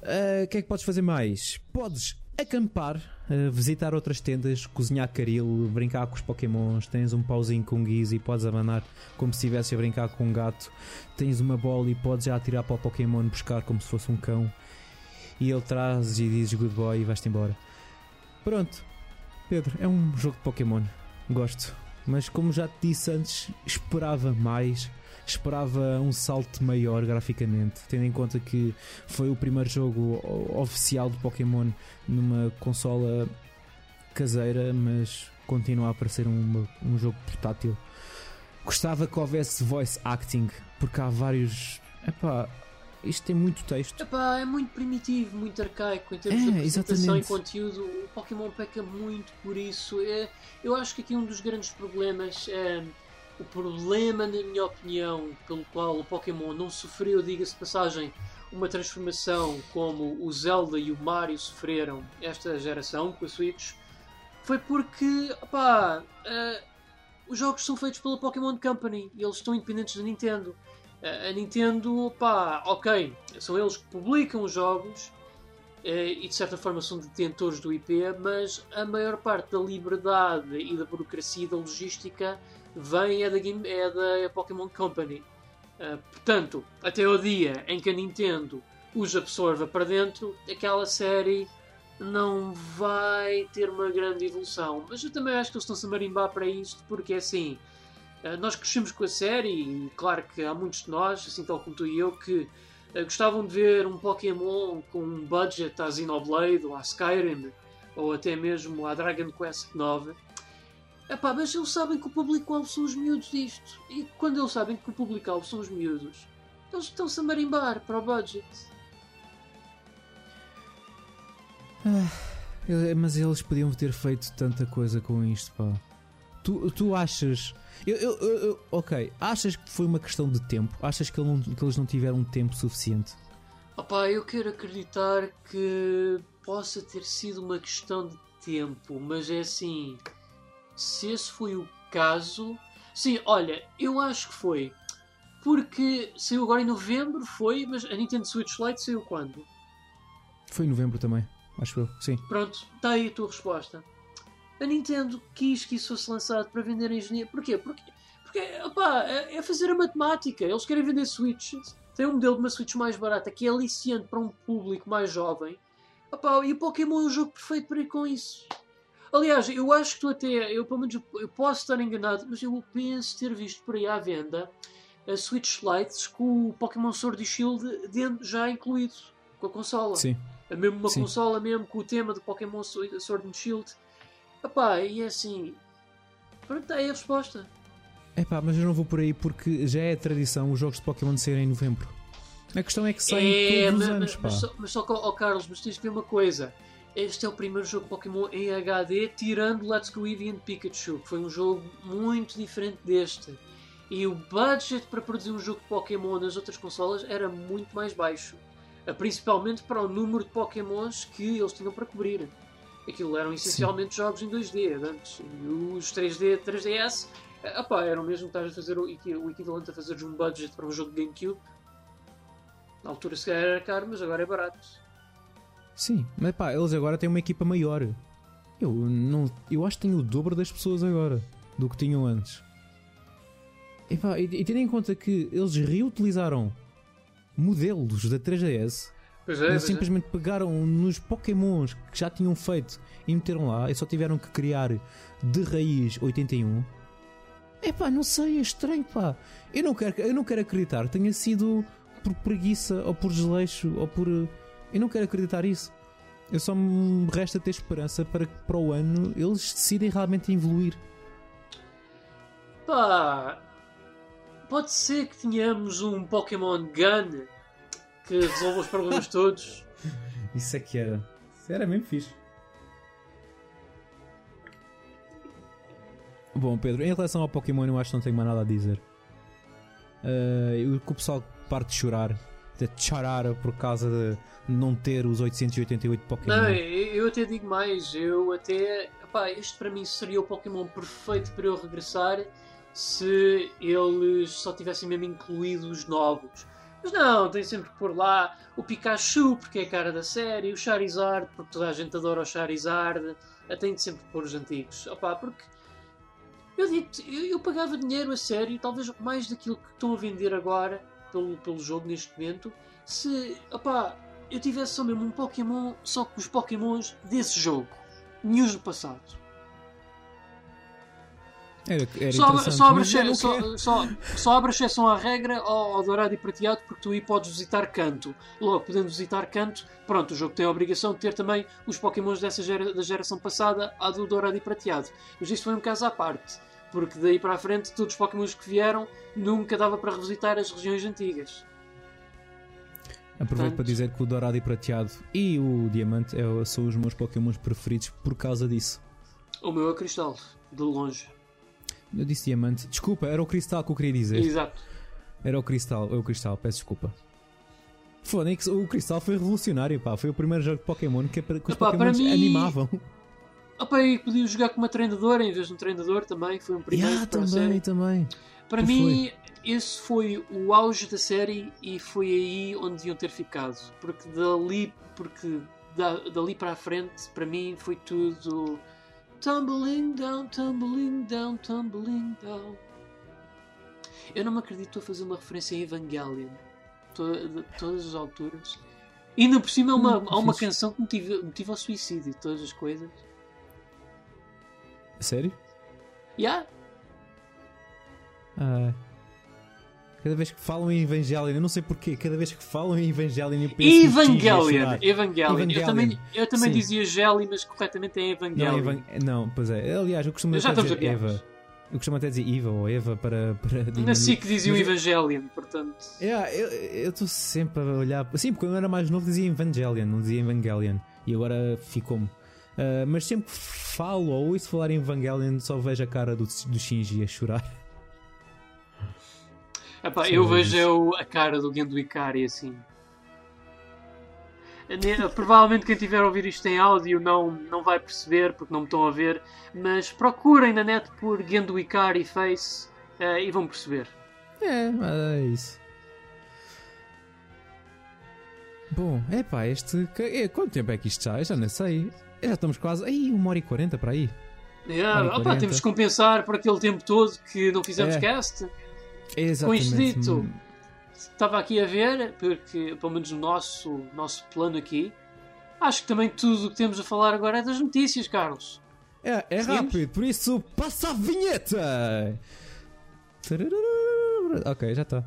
Ah, O que é que podes fazer mais? Podes acampar, ah, visitar outras tendas, cozinhar caril, brincar com os pokémons. Tens um pauzinho com guiz e podes abanar como se estivesse a brincar com um gato. Tens uma bola e podes já atirar para o pokémon buscar como se fosse um cão. E ele traz e dizes good boy e vais-te embora. Pronto, Pedro, é um jogo de pokémon. Gosto. Mas como já te disse antes, esperava mais. Esperava um salto maior graficamente, tendo em conta que foi o primeiro jogo oficial de Pokémon numa consola caseira, mas continua a parecer uma- um jogo portátil. Gostava que houvesse voice acting, porque há vários. Epá, isto tem muito texto. Epá, é muito primitivo, muito arcaico em termos É, de apresentação exatamente. e conteúdo. O Pokémon peca muito por isso. É, eu acho que aqui um dos grandes problemas é o problema, na minha opinião, pelo qual o Pokémon não sofreu, diga-se passagem, uma transformação como o Zelda e o Mario sofreram esta geração com a Switch, foi porque, opá, eh, os jogos são feitos pela Pokémon Company e eles estão independentes da Nintendo. A Nintendo, pá, ok, são eles que publicam os jogos eh, e de certa forma são detentores do IP, mas a maior parte da liberdade e da burocracia e da logística vem é da, Game, é da Pokémon Company. Eh, portanto, até o dia em que a Nintendo os absorva para dentro, aquela série não vai ter uma grande evolução. Mas eu também acho que eles estão-se a marimbar para isto, porque é assim. Uh, nós crescemos com a série e claro que há muitos de nós, assim tal como tu e eu, que uh, gostavam de ver um Pokémon com um budget à Xenoblade ou à Skyrim ou até mesmo à Dragon Quest 9. Epá, mas eles sabem que o público-alvo são os miúdos disto. E quando eles sabem que o público-alvo são os miúdos, eles estão-se a marimbar para o budget. Eu- Mas eles podiam ter feito tanta coisa com isto, pá. Tu, tu achas. Eu, eu- eu- ok, achas que foi uma questão de tempo? Achas que, ele não- que eles não tiveram tempo suficiente? Opá, eu quero acreditar que possa ter sido uma questão de tempo, mas é assim. Se esse foi o caso. Sim, olha, eu acho que foi. Porque saiu agora em novembro, foi, mas a Nintendo Switch Lite saiu quando? Foi em novembro também, acho eu, sim. Pronto, está aí a tua resposta. A Nintendo quis que isso fosse lançado para vender a engenharia. Porquê? Porque, porque opá, é é fazer a matemática. Eles querem vender Switches. Tem um modelo de uma Switch mais barata que é aliciante para um público mais jovem. Opá, e o Pokémon é um jogo perfeito para ir com isso. Aliás, eu acho que tu até, eu pelo menos eu posso estar enganado, mas eu penso ter visto por aí à venda a Switch Lites com o Pokémon Sword e Shield dentro, já incluído com a consola Sim. a mesmo uma Sim. consola mesmo com o tema do Pokémon Sword Sword and Shield. Epá, e é assim. Pronto, está aí a resposta. Epá, mas eu não vou por aí porque já é tradição os jogos de Pokémon saírem em novembro. A questão é que saem É, todos mas, os anos, mas, pá. mas só, mas só que, ó Carlos, mas tens de ver uma coisa. Este é o primeiro jogo Pokémon em HD, tirando Let's Go Eevee and Pikachu, que foi um jogo muito diferente deste. E o budget para produzir um jogo de Pokémon nas outras consolas era muito mais baixo. Principalmente para o número de Pokémons que eles tinham para cobrir. Aquilo eram essencialmente jogos em 2D antes. E os 3D, 3DS, eh, opá, eram mesmo que estás a fazer o, o equivalente a fazeres um budget para um jogo de GameCube. Na altura se calhar era caro, mas agora é barato. Sim, mas pá, eles agora têm uma equipa maior. Eu, não, eu acho que tenho o dobro das pessoas agora do que tinham antes. E, pá, e, e tendo em conta que eles reutilizaram modelos da 3DS, Pois é, eles pois é. simplesmente pegaram nos Pokémons que já tinham feito e meteram lá e só tiveram que criar de raiz 81. É pá, não sei, é estranho, pá. Eu não quero, eu não quero acreditar tenha sido por preguiça ou por desleixo ou por. Eu não quero acreditar isso. Eu só me resta ter esperança para que para o ano eles decidem realmente evoluir. Pá, pode ser que tenhamos um Pokémon Gun que resolva os problemas todos. Isso é que era. Isso era mesmo fixe. Bom, Pedro, em relação ao Pokémon, eu acho que não tenho mais nada a dizer. Eh, o pessoal parte de chorar, de chorar por causa de não ter os 888 Pokémon. Não, eu até digo mais, eu até. Pá, este para mim seria o Pokémon perfeito para eu regressar se eles só tivessem mesmo incluído os novos. Mas não, tem sempre que pôr lá o Pikachu, porque é a cara da série, o Charizard, porque toda a gente adora o Charizard. Ah, Tem de sempre pôr os antigos. Opá, porque eu eu, eu pagava dinheiro a sério, talvez mais daquilo que estão a vender agora pelo, pelo jogo neste momento, se opá, eu tivesse só mesmo um Pokémon, só com os Pokémons desse jogo. Nenhum do passado. Era, era Só, só, abre, quero. só, só, só abre exceção à regra ao, ao dourado e prateado porque tu aí podes visitar canto. Logo, podendo visitar canto, pronto, o jogo tem a obrigação de ter também os pokémons dessa gera, da geração passada à do dourado e prateado. Mas isto foi um caso à parte, porque daí para a frente todos os pokémons que vieram nunca dava para revisitar as regiões antigas. Aproveito Portanto- para dizer que o Dourado e Prateado e o Diamante é- são os meus Pokémons preferidos por causa disso. O meu é cristal, de longe. Eu disse Diamante. Desculpa, era o Cristal que eu queria dizer. Exato. Era o Cristal, é o Cristal, peço desculpa. Que o Cristal foi revolucionário, pá. Foi o primeiro jogo de Pokémon que, que os Pokémons mim- animavam. Opa, e podia jogar com uma treinadora em vez de um treinador também, foi um primeiro Ah, para também, também. Para mim, esse foi o auge da série e foi aí onde deviam ter ficado. Porque dali, porque da- dali para a frente, para mim, foi tudo tumbling down, tumbling down, tumbling down. Eu não me acredito a fazer uma referência a Evangelion. De todas as alturas. E ainda por cima há uma, Hum, há uma canção que motiva, motiva ao suicídio, todas as coisas. Sério? Yeah. Ah. Cada vez que falam em Evangelion, eu não sei porquê, cada vez que falam em Evangelion eu penso Shinji a Evangelion. Evangelion. Eu Evangelion. também, eu também Sim. dizia Gelly, mas corretamente é Não, Evangelion. Evan... não, pois é. Aliás, eu costumo Já até estamos dizer. Eva. Eu costumo até dizer Eva ou Eva para. para Na diminuir. SIC diziam Mas eu- Evangelion, portanto. Yeah, eu estou sempre a olhar. Sim, porque quando eu era mais novo dizia Evangelion, não dizia Evangelion. E agora ficou-me. Ah, mas sempre que falo ou ouço falar em Evangelion, só vejo a cara do, do Shinji a chorar. Epá, Sim, eu eu vejo disse. é a cara do Gendo Ikari assim. Provavelmente quem tiver a ouvir isto em áudio não, não vai perceber porque não me estão a ver, mas procurem na net por Gendo Ikari Face eh, e vão perceber. É, é isso. Bom, é pá, este. é, Quanto tempo é que isto já? Eu já não sei. Já estamos quase. Aí, uma hora e quarenta para aí. Yeah, opa, 40. temos de compensar por aquele tempo todo que não fizemos É. cast. Exatamente. isto dito, Estava aqui a ver, porque pelo menos o nosso, nosso plano aqui, acho que também tudo o que temos a falar agora é das notícias, Carlos. É, é rápido, por isso passa a vinheta! Ok, já está.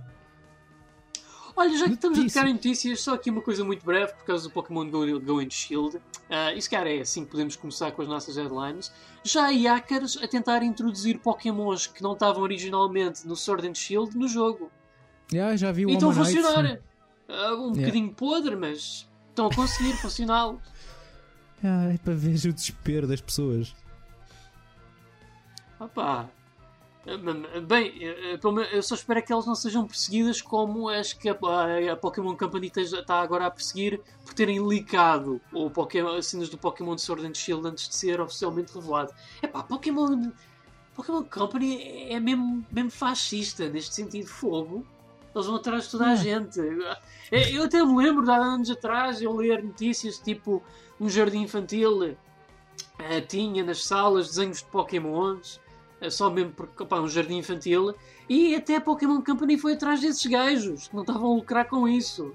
Olha, já que estamos a tocar em notícias, só aqui uma coisa muito breve por causa do Pokémon Go, Go and Shield. Ah, isso, cara, é assim que podemos começar com as nossas headlines. Já há hackers a tentar introduzir Pokémons que não estavam originalmente no Sword and Shield no jogo. Yeah, já vi o E estão a Ammonite, funcionar. Ah, um bocadinho podre, mas estão a conseguir funcioná-lo. Ah, é para ver o desespero das pessoas. Opa. Bem, eh, eu só espero é que elas não sejam perseguidas como as que a, Pokémon Company está agora a perseguir por terem leakado o Pokémon, as cenas do Pokémon Sword and Shield antes de ser oficialmente revelado. Epá, Pokémon, Pokémon Company é é mesmo, mesmo fascista neste sentido fogo. Eles vão atrás de toda a gente. Eh, Eu até me lembro de há anos atrás eu ler notícias tipo um jardim infantil eh, tinha nas salas desenhos de Pokémons, só mesmo porque opá, um jardim infantil, e até a Pokémon Company foi atrás desses gajos que não estavam a lucrar com isso.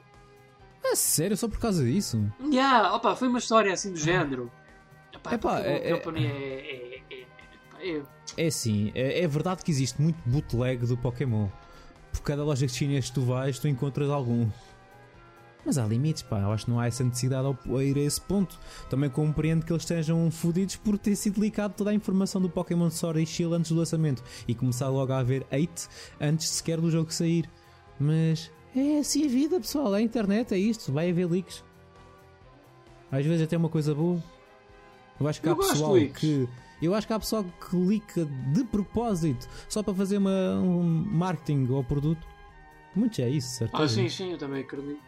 Ah, sério? Só por causa disso? Yeah, opa, foi uma história assim do género. Epá, a Epá, Pokémon é- é- Company é. é, é, é- é- É assim, é, é verdade que existe muito bootleg do Pokémon. Por cada loja de chinês que tu vais, tu encontras algum. Mas há limites, pá. Eu acho que não há essa necessidade a ir a esse ponto. Também compreendo que eles estejam fodidos por ter sido licado toda a informação do Pokémon Sword e Shield antes do lançamento e começar logo a haver hate antes sequer do jogo sair. Mas é assim a vida, pessoal. É a internet, é isto. Vai haver leaks. Às vezes até uma coisa boa. Eu acho que há pessoal que. Eu acho que há pessoal que lica de propósito só para fazer uma, um marketing ao produto. Muitos é isso, certo? Ah, sim, sim, eu também acredito.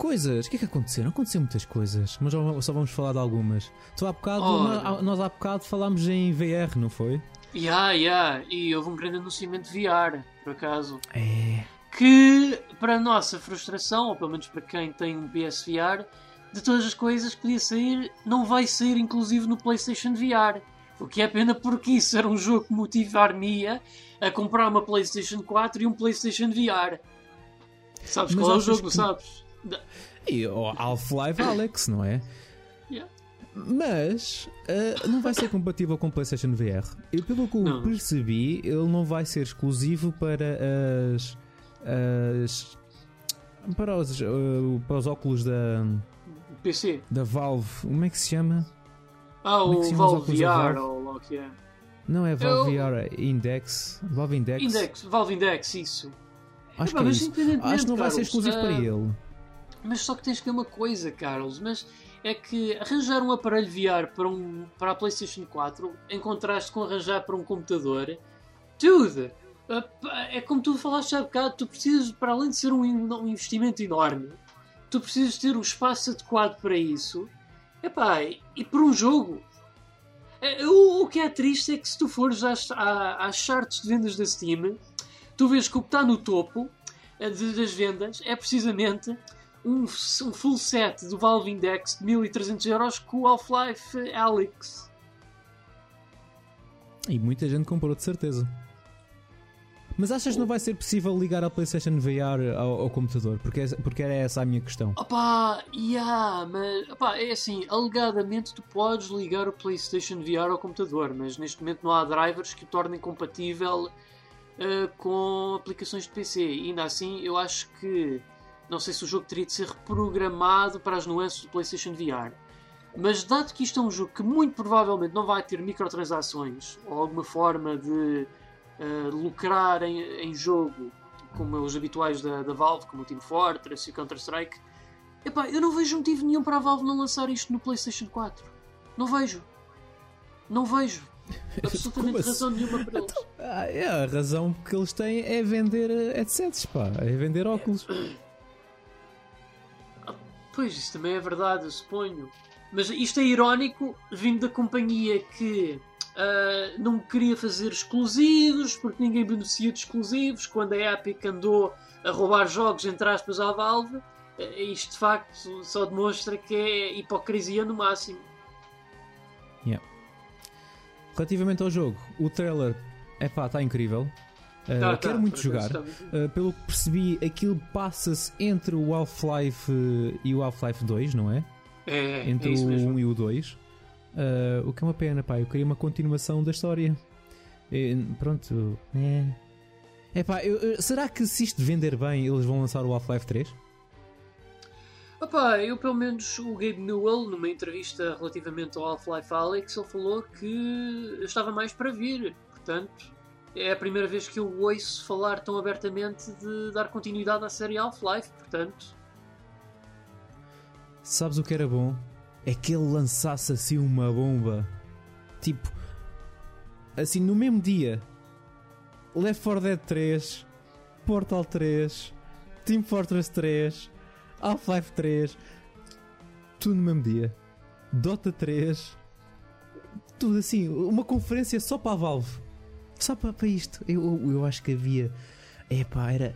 Coisas, o que é que aconteceram? Aconteceram muitas coisas, mas só vamos falar de algumas. Tu há bocado, Ora. nós, há bocado falámos em VR, não foi? Yeah, yeah, e houve um grande anunciamento VR, por acaso. É. que, para a nossa frustração, ou pelo menos para quem tem um PSVR, de todas as coisas que podia sair, não vai sair inclusive no PlayStation VR. O que é pena porque isso era um jogo que motivar-me a comprar uma PlayStation 4 e um PlayStation VR. Sabes Mas qual é o jogo, que- sabes? E o Half-Life Alex, não é? Yeah. Mas ah, não vai ser compatível com o PlayStation VR. Eu, pelo que eu Não. percebi, ele não vai ser exclusivo para as. as para os, ah, para os óculos da, PC. da Valve. Como é que se chama? Ah, Como é o os Valve VR, ou que é. Não é Valve Eu- VR Index? Valve Index? Index, Valve Index, isso. Acho Epá, que é isso. Acho que não vai ser exclusivo ah, para ele. Mas só que tens que ver uma coisa, Carlos, mas é que arranjar um aparelho VR para, um, para a PlayStation 4 em contraste com arranjar para um computador, tudo! É como tu falaste há bocado, tu precisas, para além de ser um, in- um investimento enorme, tu precisas ter o espaço adequado para isso. Epá, e por um jogo. É, O, que é triste é que se tu fores às, às charts de vendas da Steam, tu vês que o que está no topo eh, das vendas é precisamente um, um full set do Valve Index de 1300 euros com o Half-Life Alyx. E muita gente comprou, de certeza. Mas achas que não vai ser possível ligar a PlayStation VR ao, ao computador? Porque, porque era essa a minha questão. Opá, yeah, mas opá, é assim, alegadamente tu podes ligar o PlayStation VR ao computador, mas neste momento não há drivers que o tornem compatível eh, com aplicações de PC. E ainda assim, eu acho que não sei se o jogo teria de ser reprogramado para as nuances do PlayStation VR. Mas dado que isto é um jogo que muito provavelmente não vai ter microtransações ou alguma forma de eh, lucrar em, em jogo como os habituais da, da Valve, como o Team Fortress e o Counter-Strike, epá, eu não vejo motivo nenhum para a Valve não lançar isto no PlayStation 4. Não vejo. Não vejo. Absolutamente Como assim? razão nenhuma para eles. Ah, é, a razão que eles têm é vender eh, headsets, pá. É vender óculos. Pois, isso também é verdade, eu suponho. Mas isto é irónico, vindo da companhia que ah, não queria fazer exclusivos, porque ninguém beneficia de exclusivos, quando a Epic andou a roubar jogos, entre aspas, à Valve. eh, Isto de facto só demonstra que é hipocrisia no máximo. Relativamente ao jogo, o trailer, é pá, está incrível. Uh, Tá, quero tá, muito por jogar. Uh, pelo que percebi, aquilo passa-se entre o Half-Life uh, e o Half-Life 2, não é? É, Entre é o mesmo. 1 e o 2. Uh, o que é uma pena, pá. Eu queria uma continuação da história. E, pronto, é. Epá, eu- eu- será que se isto vender bem, eles vão lançar o Half-Life 3? Opa, eu pelo menos o Gabe Newell, numa entrevista relativamente ao Half-Life Alyx, ele falou que estava mais para vir. Portanto, é a primeira vez que eu ouço falar tão abertamente de dar continuidade à série Half-Life. Portanto, Sabes o que era bom? É que ele lançasse assim uma bomba. Tipo, assim no mesmo dia. Left 4 Dead 3, Portal 3, Team Fortress 3, Half-Life 3. Tudo no mesmo dia. Dota 3. Tudo assim. Uma conferência só para a Valve. Só para, para isto. Eu, eu, acho que havia. Epá, era.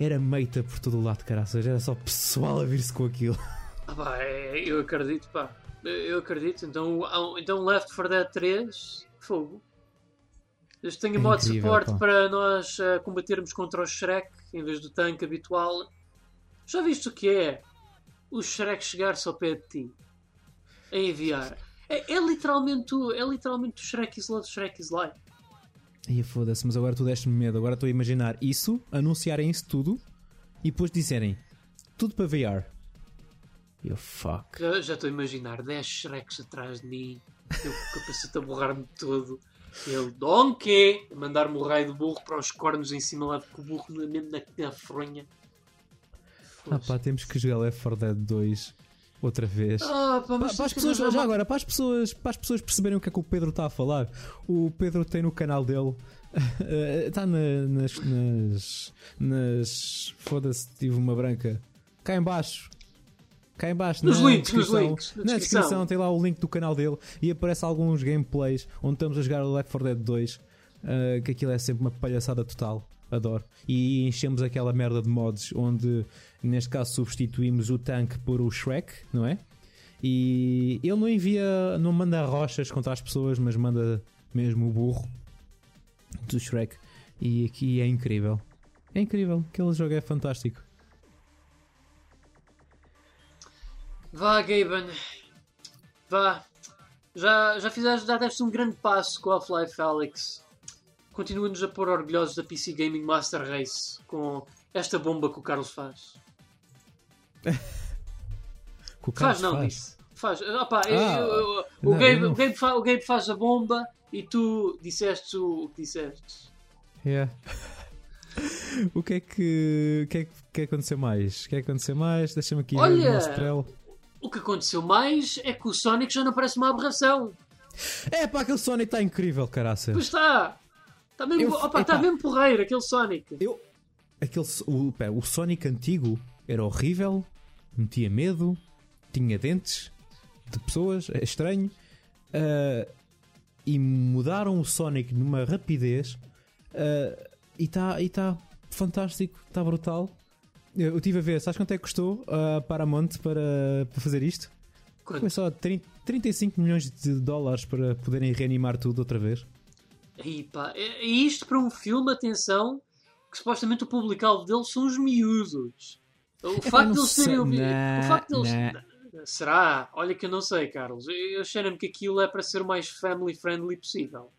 Era meita por todo o lado, caraças. Era só pessoal a vir-se com aquilo. ah pá, é- eu acredito, pá. Eu acredito. Então, então Left 4 Dead 3, fogo. Este tem É modo de suporte pá. para nós eh, combatermos contra o Shrek em vez do tanque habitual. Já viste o que é? O Shrek chegar-se ao pé de ti a enviar. É, é literalmente o, é literalmente o Shrek is Love, Shrek is Life. Ia foda-se, mas agora tu deste-me medo. Agora estou a imaginar isso, anunciarem isso tudo e depois dizerem tudo para VR. Eu fuck. Já estou a imaginar 10 Shreks atrás de mim, eu capacete a borrar-me todo. Ele, Donkey! A mandar-me o raio do burro para os cornos em cima lá com o burro mesmo na, na fronha. Ah pá, temos que jogar Left 4 Dead 2 outra vez. Ah, pá, para as pessoas, já agora, para as pessoas, para as pessoas perceberem o que é que o Pedro está a falar, o Pedro tem no canal dele, eh, está na- nas, nas, nas foda-se, tive uma branca, cá em baixo, cá em baixo, Nos na links, nos links, na na descrição. descrição tem lá o link do canal dele e aparece alguns gameplays onde estamos a jogar o Left 4 Dead 2, eh, que aquilo é sempre uma palhaçada total. Adoro. E enchemos aquela merda de mods onde, neste caso, substituímos o tanque por o Shrek, não é? E ele não envia, não manda rochas contra as pessoas, mas manda mesmo o burro do Shrek. E aqui é incrível. É incrível, aquele jogo é fantástico. Vá, Gaben. Vá. Já, já fizeste, já deste um grande passo com o Half-Life Alex. Continua-nos a pôr orgulhosos da PC Gaming Master Race com esta bomba que o Carlos faz. O Faz não, faz. disse. Faz. Ah, pá, eu- Ah, eu- eu- o, Gabe, não- o, Gabe fa- o Gabe faz a bomba e tu disseste o que disseste. Yeah. o que é que, o que é que, aconteceu mais? O que é que aconteceu mais? Deixa-me aqui Olha! o nosso trelo. O que aconteceu mais é que o Sonic já não parece uma aberração. É pá, aquele Sonic está incrível, caraça. Pois está. Está mesmo, Eu- opa, está mesmo porreiro aquele Sonic. Eu. Aquele, o, pera, o Sonic antigo era horrível, metia medo, tinha dentes de pessoas, é estranho. ah, e mudaram o Sonic numa rapidez ah, e está e tá fantástico, está brutal. Eu eu estive a ver, sabes quanto é que custou a Paramount para, para fazer isto? Quanto? Foi só 30, 35 milhões de dólares para poderem reanimar tudo outra vez. Aí, pá, é, é isto para um filme, atenção, que supostamente o público-alvo deles são os miúdos. O facto de eles terem ouvido. O facto deles. nah. Será? Olha que eu não sei, Carlos. Eu cheiro-me que aquilo é para ser o mais family friendly possível.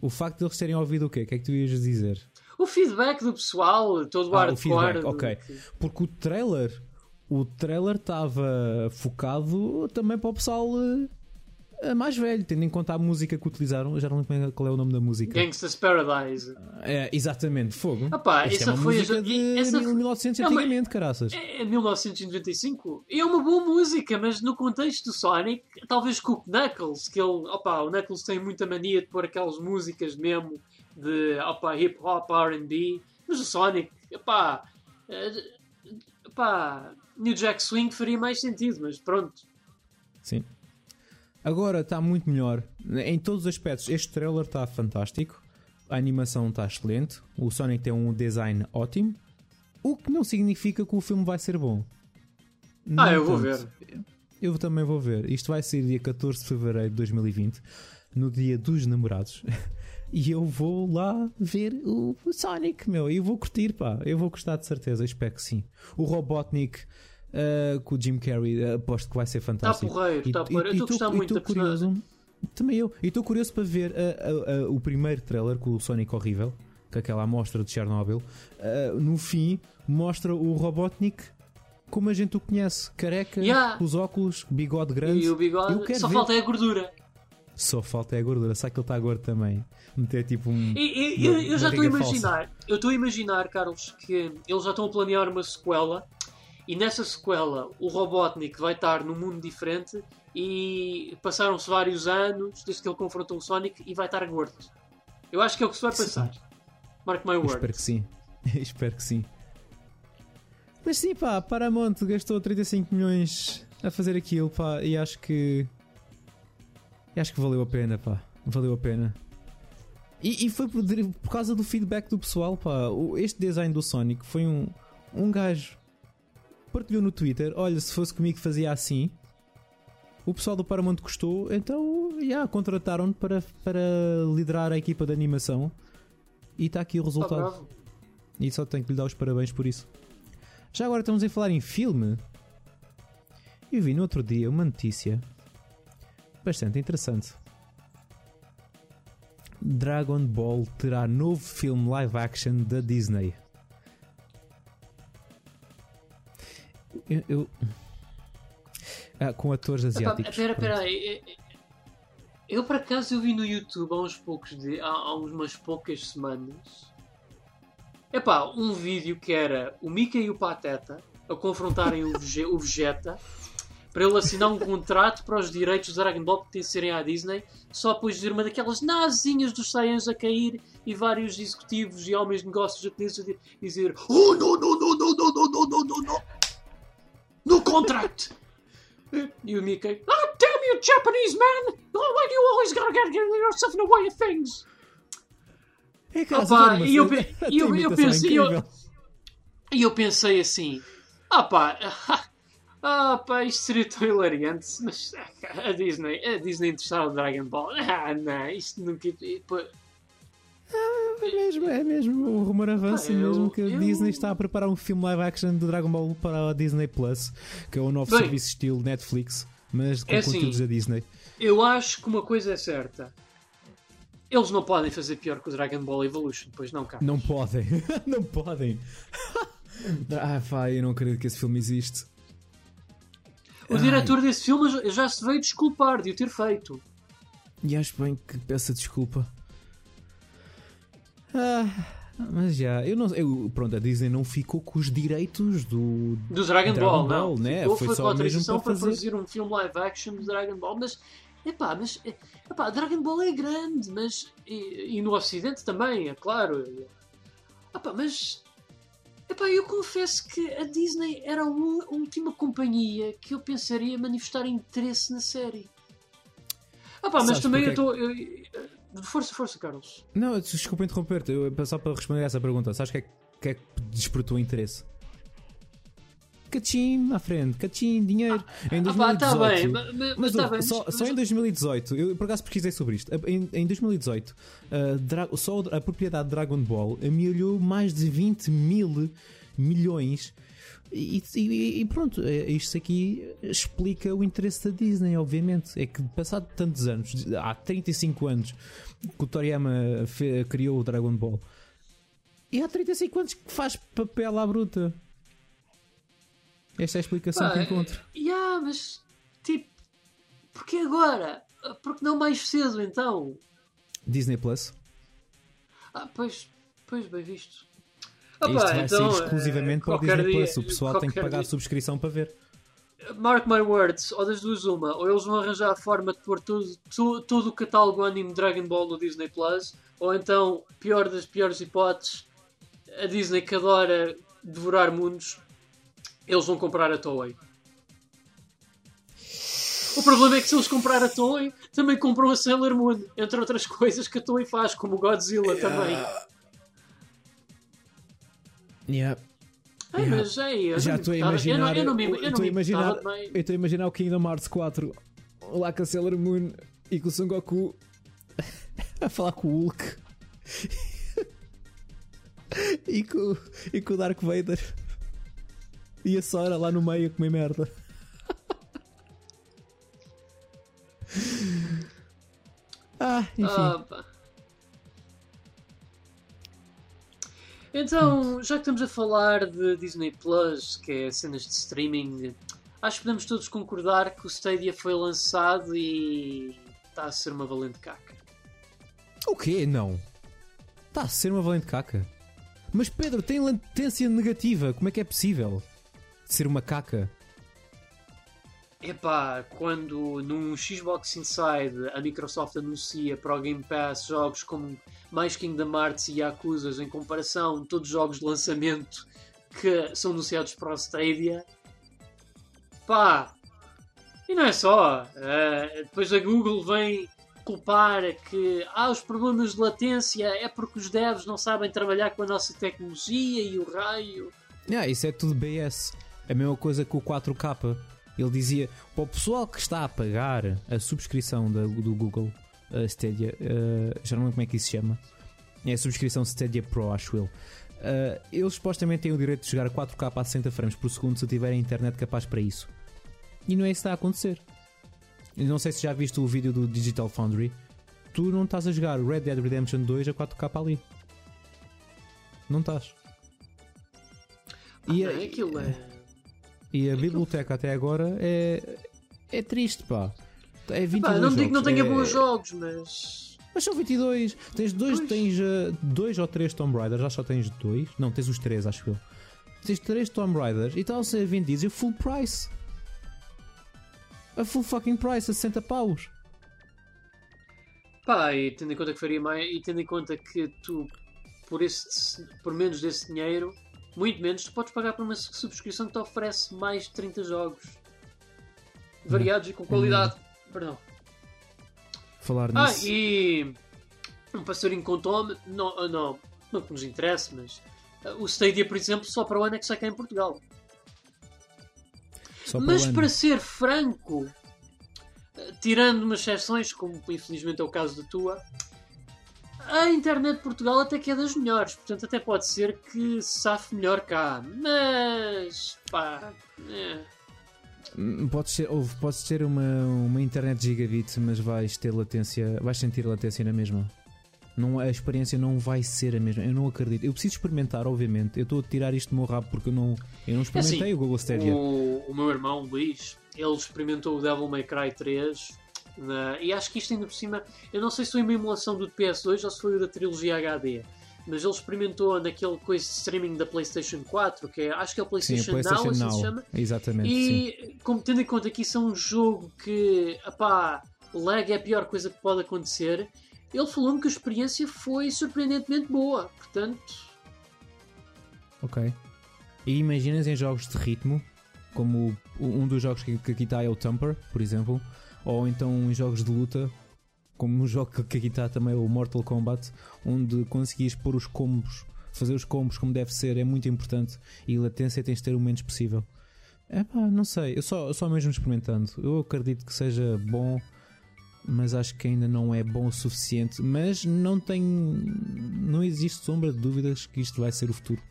O facto de eles terem ouvido o quê? O que é que tu ias dizer? O feedback do pessoal, todo Ah, o hardcore. feedback, ok. Porque o trailer, o trailer estava focado também para o pessoal eh, mais velho, tendo em conta a música que utilizaram. Eu já não lembro é- qual é o nome da música. Gangsta's Paradise. É, exatamente, fogo. Isto essa é uma foi a- música de essa foi- 1900 É uma- antigamente, caraças. É 1995 e é uma boa música, mas no contexto do Sonic, talvez com o Knuckles, que ele, opa, o Knuckles tem muita mania de pôr aquelas músicas mesmo de opa, hip hop, RB, mas o Sonic, opá, eh, opá, New Jack Swing faria mais sentido, mas pronto. Sim. Agora está muito melhor. Em todos os aspectos, este trailer está fantástico. A animação está excelente. O Sonic tem um design ótimo. O que não significa que o filme vai ser bom. Ah, No eu vou entanto, Eu também vou ver. Isto vai ser dia 14 de fevereiro de 2020, no dia dos namorados. E eu vou lá ver o Sonic, meu. E eu vou curtir, pá. Eu vou gostar de certeza. Eu espero que sim. O Robotnik ah, com o Jim Carrey, ah, aposto que vai ser fantástico. porreiro, E- tá e- porreiro. Eu estou muito da curioso. Também eu. E estou curioso para ver ah, o primeiro trailer com o Sonic horrível. com aquela amostra de Chernobyl, ah, no fim mostra o Robotnik como a gente o conhece, careca, Yeah. os óculos, bigode grande. E o bigode, só ver. falta é a gordura. Só falta é a gordura, sabe que ele está gordo também. Meter tipo um. E- e- eu, Uma eu já estou a imaginar, eu estou a imaginar, Carlos, que eles já estão a planear uma sequela e nessa sequela o Robotnik vai estar num mundo diferente e passaram-se vários anos desde que ele confrontou o Sonic e vai estar gordo. Eu acho que é o que se vai passar. Mark my Eu word. espero que sim. espero que sim. Mas sim, pá, Paramount gastou 35 milhões a fazer aquilo, pá, e acho que. e acho que valeu a pena, pá. Valeu a pena. E, e foi por, por causa do feedback do pessoal, pá. O- este design do Sonic foi um, um gajo partilhou no Twitter: olha, se fosse comigo fazia assim. O pessoal do Paramount gostou, então já contrataram-no para, para liderar a equipa de animação. E está aqui o resultado. bravo. E só tenho que lhe dar os parabéns por isso. Já agora estamos a falar em filme. Eu vi no outro dia uma notícia bastante interessante. Dragon Ball terá novo filme live action da Disney. Eu. eu- Ah, com atores asiáticos. Espera, espera aí. Eu por acaso eu vi no YouTube há uns poucos de, há, há umas poucas semanas. Epá, um vídeo que era o Mickey e o Pateta a confrontarem o, Vege- o Vegeta para ele assinar um contrato para os direitos do Dragon Ball pertencerem à Disney, só depois de ver uma daquelas nazinhas dos Saiyans a cair e vários executivos e homens de negócios japoneses a di- dizer Oh, não, não, não, não, não, não, não, não, não. No contract! E o Mickey, Oh, damn you, Japanese man! Oh, why do you always gotta get yourself in the way of things? É, cara, Opa, e eu, eu, eu pensei, eu, eu pensei assim, ah pá, ah pá, isto seria tão hilariante, mas a Disney, a Disney interessada no Dragon Ball, ah não, isto nunca... É mesmo, é mesmo. O rumor avança Ah, eu- mesmo que a eu- Disney está a preparar um filme live action de Dragon Ball para a Disney Plus, que é o novo Bem, serviço estilo Netflix, mas com é assim, conteúdos da Disney. Eu acho que uma coisa é certa. Eles não podem fazer pior que o Dragon Ball Evolution, pois não, cara. Não podem, não podem. ah, pá, eu não acredito que esse filme existe. O diretor desse filme já- já se veio desculpar de o ter feito. E acho bem que peça desculpa. Ah, mas já, eu não eu, Pronto, a Disney não ficou com os direitos do. Do Dragon, Dragon Ball, Ball, não. né? Ficou, Foi foi, só mesmo para para fazer. fazer um filme live action do Dragon Ball, mas. Epá, mas. Epá, Dragon Ball é grande, mas. E, e no Ocidente também, é claro. Epá, mas. Epá, eu confesso que a Disney era a última companhia que eu pensaria manifestar interesse na série. Epá, mas Sabes também eu porque estou. Força, força, Carlos. Não, desculpa interromper-te, eu- só para responder a essa pergunta, sabes o que é, que é que despertou interesse? Cachim à frente, cachim, dinheiro. em Ah, pá, 2018. está bem, ma- ma- mas Mas ouve, bem. só, mas- só em 2018, eu por acaso pesquisei sobre isto. Em, em 2018, a Dra- só a propriedade de Dragon Ball amealhou mais de 20 mil milhões. E, e- e pronto, é- isto aqui explica o interesse da Disney, obviamente. É que, passado tantos anos, há 35 anos, que o Toriyama fe- criou o Dragon Ball, e há 35 anos que faz papel à bruta. Esta é a explicação Pá, que encontro. Yeah, mas tipo, porque agora? Porque não mais cedo então? Disney Plus. Ah, pois, pois bem visto. Isto pá, vai então, ser exclusivamente eh, para o Disney dia- Plus. O pessoal tem que pagar a dia- subscrição para ver. Mark my words, ou das duas uma, ou eles vão arranjar a forma de pôr todo, to- todo o catálogo anime Dragon Ball no Disney Plus, ou então, pior das piores hipóteses, a Disney que adora devorar mundos, eles vão comprar a Toei. O problema é que se eles comprar a Toei, também compram a Sailor Moon, entre outras coisas que a Toei faz, como o Godzilla também. Yeah. Ai, mas aí, eu Já não estou a importava- eu não- imaginar. eu não eu não me imaginar. Eu estou a imaginar o Kingdom Hearts 4 lá com a Sailor Moon e com o Son Goku a falar com o Hulk e, com, e com o Dark Vader e a Sora lá no meio a comer merda. Ah, enfim. Ah, Então, já que estamos a falar de Disney Plus, que é cenas de streaming, acho que podemos todos concordar que o Stadia foi lançado e está a ser uma valente caca. O quê? Não. Está a ser uma valente caca. Mas Pedro, tem latência negativa. Como é que é possível? Ser uma caca? Epá, quando num Xbox Inside a Microsoft anuncia para o Game Pass jogos como mais Kingdom Hearts e Yakuza em comparação todos os jogos de lançamento que são anunciados para o Stadia, pá, e não é só, eh, depois a Google vem culpar que ah, os problemas de latência é porque os devs não sabem trabalhar com a nossa tecnologia e o raio. Ah, isso é tudo BS. A mesma coisa que o 4K. Ele dizia para o pessoal que está a pagar a subscrição da- do Google a Stadia, eh, já não lembro como é que isso se chama. É a subscrição Stadia Pro, acho eu. Eh, eles supostamente têm o direito de jogar a 4K a 60 frames por segundo se tiverem internet capaz para isso. E não é isso que está a acontecer. Eu não sei se já viste o vídeo do Digital Foundry. Tu não estás a jogar Red Dead Redemption 2 a 4K ali. Não estás. E Ah, a- não é aquilo é. E a biblioteca até agora é, é triste, pá. É 22 Pá, não digo que não tenha é- bons jogos, mas. Mas são 22. Tens dois, Pois. tens uh, dois ou três Tomb Raiders, já só tens dois. Não, tens os três, acho eu. Tens três Tomb Raiders e estão a ser vendidos a full price. A full fucking price, a 60 paus. Pá, e tendo em conta que faria mais. E tendo em conta que tu, por, esse, por menos desse dinheiro, muito menos, tu podes pagar por uma subscrição que te oferece mais de 30 jogos. Variados e com qualidade. Perdão. Falar Ah, nisso. e. Um passarinho contou-me. Não, ah, não, não que nos interesse, mas. ah, O Stadia, por exemplo, só para o ano é que sai cá em Portugal. Só para Mas para ser franco, eh, tirando umas exceções, como infelizmente é o caso da tua, a internet de Portugal até que é das melhores. Portanto, até pode ser que se safe melhor cá. Mas. pá. é. Podes ter, houve- podes ter uma, uma internet gigabit, mas vais ter latência, vais sentir latência na mesma. Não, a experiência não vai ser a mesma. Eu não acredito. Eu preciso experimentar, obviamente. Eu estou a tirar isto do meu rabo porque eu não, eu não experimentei assim, o Google Stadia. O, o meu irmão Luís, ele experimentou o Devil May Cry 3 na- e acho que isto ainda por cima, eu não sei se foi uma emulação do PS2 ou se foi o da trilogia HD, mas ele experimentou naquele coisa de streaming da PlayStation 4, que é, acho que é o Sim, PlayStation, a PlayStation Now, assim Now. se chama. Exatamente. sim. E como tendo em conta que isso é um jogo que, apá, lag é a pior coisa que pode acontecer, ele falou-me que a experiência foi surpreendentemente boa. Portanto, Ok. E imaginas em jogos de ritmo, como o- um dos jogos que, que aqui está é o Thumper, por exemplo, ou então em jogos de luta, como um jogo que, aqui está também o Mortal Kombat, onde conseguis pôr os combos, fazer os combos como deve ser, é muito importante e latência tens de ter o menos possível. É pá, não sei, eu só, eu só mesmo experimentando. Eu acredito que seja bom, mas acho que ainda não é bom o suficiente. Mas não tenho. Não existe sombra de dúvidas que isto vai ser o futuro.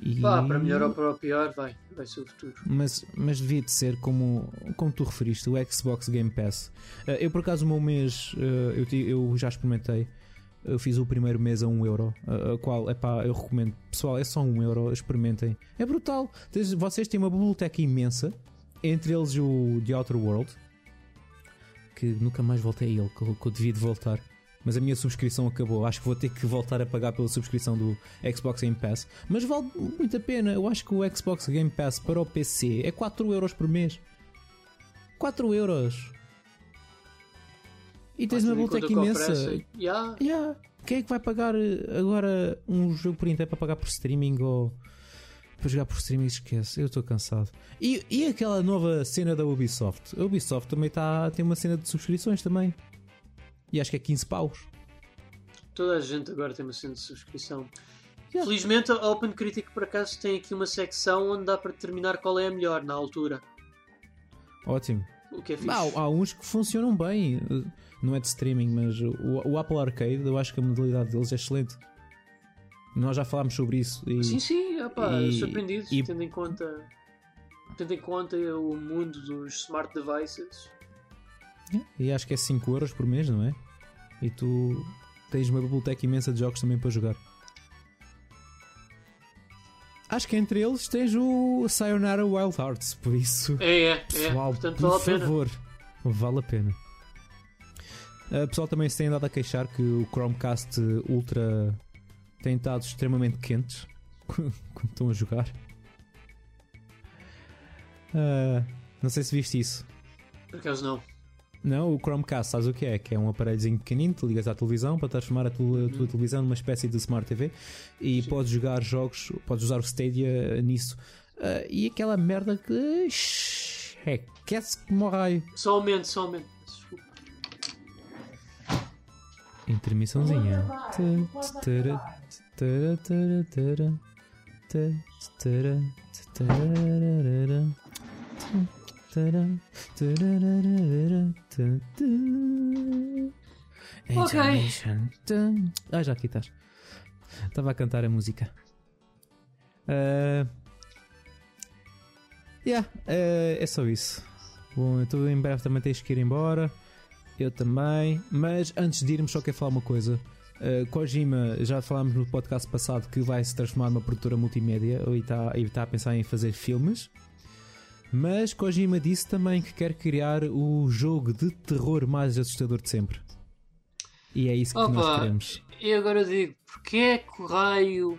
E- pá, para melhor ou para pior, vai, vai ser o futuro. mas, mas devia de ser como, como tu referiste, o Xbox Game Pass. Eh, eu por acaso o meu mês eh, eu, eu já experimentei. Eu fiz o primeiro mês a 1 euro, a, a qual epá, eu recomendo. Pessoal, é só 1 euro, experimentem. É brutal. Vocês têm uma biblioteca imensa, entre eles o The Outer World, que nunca mais voltei a ele, que eu, que eu devia de voltar. Mas a minha subscrição acabou. Acho que vou ter que voltar a pagar pela subscrição do Xbox Game Pass. Mas vale muito a pena. Eu acho que o Xbox Game Pass para o PC é 4 euros por mês. 4 euros. E tens uma biblioteca imensa. yeah, Yeah. Quem é que vai pagar eh, agora um jogo por inteiro para pagar por streaming ou para jogar por streaming? Esquece, eu estou cansado. E, e aquela nova cena da Ubisoft? A Ubisoft também tá, tem uma cena de subscrições também. E acho que é 15 paus. Toda a gente agora tem uma cena de subscrição. Yeah. Felizmente a Open Critic por acaso tem aqui uma secção onde dá para determinar qual é a melhor na altura. Ótimo. O que é fixe. Há, há uns que funcionam bem, não é de streaming, mas o, o Apple Arcade, eu acho que a modalidade deles é excelente. Nós já falámos sobre isso. E, Sim, sim, opá, E- surpreendido, e- tendo em conta tendo em conta o mundo dos smart devices. E acho que é 5 euros por mês, não é? E tu tens uma biblioteca imensa de jogos também para jogar. Acho que entre eles tens o Sayonara Wild Hearts, por isso. É, é, é. Pessoal, Portanto, por vale a pena. favor, vale a pena. Uh, pessoal também se tem andado a queixar que o Chromecast Ultra tem estado extremamente quentes quando estão a jogar. Uh, não sei se viste isso. Por acaso não. Não, o Chromecast, sabes o que é? Que é um aparelhozinho pequenino, tu ligas à televisão para transformar a tua, a tua televisão numa espécie de Smart TV e podes jogar jogos, podes usar o Stadia nisso. Ah, e aquela merda que. É aquece como o raio. Só aumento, só aumento. Desculpa. Intermissãozinha. Ok. Intermission. Tum. Ah, já aqui estás. Estava a cantar a música. Ah, yeah, é, é só isso. Bom, eu estou em breve também tens que ir embora. Eu também. Mas antes de irmos, só quero falar uma coisa. Uh, Kojima, já falámos no podcast passado que vai se transformar numa produtora multimédia e está tá a pensar em fazer filmes. Mas Kojima disse também que quer criar o jogo de terror mais assustador de sempre. E é isso que nós Opa, queremos. e agora digo, porque é que o raio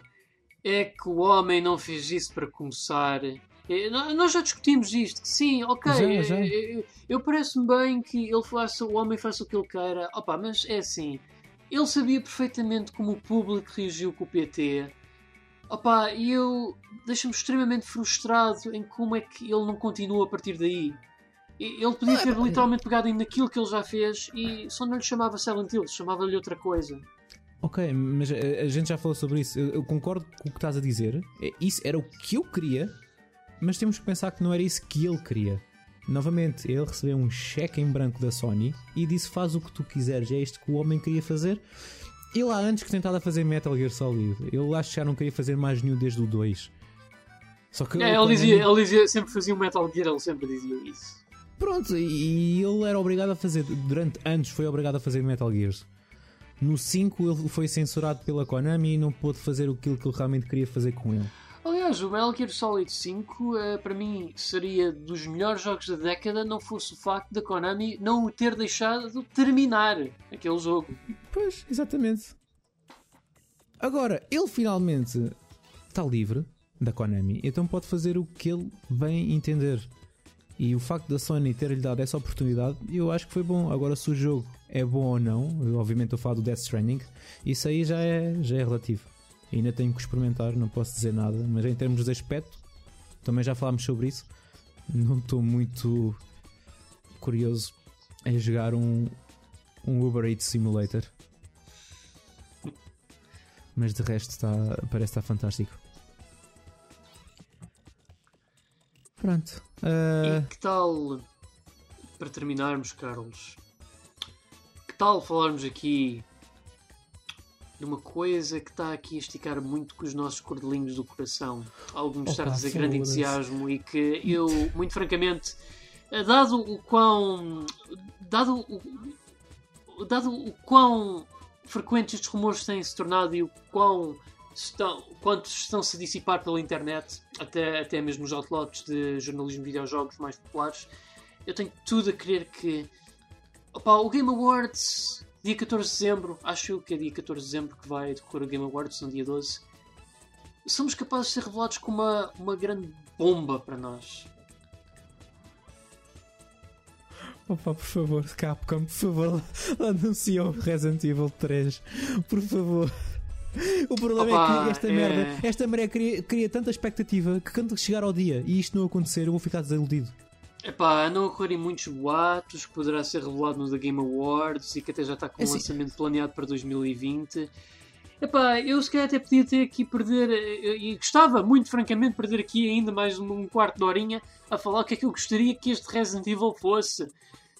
é que o homem não fez isso para começar? Nó- Nós já discutimos isto, que sim, ok, Já, já. eh, eh, eu parece-me bem que ele faça, o homem faça o que ele queira, opa, mas é assim, ele sabia perfeitamente como o público reagiu com o PT, opa, e eu deixo-me extremamente frustrado em como é que ele não continua a partir daí. Ele podia ter literalmente pegado em naquilo que ele já fez e só não lhe chamava Silent Hill, chamava-lhe outra coisa. Ok, mas a, a gente já falou sobre isso. Eu, eu concordo com o que estás a dizer. É, Isso era o que eu queria, mas temos que pensar que não era isso que ele queria. Novamente, ele recebeu um cheque em branco da Sony e disse: Faz o que tu quiseres. É isto que o homem queria fazer. Ele há antes que tentava fazer Metal Gear Solid. Ele acho que já não queria fazer mais nenhum desde o 2. Só que É, ele, dizia, ele dizia, sempre fazia um Metal Gear, ele sempre dizia isso. Pronto, e ele era obrigado a fazer, durante anos foi obrigado a fazer Metal Gears. No 5 ele foi censurado pela Konami e não pôde fazer aquilo que ele realmente queria fazer com ele. Aliás, o Metal Gear Solid 5 eh, para mim seria dos melhores jogos da década, não fosse o facto da Konami não o ter deixado terminar aquele jogo. Pois, exatamente. Agora, ele finalmente está livre da Konami, então pode fazer o que ele bem entender. E o facto da Sony ter-lhe dado essa oportunidade, eu acho que foi bom. Agora, se o jogo é bom ou não, eu, obviamente a falar do Death Stranding, isso aí já é, já é relativo. Ainda tenho que experimentar, não posso dizer nada, mas em termos de aspecto, também já falámos sobre isso. Não estou muito curioso em jogar um, um Uber Eats Simulator. Mas de resto está, parece estar fantástico. Pronto. Ah, E que tal, para terminarmos, Carlos, que tal falarmos aqui de uma coisa que está aqui a esticar muito com os nossos cordelinhos do coração? Algo que nos está a dizer grande entusiasmo e que eu, muito francamente, eh, dado o quão. dado o, dado o quão frequentes estes rumores têm se tornado e o quão estão, quantos estão-se a dissipar pela internet, até, até mesmo os outlots de jornalismo de videojogos mais populares, eu tenho tudo a crer que opa, o Game Awards, dia 14 de dezembro, acho eu que é dia 14 de dezembro que vai decorrer o Game Awards, no dia 12, somos capazes de ser revelados com uma, uma grande bomba para nós. Opa, por favor, Capcom, por favor, anuncia o Resident Evil 3. Por favor. O problema é Opa, que esta é- merda, esta merda cria, cria tanta expectativa que quando chegar ao dia e isto não acontecer, eu vou ficar desiludido. Epá, andam a ocorrerem muitos boatos que poderá ser revelado no The Game Awards e que até já está com um assim- lançamento planeado para 2020. Epá, eu se calhar até podia ter aqui perder, eh, e gostava muito francamente perder aqui ainda mais um, quarto de horinha a falar o que é que eu gostaria que este Resident Evil fosse.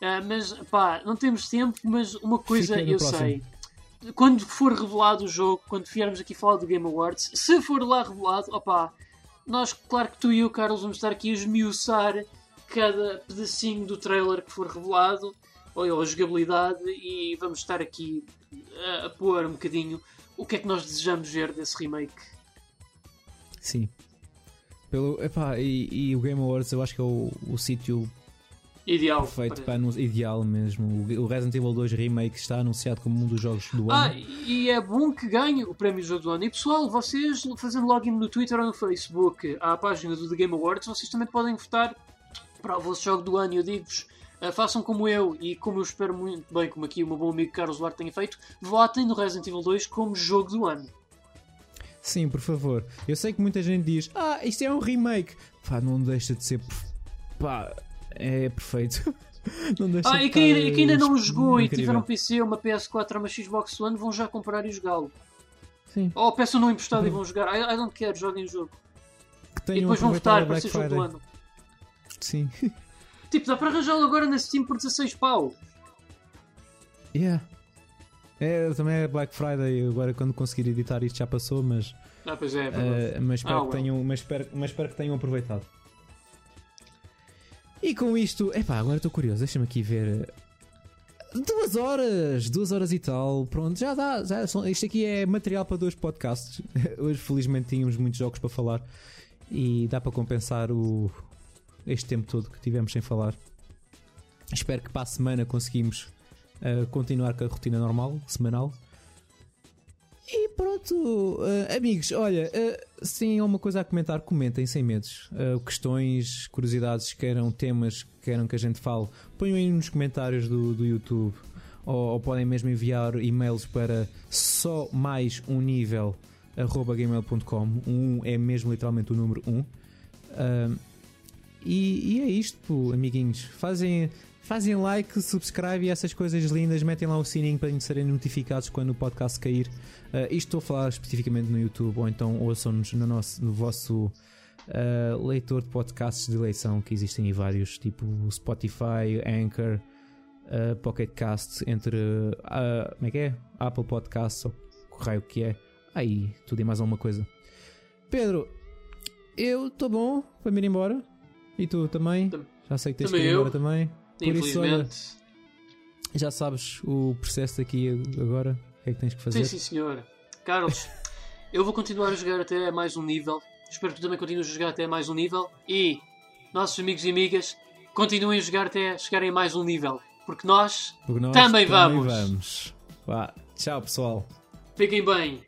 Ah, mas pá, não temos tempo, mas uma coisa eu próximo. sei. Quando for revelado o jogo, quando viermos aqui falar do Game Awards, se for lá revelado, opá, nós, claro que tu e eu, Carlos, vamos estar aqui a esmiuçar cada pedacinho do trailer que for revelado, ou, a jogabilidade, e vamos estar aqui a, a pôr um bocadinho o que é que nós desejamos ver desse remake. Sim. Pelo, epá, e, e o Game Awards eu acho que é o, o sítio Ideal. perfeito para- anun- ideal mesmo. O, Resident Evil 2 Remake está anunciado como um dos jogos do Ah, ano. e é bom que ganhe o prémio jogo do ano. E pessoal, vocês fazendo login no Twitter ou no Facebook à página do The Game Awards, vocês também podem votar para o vosso jogo do ano. E eu digo-vos, ah, façam como eu e como eu espero muito bem, como aqui o meu bom amigo Carlos Duarte tenha feito, votem no Resident Evil 2 como jogo do ano. Sim, por favor. Eu sei que muita gente diz: Ah, isto é um remake. Pá, não deixa de ser. Pá, é perfeito. não deixa Ah, de e quem, estar, e ainda não jogou e incrível. tiver um PC, uma PS4 ou uma Xbox One, vão já comprar e jogá-lo. Sim. Ou peçam no emprestado e vão jogar. I, I don't care, joguem o jogo. E depois vão votar para ser jogo do ano. Sim. Tipo, dá para arranjá-lo agora na Steam por 16 pau. yeah. É, também é Black Friday. Agora, quando conseguir editar isto, já passou, mas. Ah, pois é, é. Uh, mas, espero Ah, que tenham, mas, espero, mas espero que tenham aproveitado. E com isto, epá, agora estou curioso, deixa-me aqui ver. Duas horas, duas horas e tal, pronto, já dá. Já, isto aqui é material para dois podcasts. Hoje, felizmente, tínhamos muitos jogos para falar e dá para compensar o, este tempo todo que tivemos sem falar. Espero que para a semana conseguimos uh, continuar com a rotina normal, semanal. E pronto, eh, amigos, olha, eh, se têm alguma coisa a comentar, comentem sem medos. Eh, questões, curiosidades, queiram temas, queiram que a gente fale, ponham aí nos comentários do, do YouTube. Ou, ou podem mesmo enviar e-mails para só mais um nível arroba gmail.com. Um é mesmo literalmente o número 1. Um. Ah, e, e é isto, amiguinhos. Fazem, fazem like, subscribe e essas coisas lindas. Metem lá o sininho para serem notificados quando o podcast cair. Uh, isto estou a falar especificamente no YouTube, ou então ouçam-nos no, no vosso uh, leitor de podcasts de eleição, que existem vários, tipo Spotify, Anchor, uh, Pocket Cast, entre uh, como é que é? Apple Podcasts, ou raio que é. Aí, tudo e mais alguma coisa. Pedro, eu estou bom para me ir embora. E tu também? Tam- Já sei que tens que também ir eu. embora também. Por isso, olha, já sabes o processo daqui agora. O que é que tens que fazer? Sim, sim, senhor. Carlos, eu vou continuar a jogar até mais um nível. Espero que tu também continues a jogar até mais um nível. E nossos amigos e amigas continuem a jogar até chegarem a mais um nível. Porque nós Porque nós Também vamos. vamos. Vá, tchau pessoal. fiquem bem.